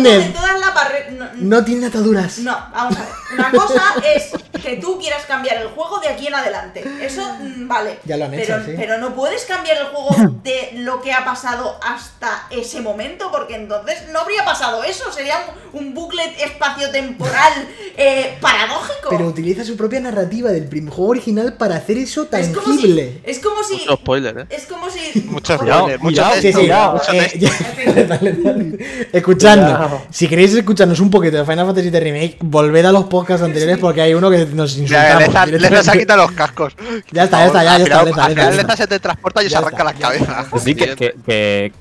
de todas las barre- no, tiene ataduras. No, vamos a ver. Una cosa es que tú quieras cambiar el juego de aquí en adelante. Eso, mm, vale. Ya lo han pero, hecho, sí. Pero no puedes cambiar el juego de lo que ha pasado hasta ese momento, porque entonces no habría pasado eso. Sería un, un bucle espaciotemporal eh, paradójico. Pero utiliza su propia narrativa del primer juego original para hacer eso es como tangible. si. Es como si. Mucho spoiler, eh. Es como si. Cuidado, muchos eh. Escuchadnos, Cuidado. si queréis escucharnos un poquito de Final Fantasy VII Remake, volved a los podcasts anteriores porque hay uno que nos Ya, insultamos. Leza- Leza se directamente. quita los cascos. Ya está, ya está, ya, está, Leza, se te transporta y se arranca está, la cabeza. está. Sí, que, que, que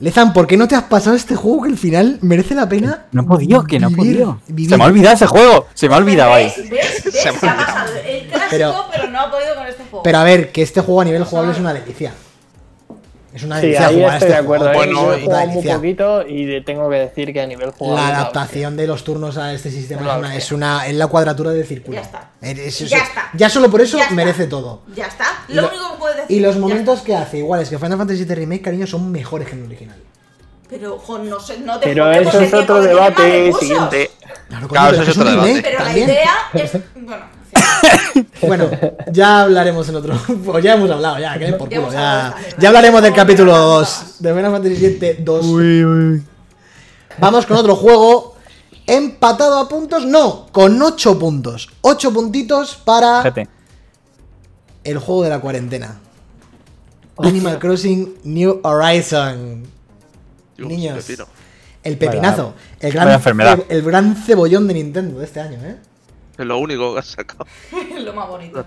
Lezan, ¿por qué no te has pasado este juego que al final merece la pena? no he podido, que no he podido. vivir. Se me ha olvidado ese juego, se me ha olvidado ahí. ¿Ves? ¿Ves? ¿Ves? Se me Se ha olvidó. pasado el clásico, Pero- pero, no ha podido con este juego. Pero a ver, que este juego a nivel jugable es una delicia. Es una Sí, delicia ahí jugar estoy de este acuerdo. juego. ¿eh? Bueno, Yo he muy poquito y de- tengo que decir que a nivel jugador. La adaptación de los turnos a este sistema es, una, es una es la cuadratura del círculo. Ya está. Es- es- Ya es- está. ya solo por eso Ya está. merece todo. Ya está. Lo, lo- único que puedes decir. Y los momentos que hace iguales que Final Fantasy VII Remake, cariño, son mejores que el original. Pero, jo, no sé, no te Pero eso es otro debate siguiente. Claro, Claro, pero eso es otro debate. Pero también. la idea es. Bueno. Bueno, ya hablaremos en otro. Pues ya hemos hablado, ya, que por Ya culo. Ya, ya hablaremos del capítulo que 2 de Final Fantasy VII 2. Vamos con otro juego. Empatado a puntos, no, con 8 puntos. 8 puntitos para Fíjate. el juego de la cuarentena. Animal Crossing New Horizon. Uf, Niños. El pepinazo. El gran, el gran cebollón de Nintendo de este año, ¿eh? Es lo único que has sacado, lo más bonito.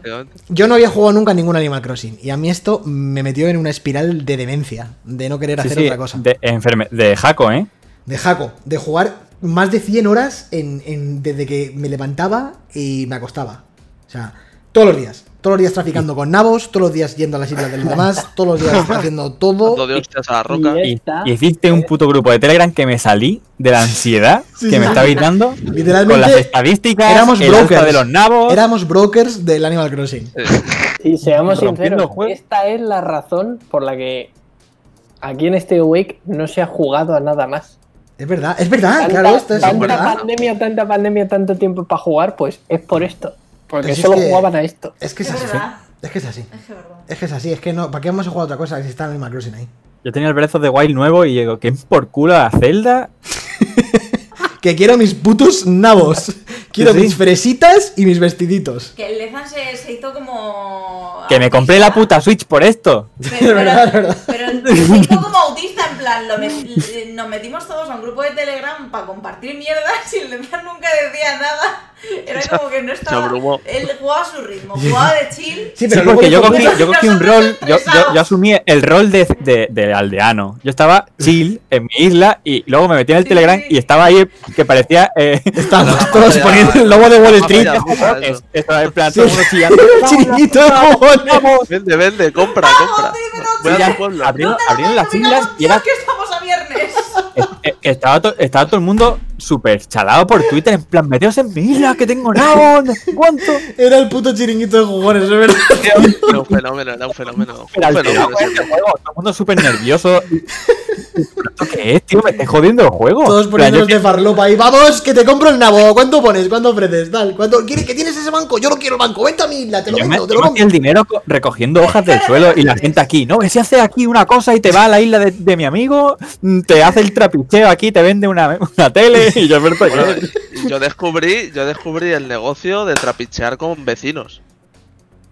Yo no había jugado nunca a ningún Animal Crossing. Y a mí esto me metió en una espiral de demencia. De no querer Sí, hacer sí, otra cosa. De, enferme- de Jaco, ¿eh? De jaco. De jugar más de 100 horas en, en- desde que me levantaba y me acostaba. O sea, todos los días. Todos los días traficando con nabos. Todos los días yendo a las islas de los demás. Todos los días haciendo todo. Dando de hostias a la roca. Y- Y, y hiciste un puto grupo de Telegram que me salí de la ansiedad Sí, que sí. me estabais dando Literalmente, con las estadísticas, Éramos el brokers. de los nabos. Éramos brokers del Animal Crossing. Sí. Sí, seamos Rompiendo sinceros, esta es la razón por la que aquí en este week no se ha jugado a nada más. Es verdad, es verdad, Tanta, claro, esto es tanta verdad. pandemia, tanta pandemia, tanto tiempo para jugar, pues es por esto. Porque es solo que- jugaban a esto. Es que es Es así. verdad. Es que es así. Es que es que es así. Es que no. ¿Para qué vamos a jugar otra cosa si está Animal Crossing ahí? Yo tenía el Breath of the Wild nuevo y digo, ¿qué por culo a Zelda? Que quiero mis putos nabos. Quiero Sí. mis fresitas y mis vestiditos. Que el Lezan se, se hizo como. Que me compré la puta Switch por esto. Pero, Es verdad, es pero, verdad. pero se hizo como autista, en plan, lo met- nos metimos todos a un grupo de Telegram para compartir mierdas y el Lezan nunca decía nada. Era como que no estaba. abrumó. Él jugaba a su ritmo, jugaba de chill. Sí, Sí, pero luego porque yo cogí, yo cogí un rol, yo, yo, yo asumí el rol de, de- de aldeano. Yo estaba chill en mi isla y luego me metí en el Sí, Telegram sí. y estaba ahí que parecía... Eh, Estábamos todos poniendo el logo de Wall Street. Ya, estaba en plan Sí. todo chillando. Chiringuito de cojones. Vende, vende, compra, compra. Voy a Ya, tu pueblo. abrieron, las islas y era que estamos a viernes. Estaba, to- estaba todo el mundo súper chalado por Twitter, en plan, meteos en mi isla, que tengo nabo, no sé cuánto. Era el puto chiringuito de jugones, es verdad. Era un fenómeno, era un fenómeno. Un alterado fenómeno este todo el mundo súper nervioso. ¿Esto qué es, tío? Me estáis jodiendo el juego. Todos poniéndonos de farlopa ahí. Vamos, que te compro el nabo. ¿Cuánto pones? ¿Cuánto ofreces? Tal. ¿Cuánto? ¿Quieres que tienes ese banco? Yo no quiero el banco. Vente a mi isla, te lo vendo, te yo lo hacía el compro. dinero co- recogiendo hojas del suelo y la gente aquí, ¿no? Que si hace aquí una cosa y te va a la isla de, de mi amigo, mm, te hace el trapicheo aquí, te vende una, una tele y yo, Bueno, yo descubrí, yo descubrí el negocio de trapichear con vecinos.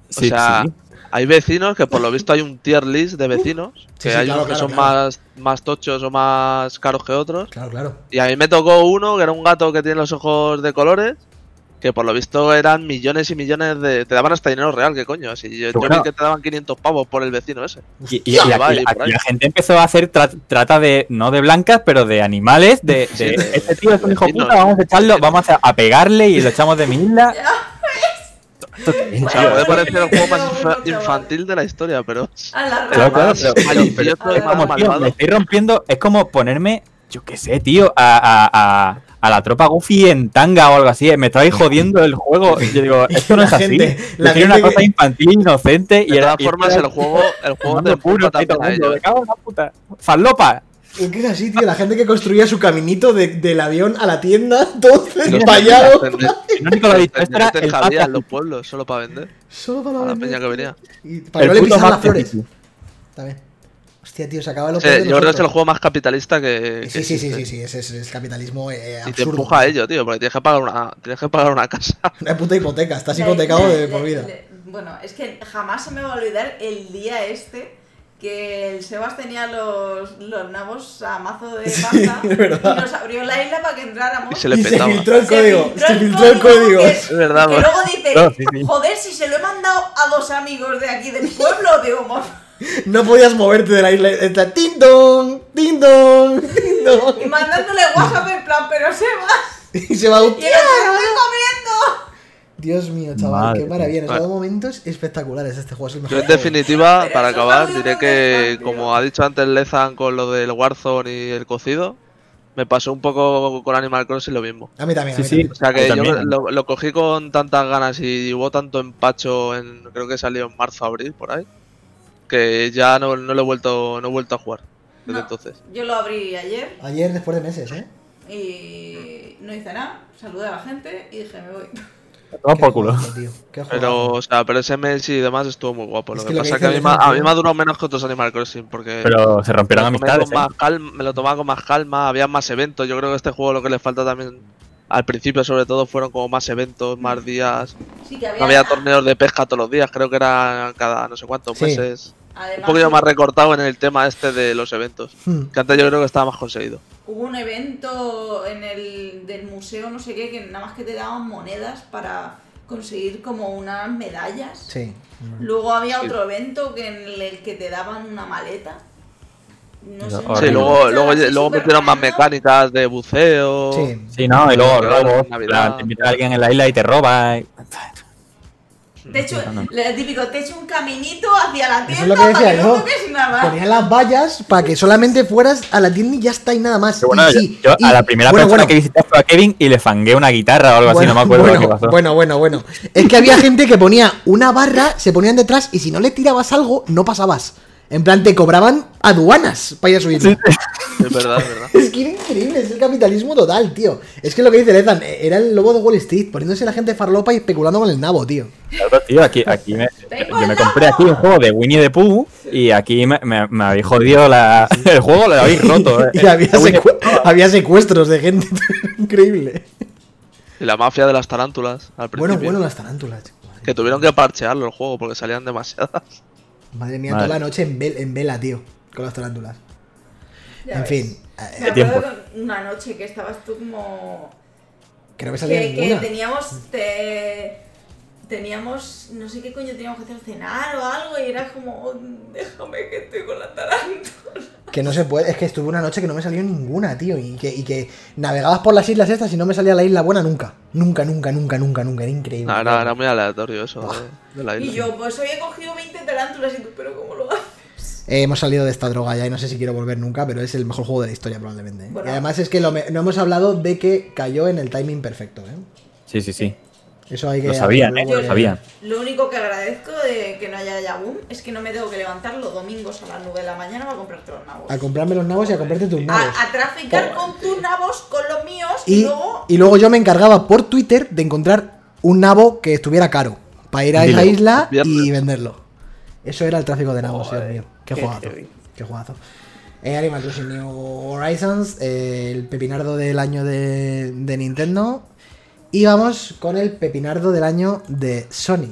O Sí, sea, sí. hay vecinos que por lo visto hay un tier list de vecinos, que sí, hay claro, unos que claro, son claro. más, más tochos o más caros que otros. Claro, claro. Y a mí me tocó uno que era un gato que tiene los ojos de colores, que por lo visto eran millones y millones de... Te daban hasta dinero real, ¿qué coño? Si yo, yo Bueno. vi que te daban 500 pavos por el vecino ese. Y, la gente empezó a hacer tra- trata de, no de blancas, pero de animales, de, de, Sí, de- este tío es un hijo puta, vamos a echarlo, vamos a, a pegarle y lo echamos de mi isla. Ya. ¿Esto qué es, O sea, puede parecer el juego más infa- infantil de la historia, pero... A la Claro, claro, pero- pero- pero- y es más como, tío, me malvado. estoy rompiendo, es como ponerme, yo qué sé, tío, a, a, a, a la tropa Goofy en tanga o algo así. eh, Me estáis jodiendo el juego. Y yo digo, esto no La es así. gente- la una cosa que- infantil, inocente. y De todas formas, el juego, el juego te puro, ello. me cago en la puta. ¡Falopa! Es que es así, tío. La gente que construía su caminito de- del avión a la tienda, todo empallado. ha dicho, esto era el en los pueblos, solo para vender. Solo para A la vender. peña que venía. Y para el que no le puto pisaran las flores. Chief. También. Hostia, tío, se acaba lo Sí, yo creo que es el juego más capitalista que. que Sí, sí, sí, sí, es capitalismo eh, Y te absurdo. empuja a ello, tío, porque tienes que pagar una, tienes que pagar una casa. Una puta hipoteca, estás hipotecado de por vida. bueno, es que jamás se me va a olvidar el día este que el Sebas tenía los, los nabos a mazo de pasta y nos abrió la isla para que entráramos. Y se le Y se filtró el Se código, filtró se filtró el código. que- Es verdad, que bueno. luego dice, No, sí, sí. joder, si se lo he mandado a dos amigos de aquí del pueblo, digo, "Mo- No podías moverte de la isla. Está tin don, tin don, tin don. y mandándole WhatsApp en plan, pero Sebas, Y se va a y el otro, "Estoy comiendo. Dios mío, chaval, Madre qué maravilla. Nos ha dado momentos espectaculares este juego. Es el Yo en definitiva, Pero para acabar, diré que, tío. como ha dicho antes Lezan con lo del Warzone y el cocido, me pasó un poco con Animal Crossing lo mismo. A mí también. a mí sí. también. O sea que Yo lo, lo cogí con tantas ganas y hubo tanto empacho en, creo que salió en marzo, abril, por ahí, que ya no, no lo he vuelto, no he vuelto a jugar desde No. entonces. Yo lo abrí ayer Ayer, después de meses, ¿eh? y no hice nada. Saludé a la gente y dije, me voy. Por culo. Pero, o sea, pero ese mes y demás estuvo muy guapo. Es Lo que pasa es que a mí, me, Lezan, a mí me ha durado menos que otros Animal Crossing, porque Pero se rompieron amistades. con ¿eh? más calma, me lo tomaba con más calma, había más eventos. Yo creo que este juego lo que le falta también, al principio sobre todo, fueron como más eventos, más días. Sí, que había, No había torneos de pesca todos los días, creo que era cada no sé cuántos Sí. meses. Un poquito más recortado en el tema este de los eventos. Hmm. Que antes yo creo que estaba más conseguido. hubo un evento en el del museo, no sé qué, que nada más que te daban monedas para conseguir como unas medallas. Sí. Luego había Sí. otro evento que en el que te daban una maleta. No sé. Sí, Sí, luego, luego, luego metieron más mecánicas de buceo. Sí. Sí, no, y luego Claro, robos. Te invita a alguien en la isla y te roba. y- Te echo, No, no. le- típico, te echo un caminito hacia la Eso es tienda lo que para decía que no yo. toques nada. Ponían las vallas para que solamente fueras a la tienda y ya está y nada más. Pero bueno, Y sí, yo y- a la primera bueno, persona bueno, que visité fue a Kevin y le fangué una guitarra o algo así, no me acuerdo bueno, qué pasó. Bueno, bueno, bueno. Es que había gente que ponía una barra, se ponían detrás y si no le tirabas algo, no pasabas. En plan, te cobraban aduanas para ir a subirlo. Es verdad, es verdad. Es que era increíble, es el capitalismo total, tío. Es que lo que dice Lethan, era el lobo de Wall Street, poniéndose la gente farlopa y especulando con el nabo, tío. Claro, tío, aquí, aquí me, yo me compré aquí un juego de Winnie the Pooh y aquí me, me, me habéis jodido la, el juego, lo habéis roto. eh. Y había, secuestros de gente. increíble. Y la mafia de las tarántulas al Bueno, principio. bueno, las tarántulas. Que tuvieron que parchearlo el juego porque salían demasiadas. Madre mía, toda la noche en, vel- en vela, tío, con las tarántulas. Ya en ves. fin, Me eh, tiempo. acuerdo que una noche que estabas tú como. que no me salía Que, que teníamos. Te, teníamos. No sé qué coño teníamos que hacer, cenar o algo, y era como. "Oh, déjame que estoy con la tarántula. Que no se puede, es que estuve una noche que no me salió ninguna, tío. Y que, y que navegabas por las islas estas y no me salía la isla buena nunca. Nunca, nunca, nunca, nunca, nunca. Era increíble. No, era, era muy aleatorio eso de, de la Y isla. yo, pues hoy he cogido 20 tarántulas y tú, pero ¿cómo lo haces? Eh, hemos salido de esta droga ya y no sé si quiero volver nunca, pero es el mejor juego de la historia probablemente. ¿eh? Bueno. Y además es que lo me- no hemos hablado de que cayó en el timing perfecto, ¿eh? Sí, sí, sí. Eso hay que... Lo sabían, ¿eh? Lo sabían. Lo único que agradezco de que no haya ya boom es que no me tengo que levantar los domingos a las 9 de la mañana para comprar todos los nabos. A comprarme los nabos y a comprarte tus nabos. A, a traficar con tus nabos, con los míos, y, Y, luego. y luego yo me encargaba por Twitter de encontrar un nabo que estuviera caro para ir a esa isla y venderlo. Eso era el tráfico de nabos, Dios mío. Qué heavy. Qué juegazo. Eh, Animal Crossing New Horizons, eh, el pepinardo del año de, de Nintendo. Y vamos con el pepinardo del año de Sony.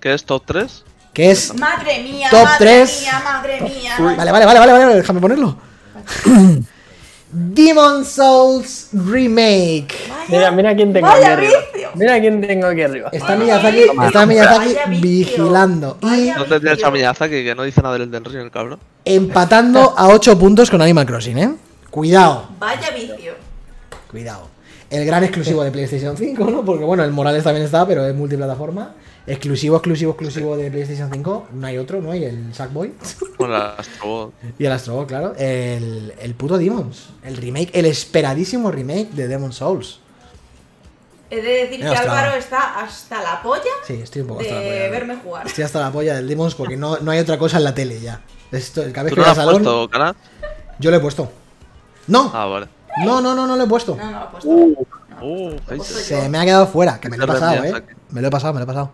¿Qué es top 3? Que es. Madre mía, Top madre tres. mía, madre mía. Vale, vale, vale, vale, vale, déjame ponerlo. Demon Souls Remake. Vaya, Mira, mira quién tengo vaya aquí arriba. vicio. Mira quién tengo aquí arriba. Está Miyazaki, está Miyazaki vigilando y Vaya ¿Dónde tienes a Miyazaki que no dice nada del Elden Ring, el cabrón? empatando a 8 puntos con Animal Crossing, ¿eh? Cuidado, Vaya vicio. cuidado. El gran exclusivo de PlayStation 5, ¿no? Porque bueno, el Morales también está, pero es multiplataforma. Exclusivo, exclusivo, exclusivo de PlayStation 5. No hay otro, ¿no? hay el Sackboy. Con la Astrobot. y el Astro, Bot, claro. El, el puto Demons. El remake, el esperadísimo remake de Demon Souls. He de decir Mira, que Álvaro está hasta la polla Sí, estoy un poco hasta la de polla. ¿no? verme jugar. Estoy hasta la polla del Demons porque no, no hay otra cosa en la tele ya. Esto, cada vez ¿Tú que no lo al has salón, puesto, Canal? yo lo he puesto. No, Ah, vale. No, no, no, no lo he puesto. No, no, Uh, Lo he puesto Heiser. yo. Se me ha quedado fuera, que me lo he pasado, eh. Me lo he pasado, me lo he pasado.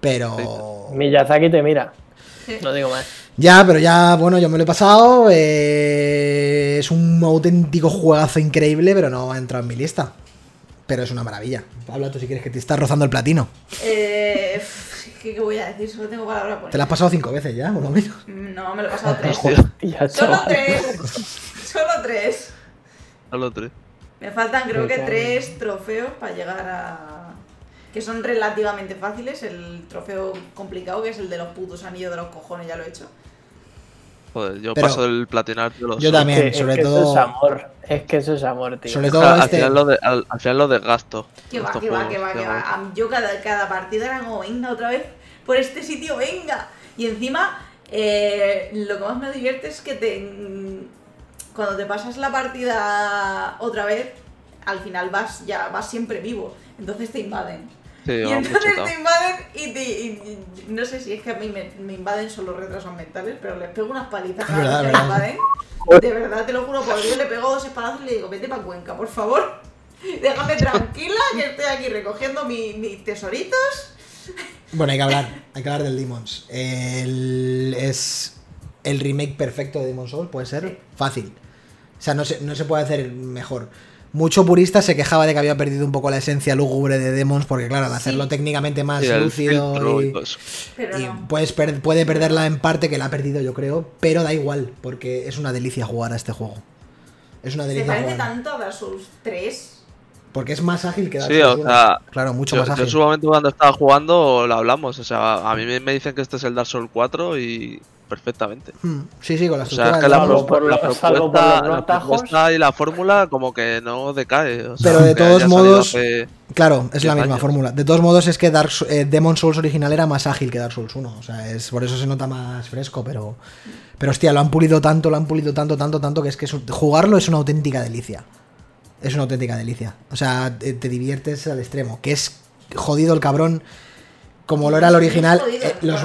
Pero. Miyazaki te mira. Sí. No digo más. Ya, pero ya, bueno, yo me lo he pasado. eh, Es un auténtico juegazo increíble, pero no ha entrado en mi lista. Pero es una maravilla. Habla tú si quieres que te estás rozando el platino. Eh, ¿qué, qué voy a decir? Solo tengo palabra por Te lo has pasado cinco veces ya, por lo menos. No, me lo he pasado tres. Tía, Solo tres. Solo tres. Solo tres. Me faltan creo que tres trofeos para llegar a... Que son relativamente fáciles. El trofeo complicado, que es el de los putos anillos de los cojones, ya lo he hecho. Joder, yo Pero- paso del platinar de los Yo también. Es que, sobre es que todo- eso es amor. Es que eso es amor, tío. Sobre todo al, este. final lo de, al, al final lo desgasto. Que va, que va, que va, que va. Yo cada, cada partida era como, venga otra vez por este sitio, venga. Y encima, eh, lo que más me divierte es que te cuando te pasas la partida otra vez, al final vas ya vas siempre vivo. Entonces te invaden. Sí, y entonces te invaden y, te, y- y- no sé si es que a mí me, me invaden solo retrasos mentales, pero les pego unas palizas verdad, vez que me invaden. De verdad, te lo juro, por Dios, le pego dos espadazos y le digo, vete para Cuenca, por favor. Déjame tranquila, que estoy aquí recogiendo mi- mis tesoritos. Bueno, hay que hablar. Hay que hablar del Demons. El- es el remake perfecto de Demon's Souls, puede ser fácil. O sea, no se, no se puede hacer mejor. Mucho purista se quejaba de que había perdido un poco la esencia lúgubre de Demons, porque claro, al hacerlo técnicamente más Sí, lúcido y. Pero no. puedes per- puede perderla en parte, que la ha perdido yo creo, pero da igual, porque es una delicia jugar a este juego. Es una Se delicia parece jugar. tanto a Dark Souls 3. Porque es más ágil que Dark Sí, Souls o 1. sea, Claro, mucho Yo, más yo ágil. en su momento cuando estaba jugando lo hablamos. O sea, a mí me, me dicen que este es el Dark Souls 4 y perfectamente. Hmm, Sí, sí, con la O sea, estructura es que la, pro- por propuesta, propuesta y la fórmula como que no decae. o sea, Pero de todos modos- Claro, es la 10 misma años. fórmula. De todos modos, es que Dark, eh, Demon Souls original era más ágil que Dark Souls 1. O sea, es, por eso se nota más fresco, pero. Pero hostia, lo han pulido tanto, lo han pulido tanto, tanto, tanto, que es que es jugarlo es una auténtica delicia. Es una auténtica delicia. O sea, te, te diviertes al extremo. Que es jodido el cabrón. Como lo era el original. Eh, los.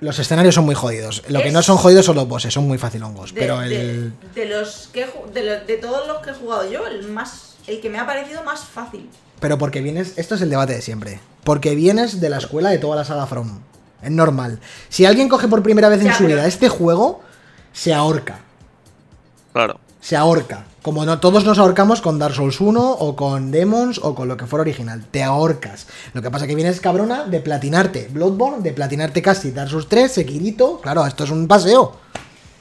Los escenarios son muy jodidos. Lo que no son jodidos son los bosses, son muy facilongos. De, pero el. de los que de, lo- de todos los que he jugado yo, el más el que me ha parecido más fácil. Pero porque vienes, esto es el debate de siempre. Porque vienes de la escuela de toda la saga From. Es normal. Si alguien coge por primera vez en su pero- vida este juego, se ahorca. Claro. Se ahorca. Como no todos nos ahorcamos con Dark Souls 1 o con Demons o con lo que fuera original. Te ahorcas. Lo que pasa que vienes cabrona de platinarte Bloodborne, de platinarte casi Dark Souls 3, Sekirito. Claro, esto es un paseo.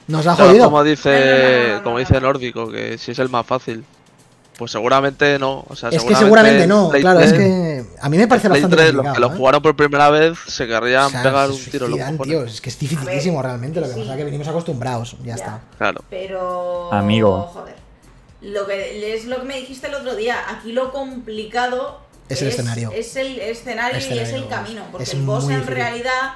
Nos ha Claro, jodido. como dice, como dice Nórdico, que si es el más fácil. Pues seguramente no. O sea, Es que seguramente no. Play Claro, es 3 que a mí me parece Play bastante 3, los que lo ¿eh? jugaron por primera vez se querrían O sea, pegar un tiro en los tío. Es que es dificilísimo realmente. Lo que sí. pasa es que venimos acostumbrados. Ya, Ya. está. Claro. Pero. Amigo. Joder. Lo que, es lo que me dijiste el otro día. Aquí lo complicado. Es el escenario. Es el escenario, y es el camino. Porque Es el boss en difícil. realidad.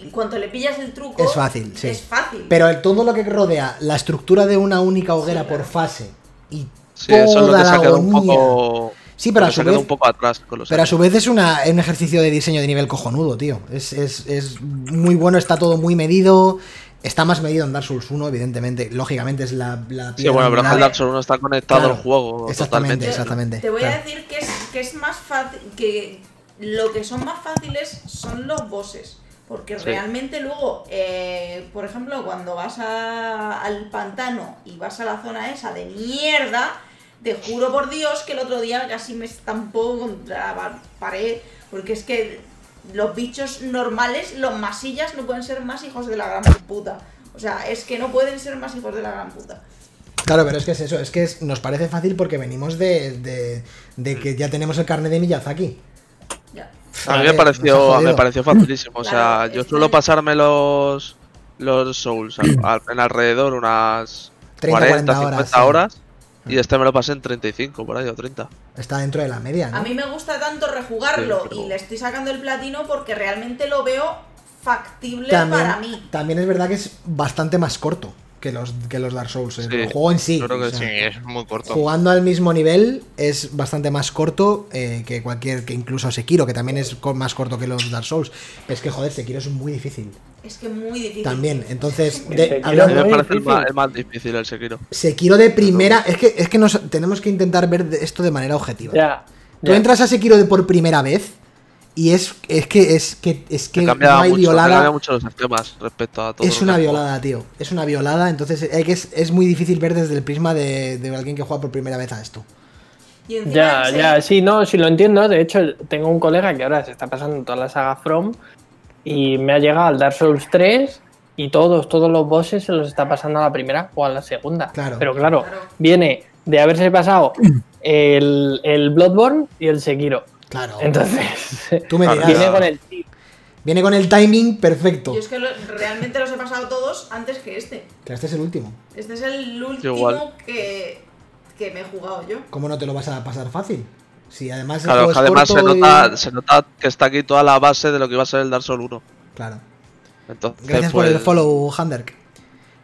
En cuanto le pillas el truco. Es fácil, sí. Es fácil. Pero el- todo lo que rodea la estructura de una única hoguera Sí, por fase y Sí, eso es lo toda que se la ha quedado un agonía. poco. Sí, pero a su vez- un poco atrás con los Pero a su vez es una- un ejercicio de diseño de nivel cojonudo, tío. Es, es- es muy bueno, está todo muy medido. Está más medido en Dark Souls 1, evidentemente. Lógicamente es la, la Sí, bueno, pero angular. Dark Souls 1 está conectado Claro, al juego exactamente, totalmente. exactamente. Te voy claro. a decir que es, que es más fácil. Que lo que son más fáciles son los bosses. Porque Sí. realmente luego, eh, por ejemplo, cuando vas a- al pantano y vas a la zona esa de mierda, te juro por Dios que el otro día casi me estampó contra la pared. Porque es que los bichos normales, los masillas, no pueden ser más hijos de la gran puta. O sea, es que no pueden ser más hijos de la gran puta. Claro, pero es que es eso, es que es- nos parece fácil porque venimos de, de- de que ya tenemos el carnet de Miyazaki. Ya. A mí me pareció, me pareció facilísimo. O sea, Claro, yo suelo que- pasarme los, los Souls al- al- en alrededor unas 30, 40, 40 horas, 50 sí. Y este me lo pasé en 35 por ahí o 30. Está dentro de la media, ¿no? A mí me gusta tanto rejugarlo Sí, pero- y le estoy sacando el platino porque realmente lo veo factible también, para mí. también es verdad que es bastante más corto que los, que los Dark Souls. El Sí, juego en sí. creo que o sea, Sí, es muy corto. Jugando al mismo nivel es bastante más corto eh, que cualquier, que incluso Sekiro, que también es más corto que los Dark Souls. Pero es que joder, Sekiro es muy difícil. Es que muy difícil. También, entonces, de, hablando- mí me parece el más, el más difícil el Sekiro. Sekiro de primera, es que, es que nos, tenemos que intentar ver esto de manera objetiva. Ya. Tú entras a Sekiro de por primera vez y es, es que es que es que no hay mucho, violada. mucho los esquemas respecto a todo. Es una violada, tío. Es una violada, entonces es, es muy difícil ver desde el prisma de, de alguien que juega por primera vez a esto. Ya, ya, sí, no, sí lo entiendo. De hecho, tengo un colega que ahora se está pasando toda la saga From y me ha llegado al Dark Souls 3 y todos, todos los bosses se los está pasando a la primera o a la segunda. Claro. Pero claro, Claro. viene de haberse pasado el, el Bloodborne y el Sekiro. Claro. Entonces, Tú me dirás. viene con el. Viene con el timing perfecto. Yo es que lo- realmente los he pasado todos antes que este. Que este es el último. Este es el último igual. que, que me he jugado yo. ¿Cómo no te lo vas a pasar fácil? Si además Claro, que además se y- nota, se nota que está aquí toda la base de lo que iba a ser el Dark Souls 1. Claro. Entonces, Gracias por el pues, follow, Handerk.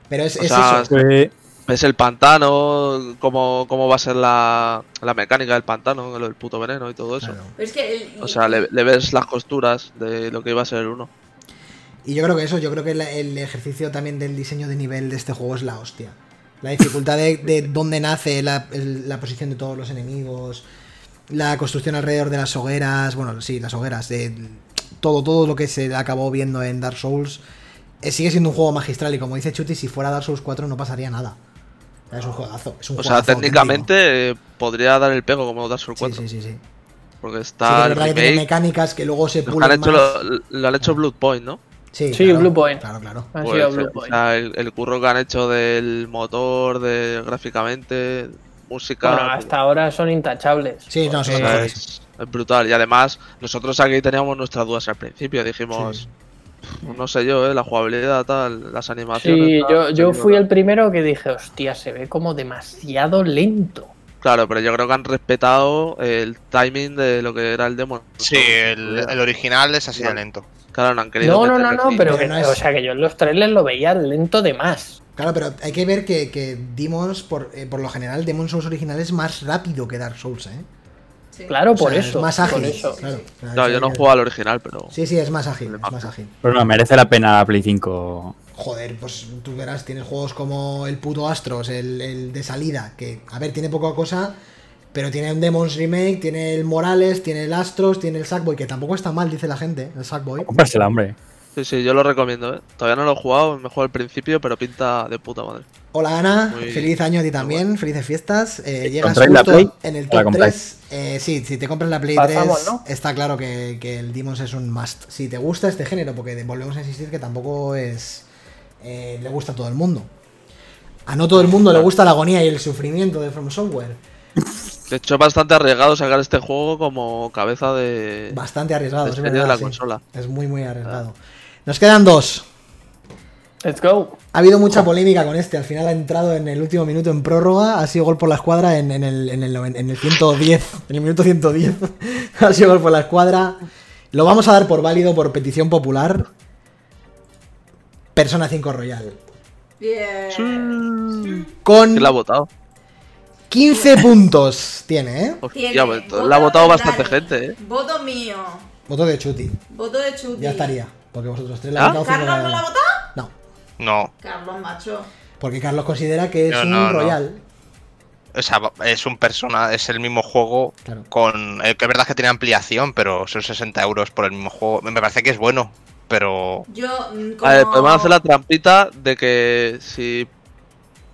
Pero es, es sea, eso. Ves el pantano, cómo, cómo va a ser la, la mecánica del pantano, lo del puto veneno y todo eso. Claro. Pero es que el- O sea, le, le ves las costuras de lo que iba a ser el 1. Y yo creo que eso, yo creo que el ejercicio también del diseño de nivel de este juego es la hostia. La dificultad de, de dónde nace la, el- la posición de todos los enemigos, la construcción alrededor de las hogueras, bueno, sí, las hogueras, de todo, todo lo que se acabó viendo en Dark Souls, eh, sigue siendo un juego magistral y como dice Chuti, si fuera Dark Souls 4 no pasaría nada. Es un juegazo, es un O sea, juegazo técnicamente eh, podría dar el pego como Dark Souls auténtico. 4. Sí, sí, sí. sí. Porque Sí que está es verdad que tiene mecánicas que luego se pulen han hecho más. lo, lo han hecho Blood Point, ¿no? Sí, Sí, claro, Blue Point. Claro, claro. Ha Pues, sido Blue o Point. sea, el, el curro que han hecho del motor, de gráficamente, música. Bueno, hasta ahora son intachables. Sí, no, son sea, es, es brutal. Y además, nosotros aquí teníamos nuestras dudas al principio. Dijimos, no sé yo, ¿eh? la jugabilidad, tal, las animaciones. Sí, tal, yo, yo fui el primero que dije, hostia, se ve como demasiado lento. Claro, pero yo creo que han respetado el timing de lo que era el demo. Sí, el, el original es así de lento. Claro, no han querido. No, no, no, no, pero Pero que, no es- o sea que yo en los trailers lo veía lento de más. Claro, pero hay que ver que, que Demons, por, eh, por lo general, Demon Souls original es más rápido que Dark Souls, ¿eh? Sí. Claro, O sea, por eso. Es más por ágil. eso. Claro, yo no he jugado al original, pero. Sí, sí, es más ágil, es más ágil. Pero no, merece la pena la Play 5. Joder, pues tú verás, tienes juegos como el puto Astros, el, el de salida, que, a ver, tiene poca cosa, pero tiene un Demons Remake, tiene el Morales, tiene el Astros, tiene el Sackboy, que tampoco está mal, dice la gente, el Sackboy. Comprársela, hombre. Sí, sí, yo lo recomiendo, ¿eh? Todavía no lo he jugado, me juego al principio, pero pinta de puta madre. Hola Ana, Muy- feliz año a ti también, felices fiestas. Eh, llegas ¿Compráis la justo Play? en el ¿La top compráis? 3. Eh, sí, si te compras la Play Pasamos, 3, ¿no? está claro que, que el Demons es un must. Si te gusta este género, porque volvemos a insistir que tampoco es. eh, le gusta a todo el mundo. A no todo el mundo le gusta la agonía y el sufrimiento de From Software. De hecho, es bastante arriesgado sacar este juego como cabeza de. Bastante arriesgado, de es verdad. de la sí. consola. Es muy, muy arriesgado. Nos quedan dos. Let's go. Ha habido mucha polémica con este. Al final ha entrado en el último minuto en prórroga. Ha sido gol por la escuadra en, en el, en, el, en el 110. En el minuto 110. ha sido gol por la escuadra. Lo vamos a dar por válido por petición popular. Persona 5 Royal. Bien. Con ¿Quién la ha votado? 15 puntos tiene, ¿eh? Hostia, Tiene pues, voto la ha votado bastante Dani, gente, ¿eh? Voto mío. Voto de Chuti. Voto de Chuti. Ya estaría. Porque vosotros tres ¿Ah? habéis ¿Carlos no la ha votado? No. No, Carlos, macho. Porque Carlos considera que es No, un no, no. Royal. o sea, es un persona, es el mismo juego Claro. con. eh, que es verdad que tiene ampliación, pero son 60 euros por el mismo juego. Me parece que es bueno, pero. Yo, mm, como... A ver, podemos hacer la trampita de que si.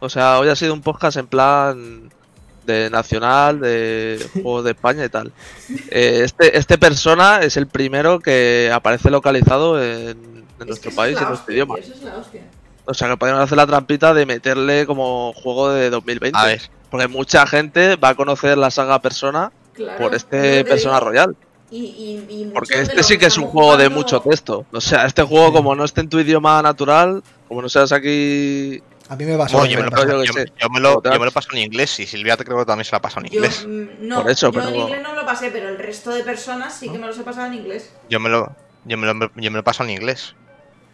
O sea, hoy ha sido un podcast en plan de nacional, de juegos de España y tal. Eh, este, este persona es el primero que aparece localizado en, en Es nuestro país y en nuestro hostia, idioma. Eso es la hostia. O sea, que podemos hacer la trampita de meterle como juego de 2020. A ver. Porque mucha gente va a conocer la saga Persona Claro, por este Persona digo. Royal. Y, y, y muchos Porque este sí que es un juego de mucho texto. O sea, este juego, como no esté en tu idioma natural, como no seas aquí. A mí me pasó. No, yo, me lo yo me lo, yo me paso en inglés y Silvia te creo que también se la pasó en Yo, inglés. mm, no, Por eso, yo en inglés no me lo pasé, pero el resto de personas sí que me los he pasado en inglés. Yo me lo, yo me lo, yo me lo paso en inglés.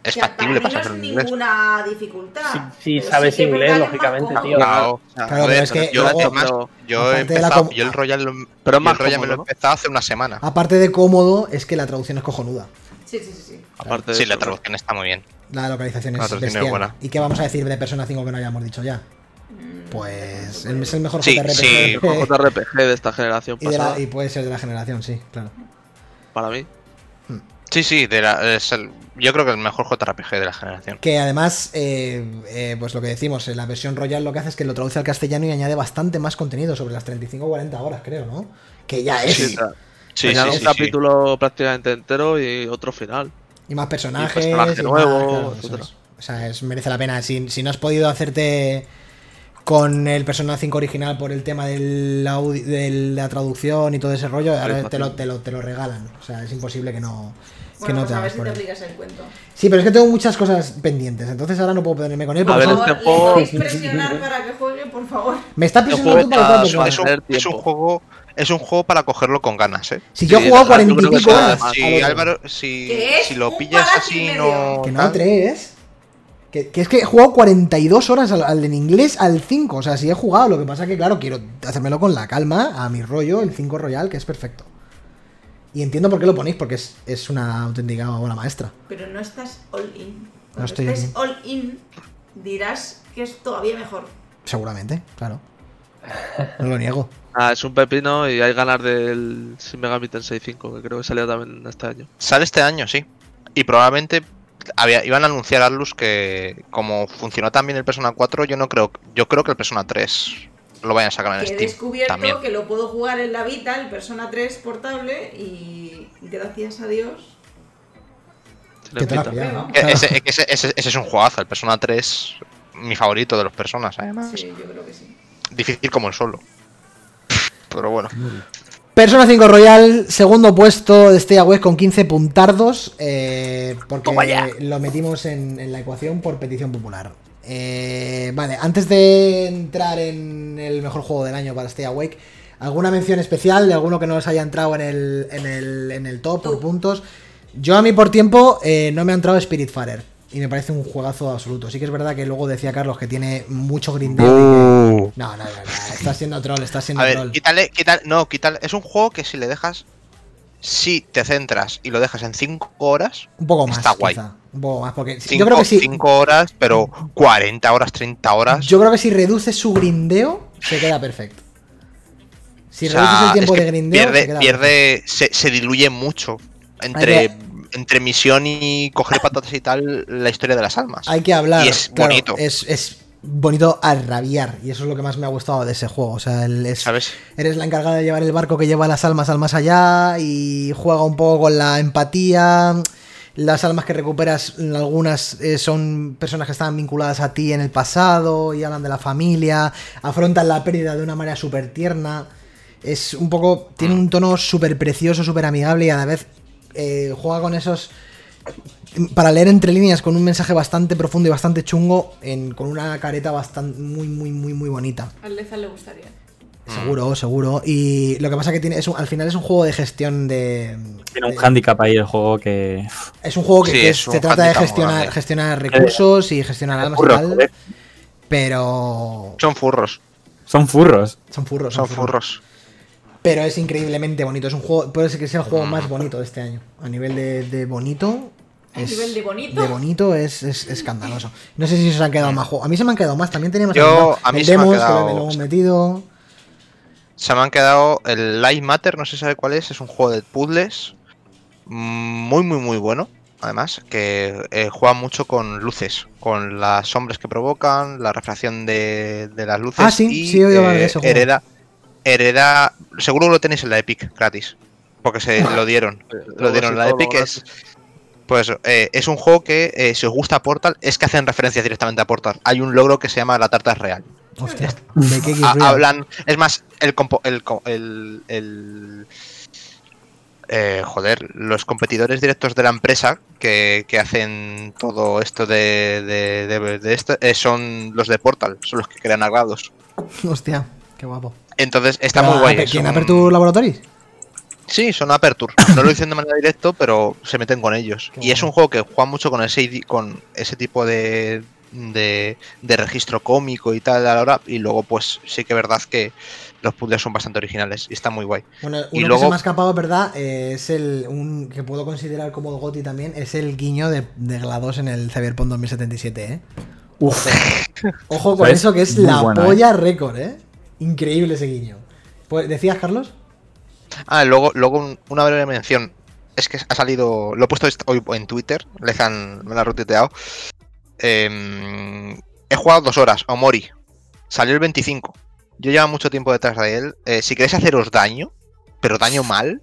Es Que factible mí no es en inglés. ninguna dificultad. Sí, sí, sabes inglés, lógicamente, tío. Claro, o sea, Claro, a pero ver, es que yo, luego- además, pero- yo he empezado, yo el Royal, Pero más el Royal me lo he empezado hace una semana. Aparte de cómodo, es que la traducción es cojonuda. Sí, sí, sí. sí. Aparte de Sí, eso, la traducción está muy bien. La localización es bestial. buena. ¿Y qué vamos a decir de Persona 5 que no hayamos dicho ya? Pues el- es el mejor Sí, JRPG sí. El mejor JRPG de esta generación y, de la- pasada, y puede ser de la generación, sí, claro. para mí. Sí, sí, de la- es el- yo creo que el mejor JRPG de la generación. Que además, eh, eh, pues lo que decimos, en la versión Royal lo que hace es que lo traduce al castellano y añade bastante más contenido, sobre las 35 o 40 horas, creo, ¿no? Que ya es. Sí, un sí, capítulo prácticamente entero y otro final. Y más personajes. Y personaje y nuevo, más, claro. O sea, es- merece la pena. Si, si no has podido hacerte con el Persona 5 original por el tema del de la traducción y todo ese rollo, ahora te lo, te, lo, te lo regalan. O sea, es imposible que no, que Bueno, no pues te a ver hagas si por te él. aplicas el cuento. Sí, pero es que tengo muchas cosas pendientes, entonces ahora no puedo ponerme con él. Por este favor, juego- ¿le podéis presionar para que juegue, por favor? Me está Este presionando tú juego para Es un, juego. Es un juego para cogerlo con ganas, eh. Si yo he Sí, jugado yo cuarenta y creo que pico horas. Si. Álvaro, si, ¿Qué es? si lo pillas así, no. Que no, tres. Que, que es que he jugado 42 horas al, al en inglés al 5. O sea, sí he jugado. Lo que pasa que, claro, quiero hacérmelo con la calma, a mi rollo, el 5 Royal, que es perfecto. Y entiendo por qué lo ponéis, porque es, es una auténtica obra maestra. Pero no estás all in. Cuando No estoy estés all in, dirás que es todavía mejor. Seguramente, claro. No lo niego. Ah, es un pepino y hay ganas del Shin Megami Tensei 5, que creo que salió también este año. Sale este año, sí. Y probablemente había, iban a anunciar a Atlus que como funcionó también el Persona 4, yo no creo, yo creo que el Persona 3 lo vayan a sacar en Que he Steam. descubierto también. que lo puedo jugar en la Vita, el Persona 3 portable, y gracias a Dios. Que te pillado, ¿no? Ese, que ese- ese- ese es un juegazo, el Persona 3, mi favorito de los Personas, además. Sí, yo creo que sí. Difícil como el solo. Pero bueno. Persona 5 Royal, segundo puesto de Stay Away con 15 puntardos. eh, porque lo metimos en, en la ecuación por petición popular. Eh, vale, antes de entrar en el mejor juego del año para Stay Awake, ¿alguna mención especial de alguno que no os haya entrado en el, en el, en el top por puntos? Yo a mí por tiempo eh, no me ha entrado Spiritfarer y me parece un juegazo absoluto. Sí que es verdad que luego decía Carlos que tiene mucho grindeo. No, no, no, no, estás siendo troll, estás siendo A ver, troll. quítale, quítale, no, quítale. Es un juego que si le dejas, si te centras y lo dejas en 5 horas, Un poco más, Está guay. quizá. Un poco más, porque cinco, yo creo que sí. cinco horas, pero 40 horas, 30 horas. Yo creo que si reduces su grindeo, se queda perfecto. Si O sea, reduces el tiempo es que de grindeo, se pierde, queda pierde se, se diluye mucho entre, entre misión y coger patatas y tal la historia de las almas. Hay que hablar. Y es claro, bonito. Es, es bonito a rabiar. Y eso es lo que más me ha gustado de ese juego. O sea, el- es- ¿Sabes? eres la encargada de llevar el barco que lleva las almas al más allá. Y juega un poco con la empatía. Las almas que recuperas, algunas eh, son personas que estaban vinculadas a ti en el pasado y hablan de la familia. Afrontan la pérdida de una manera súper tierna. Es un poco. Tiene un tono súper precioso, súper amigable y a la vez eh, juega con esos. Para leer entre líneas con un mensaje bastante profundo y bastante chungo, en- con una careta bastante muy, muy, muy, muy bonita. Al Leza le gustaría. Seguro, seguro. Y lo que pasa que tiene es un- al final es un juego de gestión de. Tiene un de- handicap ahí el juego que. Es un juego que, Sí, que es se un trata de gestionar, recursos y gestionar almas y tal. joder. Pero. Son furros, Son furros. Son furros. son furros. Pero es increíblemente bonito. Es un juego. Puede ser que sea el Mm. juego más bonito de este año. A nivel de, de bonito. ¿A es- nivel de bonito? De bonito es, es escandaloso. No sé si se os han quedado más juegos. A mí se me han quedado más. También teníamos Yo- a mí el se me han que quedado- me lo hemos metido. Se me han quedado el Light Matter, no sé si sabe cuál es, es un juego de puzzles muy, muy, muy bueno. Además, que eh, juega mucho con luces, con las sombras que provocan, la refracción de, de las luces. Ah, sí, y, sí de eh, juego. hereda, hereda, seguro lo tenéis en la Epic gratis, porque se lo dieron. Lo dieron en la Epic. Es, pues eh, es un juego que, eh, si os gusta Portal, es que hacen referencia directamente a Portal. Hay un logro que se llama La Tarta es Real. Hostia. De qué hablan. Es más, el. compo- el, co- el, el- eh, joder, los competidores directos de la empresa que, que hacen todo esto de, de, de- de esto eh, son los de Portal, son los que crean agradados. Hostia, qué guapo. Entonces está Pero, muy guay. ¿Quién son- Aperture Laboratories? Sí, son Aperture. No lo dicen de manera directa, pero se meten con ellos. Qué Y es un juego que juega mucho con ese, con ese tipo de, de, de registro cómico y tal a la hora. Y luego, pues sí que es verdad que los puzzles son bastante originales y está muy guay. Bueno, uno Y que luego- se me ha escapado, ¿verdad? Eh, es el. Un, que puedo considerar como el Goti también. Es el guiño de, de GLaDOS en el Cyberpunk 2077, ¿eh? Uf. Ojo con eso, que es muy la buena, polla récord, ¿eh? Increíble ese guiño. Pues, ¿Decías, Carlos? Ah, luego, luego un- una breve mención. Es que ha salido. Lo he puesto est- hoy en Twitter. Me lo ha retuiteado. Em, he jugado dos horas Omori. Salió el 25. Yo llevo mucho tiempo detrás de él. Eh, si queréis haceros daño, pero daño mal.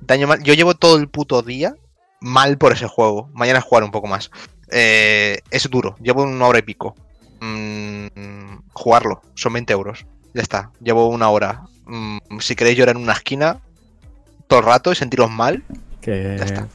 Daño mal. Yo llevo todo el puto día mal por ese juego. Mañana jugar un poco más. Eh, es duro. Llevo una hora y pico. Mm, jugarlo. Son 20 euros. Ya está. Llevo una hora. Mm, si queréis llorar en una esquina todo el rato y sentiros mal, Que Ya está.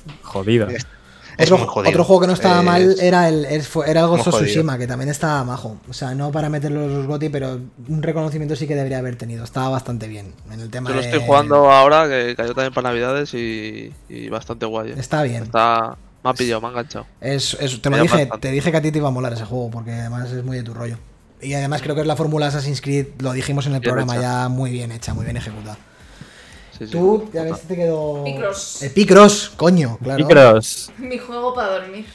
es Otro, muy jodido. otro juego que no estaba Es- mal era el, era el Ghost. Tsushima, que también estaba majo. O sea, no para meterlo en los GOTY, pero un reconocimiento sí que debería haber tenido. Estaba bastante bien en el tema Yo lo de- estoy jugando ahora, que cayó también para Navidades y, y bastante guay. eh. Está bien. Está, me ha pillado, me ha enganchado. Es, es- te lo Me dije, bastante. te dije que a ti te iba a molar ese juego, porque además es muy de tu rollo. Y además creo que es la fórmula Assassin's Creed, lo dijimos en el Bien programa, hecha. ya muy bien hecha, muy bien ejecutada. Sí, sí. Tú, ya ves, te quedó. Picross. El Picross, coño, claro. Micros. Mi juego para dormir.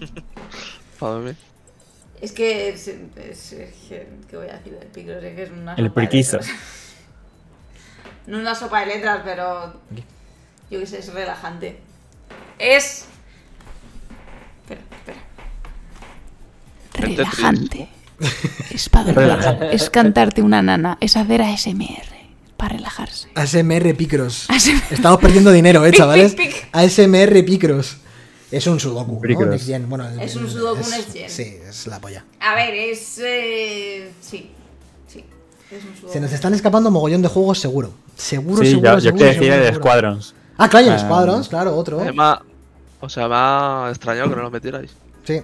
Para dormir. Es que. Es, es- es que- ¿Qué voy a decir del Picross? Es que es una. El sopa de priquizo. letras. No una sopa de letras, pero. Yo qué sé, es relajante. Es. Espera, espera. Relajante. Es para dormir. Es cantarte una nana. Es hacer ASMR. Para relajarse. ASMR Picross. ASMR. Estamos perdiendo dinero, eh, chavales. pic, pic. ASMR Picross. Es un sudoku, ¿no? Picross. Next Gen. Bueno, el- Es un sudoku es- Next Gen. Sí, es la polla. A ver, es. eh, sí. Sí. Es un sudoku. Se nos están escapando mogollón de juegos, seguro. Seguro, Sí, seguro, yo, yo seguro, quiero decir seguro, el. Squadrons. Ah, claro, el Ah. Squadrons, claro, otro. Además, o sea, me ha extrañado que no lo metierais. Sí,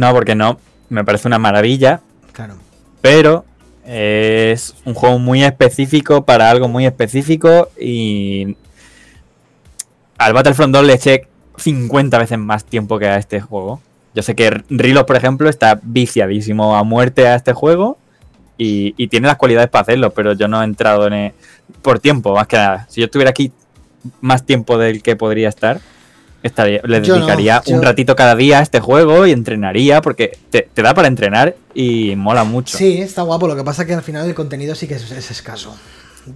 No, porque no. Me parece una maravilla, claro. pero es un juego muy específico para algo muy específico y al Battlefront 2 le eché 50 veces más tiempo que a este juego. Yo sé que Rilos, por ejemplo, está viciadísimo a muerte a este juego y, y tiene las cualidades para hacerlo, pero yo no he entrado en e- por tiempo, más que nada. Si yo estuviera aquí más tiempo del que podría estar, estaría, le Yo no, dedicaría yo- un ratito cada día a este juego y entrenaría, porque te, te da para entrenar y mola mucho. Sí, está guapo. Lo que pasa es que al final el contenido sí que es, es escaso.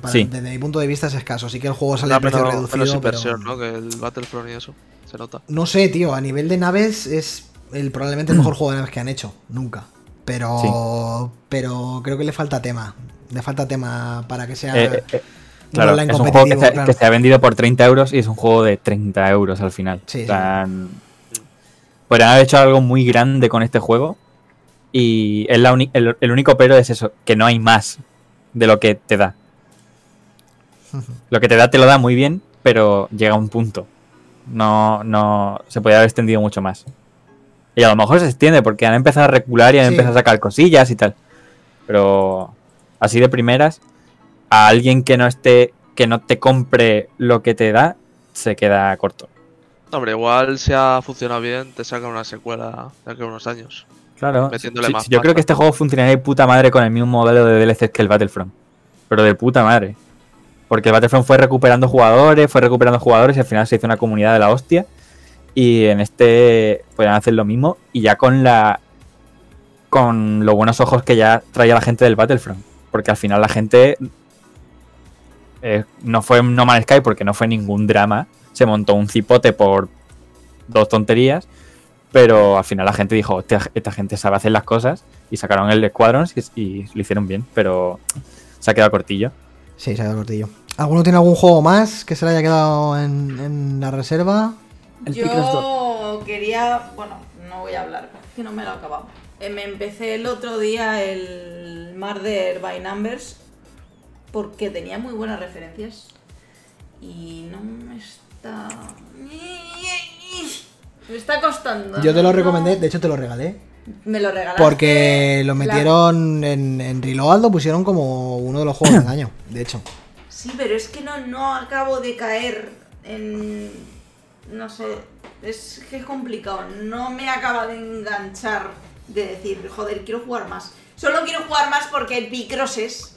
Para- Sí. Desde mi punto de vista es escaso. Sí que el juego sale a precio reducido. menos pero- inversión, ¿no? Que el Battlefront y eso. Se nota. No sé, tío, a nivel de naves es el probablemente el mejor juego de naves que han hecho, nunca. Pero pero creo que le falta tema. Le falta tema para que sea Eh, eh, eh, claro, online es un juego que se, claro. que se ha vendido por 30 euros y es un juego de 30 euros al final. Sí, O sea, Podrían haber hecho algo muy grande con este juego y es la el, el único pero es eso, que no hay más de lo que te da. Lo que te da te lo da muy bien, pero llega a un punto. No, no se podría haber extendido mucho más. Y a lo mejor se extiende porque han empezado a recular y han Sí. empezado a sacar cosillas y tal. Pero así de primeras, a alguien que no esté, que no te compre lo que te da, se queda corto. Hombre, igual si ha funcionado bien, te sacan una secuela de aquí a unos años. Claro, Metiéndole sí, más yo creo que este juego funcionaría de puta madre con el mismo modelo de DLC que el Battlefront. Pero de puta madre. Porque el Battlefront fue recuperando jugadores, fue recuperando jugadores y al final se hizo una comunidad de la hostia. Y en este podrían hacer lo mismo y ya con la. con los buenos ojos que ya traía la gente del Battlefront. Porque al final la gente. Eh, no fue No Man's Sky porque no fue ningún drama. Se montó un cipote por dos tonterías. Pero al final la gente dijo, "Hostia, esta gente sabe hacer las cosas. Y sacaron el Squadrons y, y lo hicieron bien. Pero se ha quedado cortillo. Sí, se ha quedado cortillo. ¿Alguno tiene algún juego más que se le haya quedado en, en la reserva? Yo quería. Bueno, no voy a hablar, es que no me lo he acabado. Eh, Me empecé el otro día el Murder by Numbers porque tenía muy buenas referencias y no me está. Me está costando. Yo te lo recomendé, de hecho te lo regalé. Me lo regalaste. Porque lo La- metieron en, en Reload, lo pusieron como uno de los juegos del año, de hecho. Sí, pero es que no, no acabo de caer en. No sé. Es que es complicado. No me acaba de enganchar de decir, joder, quiero jugar más. Solo quiero jugar más porque el Picross es.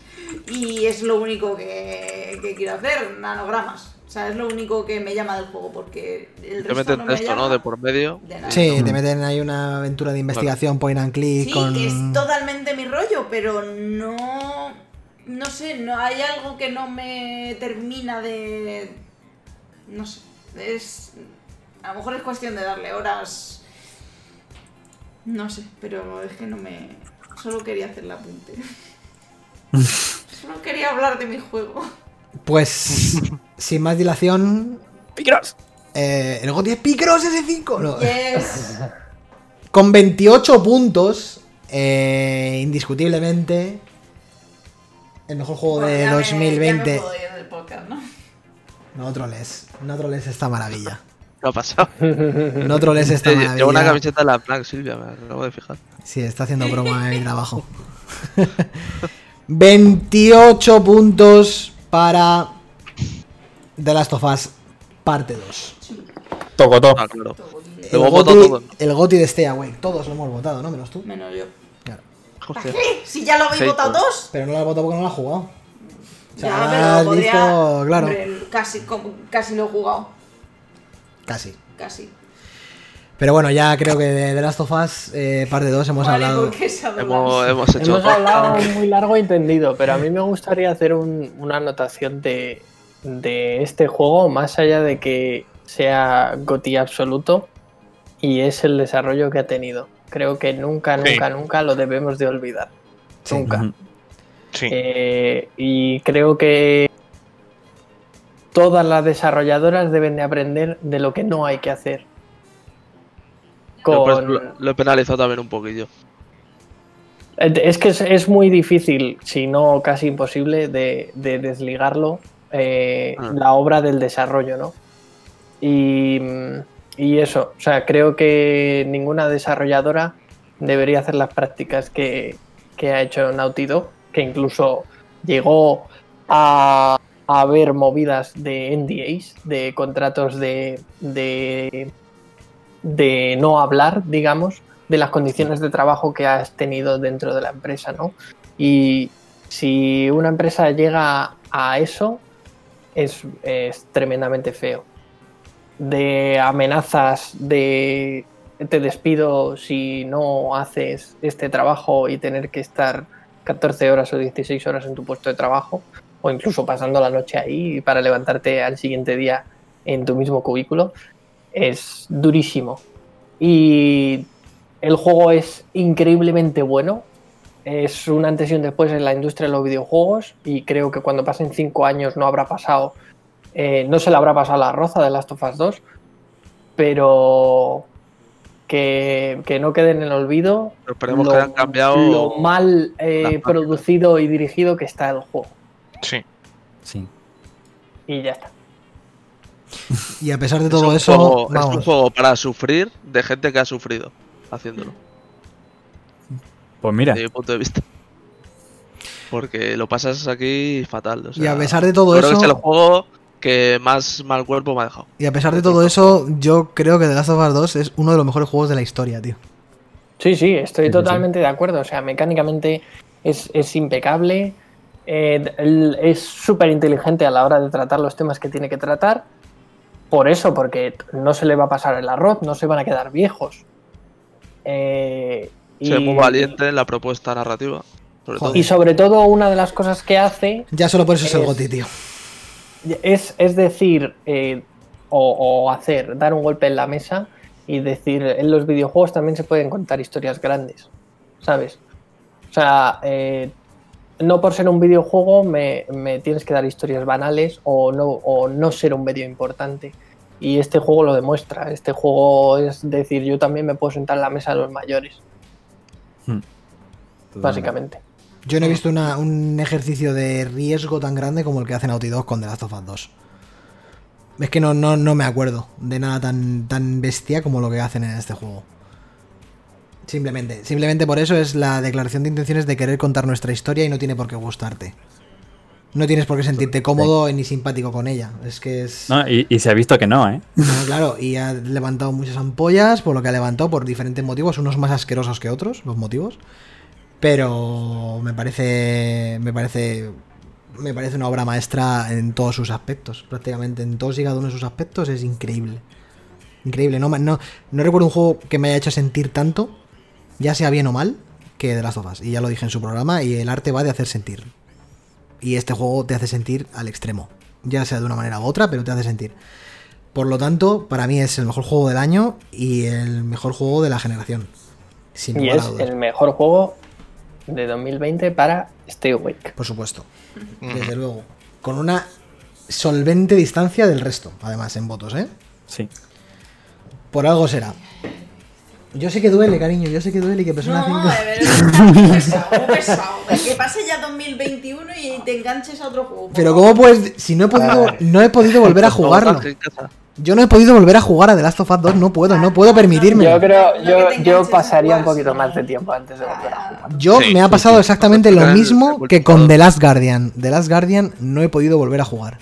Y es lo único que, que quiero hacer, nanogramas. O sea, es lo único que me llama del juego porque el Te resto meten no me texto. ¿no? De por medio. de. Sí, te meten ahí una aventura de investigación point and click Sí, con... que es totalmente mi rollo, pero no. No sé, no hay algo que no me termina de. No sé. Es. A lo mejor es cuestión de darle horas. No sé, pero es que no me. Solo quería hacer el apunte. Solo quería hablar de mi juego. Pues, sin más dilación, ¡Picross! eh, el GOTY es Picross S5. No, Yes. Con 28 puntos, eh, indiscutiblemente, el mejor juego Bueno, de ya me- ya me 2020. puedo ir del podcast, ¿no? No troles, no troles esta maravilla. ¿Qué ha pasado? No troles esta Llevo una maravilla. camiseta de la Black Silvia, me acabo de fijar. Sí, está haciendo broma de mi trabajo. 28 puntos para The Last of Us parte 2. Tocotó. Ah, claro. El Lo hemos votado goti, todos. el goti de Stay Awake. Todos lo hemos votado, ¿no? Menos tú. Menos yo. Claro. Hostia. Si ya lo habéis votado dos. Pero no lo has votado porque no lo has jugado. O sea, Ya, has pero podría. visto, claro. Hombre, casi, casi lo he jugado. Casi. Casi. Pero bueno, ya creo que de The Last of Us eh, parte 2 hemos vale, hablado. Hemos, hemos hecho. Hemos hablado muy largo y tendido, pero a mí me gustaría hacer un- una anotación de, de este juego, más allá de que sea GOTY absoluto, y es el desarrollo que ha tenido. Creo que nunca, Sí. nunca, nunca lo debemos de olvidar. Sí. Nunca. Sí. Eh, y creo que todas las desarrolladoras deben de aprender de lo que no hay que hacer. Lo he penalizado también un poquillo. Es que es, es muy difícil, si no casi imposible, de, de desligarlo eh, Ah. la obra del desarrollo, ¿no? Y, y eso, o sea, creo que ninguna desarrolladora debería hacer las prácticas que, que ha hecho Naughty Dog, que incluso llegó a, a haber movidas de NDAs, de contratos de, de, de no hablar, digamos, de las condiciones de trabajo que has tenido dentro de la empresa, ¿no? Y si una empresa llega a eso, es, es tremendamente feo. De amenazas de te despido si no haces este trabajo y tener que estar 14 horas o 16 horas en tu puesto de trabajo, o incluso pasando la noche ahí para levantarte al siguiente día en tu mismo cubículo, es durísimo. Y el juego es increíblemente bueno. Es un antes y un después en la industria de los videojuegos y creo que cuando pasen 5 años no habrá pasado, eh, no se le habrá pasado la roza de Last of Us 2, pero que, que no quede en el olvido Pero lo, que hayan cambiado. lo mal eh, producido y dirigido que está el juego. Sí. Sí. Y ya está. Y a pesar de todo eso, juego- es un juego para sufrir de gente que ha sufrido haciéndolo, Pues mira, desde mi punto de vista. Porque lo pasas aquí fatal. o Y a pesar de todo creo que eso, es el juego que más mal cuerpo me ha dejado. y a pesar de todo eso, yo creo que The Last of Us 2 es uno de los mejores juegos de la historia, tío. Sí, sí, estoy Sí, sí, totalmente de acuerdo. O sea, mecánicamente es, es impecable. eh, es súper inteligente a la hora de tratar los temas que tiene que tratar. Por eso, porque no se le va a pasar el arroz, no se van a quedar viejos. Eh, es muy valiente en la propuesta narrativa. Sobre Joder. todo. Y sobre todo, una de las cosas que hace Ya solo por eso es el GOTI, tío. es, es decir, eh, o, o hacer, dar un golpe en la mesa y decir, en los videojuegos también se pueden contar historias grandes, ¿sabes? O sea, eh, no por ser un videojuego me, me tienes que dar historias banales o no, o no ser un medio importante. Y este juego lo demuestra. Este juego es decir, yo también me puedo sentar en la mesa de los mayores, básicamente. Yo no he visto una- un ejercicio de riesgo tan grande como el que hace Naughty Dog con The Last of Us 2. Es que no, no, no me acuerdo de nada tan, tan bestia como lo que hacen en este juego. Simplemente, simplemente por eso es la declaración de intenciones de querer contar nuestra historia y no tiene por qué gustarte. No tienes por qué sentirte cómodo ni simpático con ella. Es que es... no, y, y se ha visto que no, ¿eh? No, claro, y ha levantado muchas ampollas por lo que ha levantado, por diferentes motivos, unos más asquerosos que otros, los motivos. Pero me parece. Me parece. Me parece una obra maestra en todos sus aspectos. Prácticamente en todos y cada uno de sus aspectos es increíble. Increíble. No, no, no recuerdo un juego que me haya hecho sentir tanto, ya sea bien o mal, que de las sofás. Y ya lo dije en su programa, y el arte va de hacer sentir. Y este juego te hace sentir al extremo. Ya sea de una manera u otra, pero te hace sentir. Por lo tanto, para mí es el mejor juego del año y el mejor juego de la generación. Sin Y es el mejor juego de 2020 para Stay Awake. Por supuesto. Desde luego. Con una solvente distancia del resto, además, en votos, ¿eh? Sí. Por algo será. Yo sé que duele, cariño, yo sé que duele y que Persona No, 5... de verdad, pesado, pesado. Que pase ya 2021 y te enganches a otro juego. Pero. ¿cómo puedes...? Si no he podido, no he podido volver a jugarlo. Yo no he podido volver a jugar a The Last of Us 2, no puedo, no puedo permitirme. Yo creo, yo, yo pasaría un poquito más de tiempo antes de volver a jugar. Yo Sí, me ha pasado sí. exactamente lo mismo que con. The Last Guardian. The Last Guardian no he podido volver a jugar.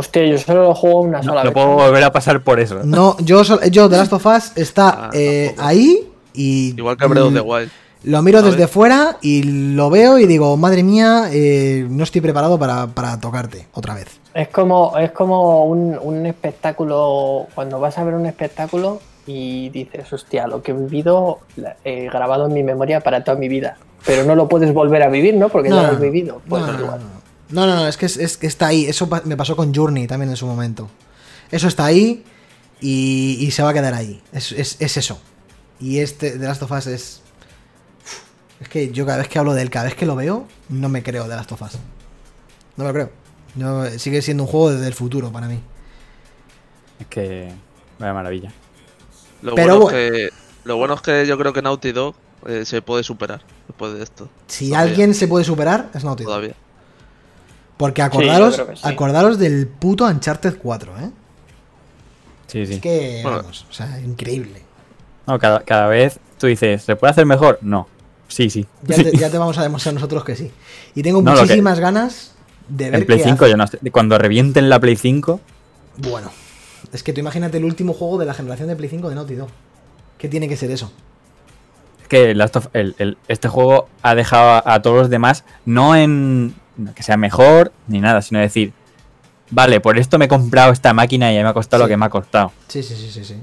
Hostia, yo solo lo juego una No, sola no vez. puedo volver a pasar por eso. No, yo, yo The Last of Us está Ah, eh, ahí y Igual que Breath of the Wild. lo miro desde fuera y lo veo y digo, madre mía, eh, no estoy preparado para, para tocarte otra vez. Es como, es como un, un espectáculo, cuando vas a ver un espectáculo y dices, hostia, lo que he vivido he grabado en mi memoria para toda mi vida. Pero no lo puedes volver a vivir, ¿no? Porque No, ya lo no, has vivido. Pues no, no, igual. no, no, no, no, es que es, es que está ahí. Eso pa- me pasó con Journey también en su momento. Eso está ahí y, y se va a quedar ahí. Es, es- es eso. Y este The Last of Us es. Es que yo cada vez que hablo de él, cada vez que lo veo, no me creo de Last of Us. No me lo creo. No, sigue siendo un juego desde el futuro para mí. Es que. Vaya maravilla. Lo, Pero bueno es que, lo bueno es que yo creo que Naughty Dog eh, se puede superar después de esto. Si Todavía. alguien se puede superar, es Naughty Dog. Todavía. Porque acordaros, sí. acordaros del puto Uncharted 4, ¿eh? Sí, sí. Es que, Bueno. vamos, o sea, increíble. No, cada, cada vez tú dices, ¿se puede hacer mejor? No. Sí, sí. Ya Sí. te, ya te vamos a demostrar nosotros que sí. Y tengo No, lo que- muchísimas ganas de ver En Play qué 5, hace. yo no sé. Cuando revienten la Play 5, Bueno, es que tú imagínate el último juego de la generación de Play 5 de Naughty Dog. ¿Qué tiene que ser eso? es que Last of- el- el- este juego ha dejado a, a todos los demás no en que sea mejor ni nada, sino decir, vale, por esto me he comprado esta máquina y me ha costado Sí. lo que me ha costado. Sí, sí, sí, sí, sí.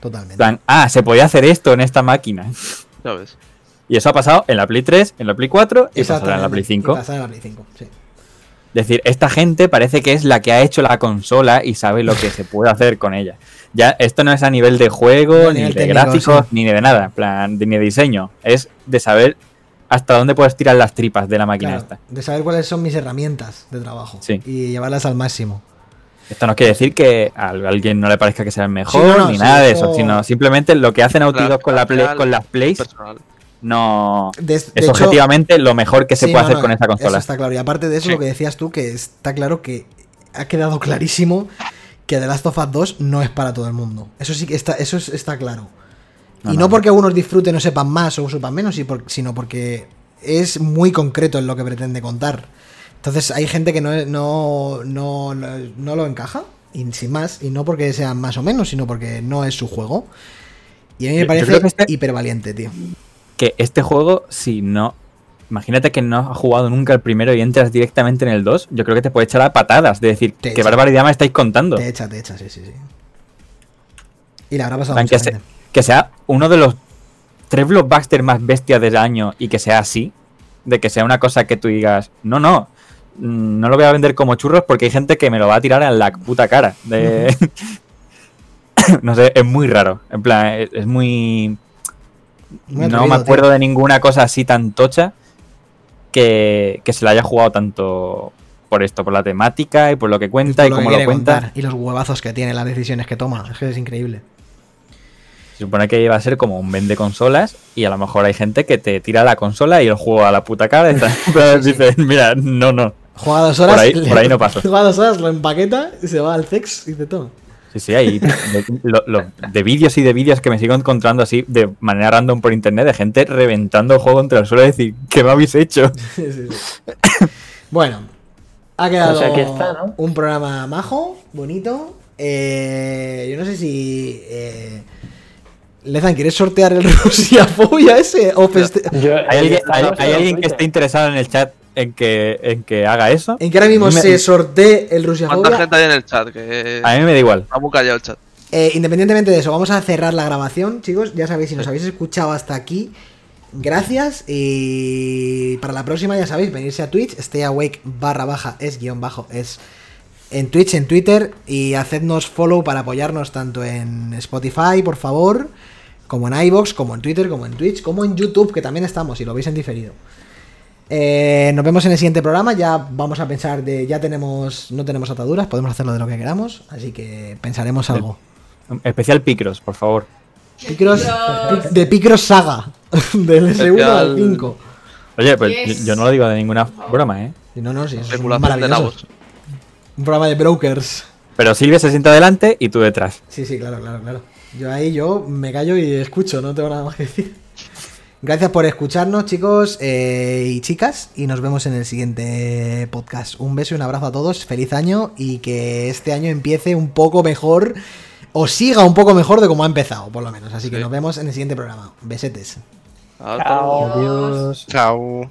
Totalmente. En plan, ah, se podía hacer esto en esta máquina. Ya ves. Y eso ha pasado en la Play 3, en la Play 4 y pasará en la. Play Y 5. pasará en la Play 5, sí. Es decir, esta gente parece que es la que ha hecho la consola y sabe lo que se puede hacer con ella. Ya, esto no es a nivel de juego, ni nivel de técnico, gráficos, sí. ni de nada, en plan, de- ni de diseño. Es de saber hasta dónde puedes tirar las tripas de la máquina Claro, esta. de saber cuáles son mis herramientas de trabajo. Sí. Y llevarlas al máximo. Esto no quiere decir que a alguien no le parezca que sea el mejor, Sí, no, no, ni sí, nada de eso- eso, sino simplemente lo que hace Naughty Dog con, la play- con las plays Personal. no De- de es hecho- objetivamente lo mejor que se Sí, puede no, hacer no, con esta Eso consola. está claro. Y aparte de eso, Sí. lo que decías tú, que está claro que ha quedado clarísimo que The Last of Us 2 no es para todo el mundo. Eso sí que está, eso es- está claro. No, y no, porque algunos disfruten o sepan más o sepan menos, sino porque es muy concreto en lo que pretende contar. Entonces hay gente que no, no, no, no, no lo encaja, y sin más, y no porque sean más o menos, sino porque no es su juego. Y a mí me parece este- hiper valiente, tío. que este juego, si no. Imagínate que no has jugado nunca el primero y entras directamente en el 2. Yo creo que te puede echar a patadas. De decir, Te qué echa. barbaridad me estáis contando. Te echa, te echa, sí, sí, sí. Y la habrá pasado mucha se-. Que sea uno de los tres blockbusters más bestias del año y que sea así. De que sea una cosa que tú digas, no, no. mm, No lo voy a vender como churros porque hay gente que me lo va a tirar en la puta cara. De... no sé, es muy raro. En plan, es, es muy. Muy no me tío. acuerdo de ninguna cosa así tan tocha que, que se la haya jugado tanto por esto, por la temática y por lo que cuenta y lo cómo lo cuenta. contar, Y los huevazos que tiene, las decisiones que toma. Es que es increíble. Se supone que iba a ser como un vende consolas y a lo mejor hay gente que te tira la consola y el juego a la puta cara. y dices, mira, no, no. Juega dos horas. Por ahí- le- por ahí no paso. Juega dos horas, lo empaqueta y se va al sex y te toma. Sí, sí, hay de, lo- lo- de vídeos y de vídeos que me sigo encontrando así de manera random por internet de gente reventando el juego contra el suelo y decir, ¿qué me habéis hecho? Sí, sí, sí. bueno, ha quedado Pues aquí está, ¿no? un programa majo, bonito. Eh, yo no sé si. Eh, Lezan, ¿quieres sortear el Rusia Fobia ese? O feste- Yo- ¿Hay alguien, está hay- en hay alguien que esté interesado en el chat en que, en que haga eso? En que ahora mismo me- se sortee el Rusia ¿Cuánta Fobia. gente hay en el chat? Que A mí me da igual. está muy callado el chat. Eh, independientemente de eso, vamos a cerrar la grabación, chicos. Ya sabéis, si nos habéis escuchado hasta aquí, gracias. Y para la próxima, ya sabéis, venirse a Twitch, stay awake barra baja es guion bajo es en Twitch, en Twitter. Y hacednos follow para apoyarnos tanto en Spotify, por favor, como en iBox, como en Twitter, como en Twitch, como en YouTube, que también estamos, si lo veis en diferido. Eh, nos vemos en el siguiente programa. Ya vamos a pensar de. Ya tenemos. No tenemos ataduras, podemos hacerlo de lo que queramos. Así que pensaremos algo. Especial Picros, por favor. Picross, Picross. Pic- de Picross Saga. Del S1 al Especial. 5. Oye, pues Yes. yo, yo no lo digo de ninguna broma, ¿eh? No, no, sí, es maravilloso. Un programa de brokers. Pero Silvia se sienta adelante y tú detrás. Sí, sí, claro, claro, claro. Yo ahí yo me callo y escucho, no tengo nada más que decir. Gracias por escucharnos, chicos eh, y chicas, y nos vemos en el siguiente podcast. Un beso y un abrazo a todos, feliz año y que este año empiece un poco mejor o siga un poco mejor de como ha empezado, por lo menos. Así que nos vemos en el siguiente programa. Besetes. Adiós. Chao.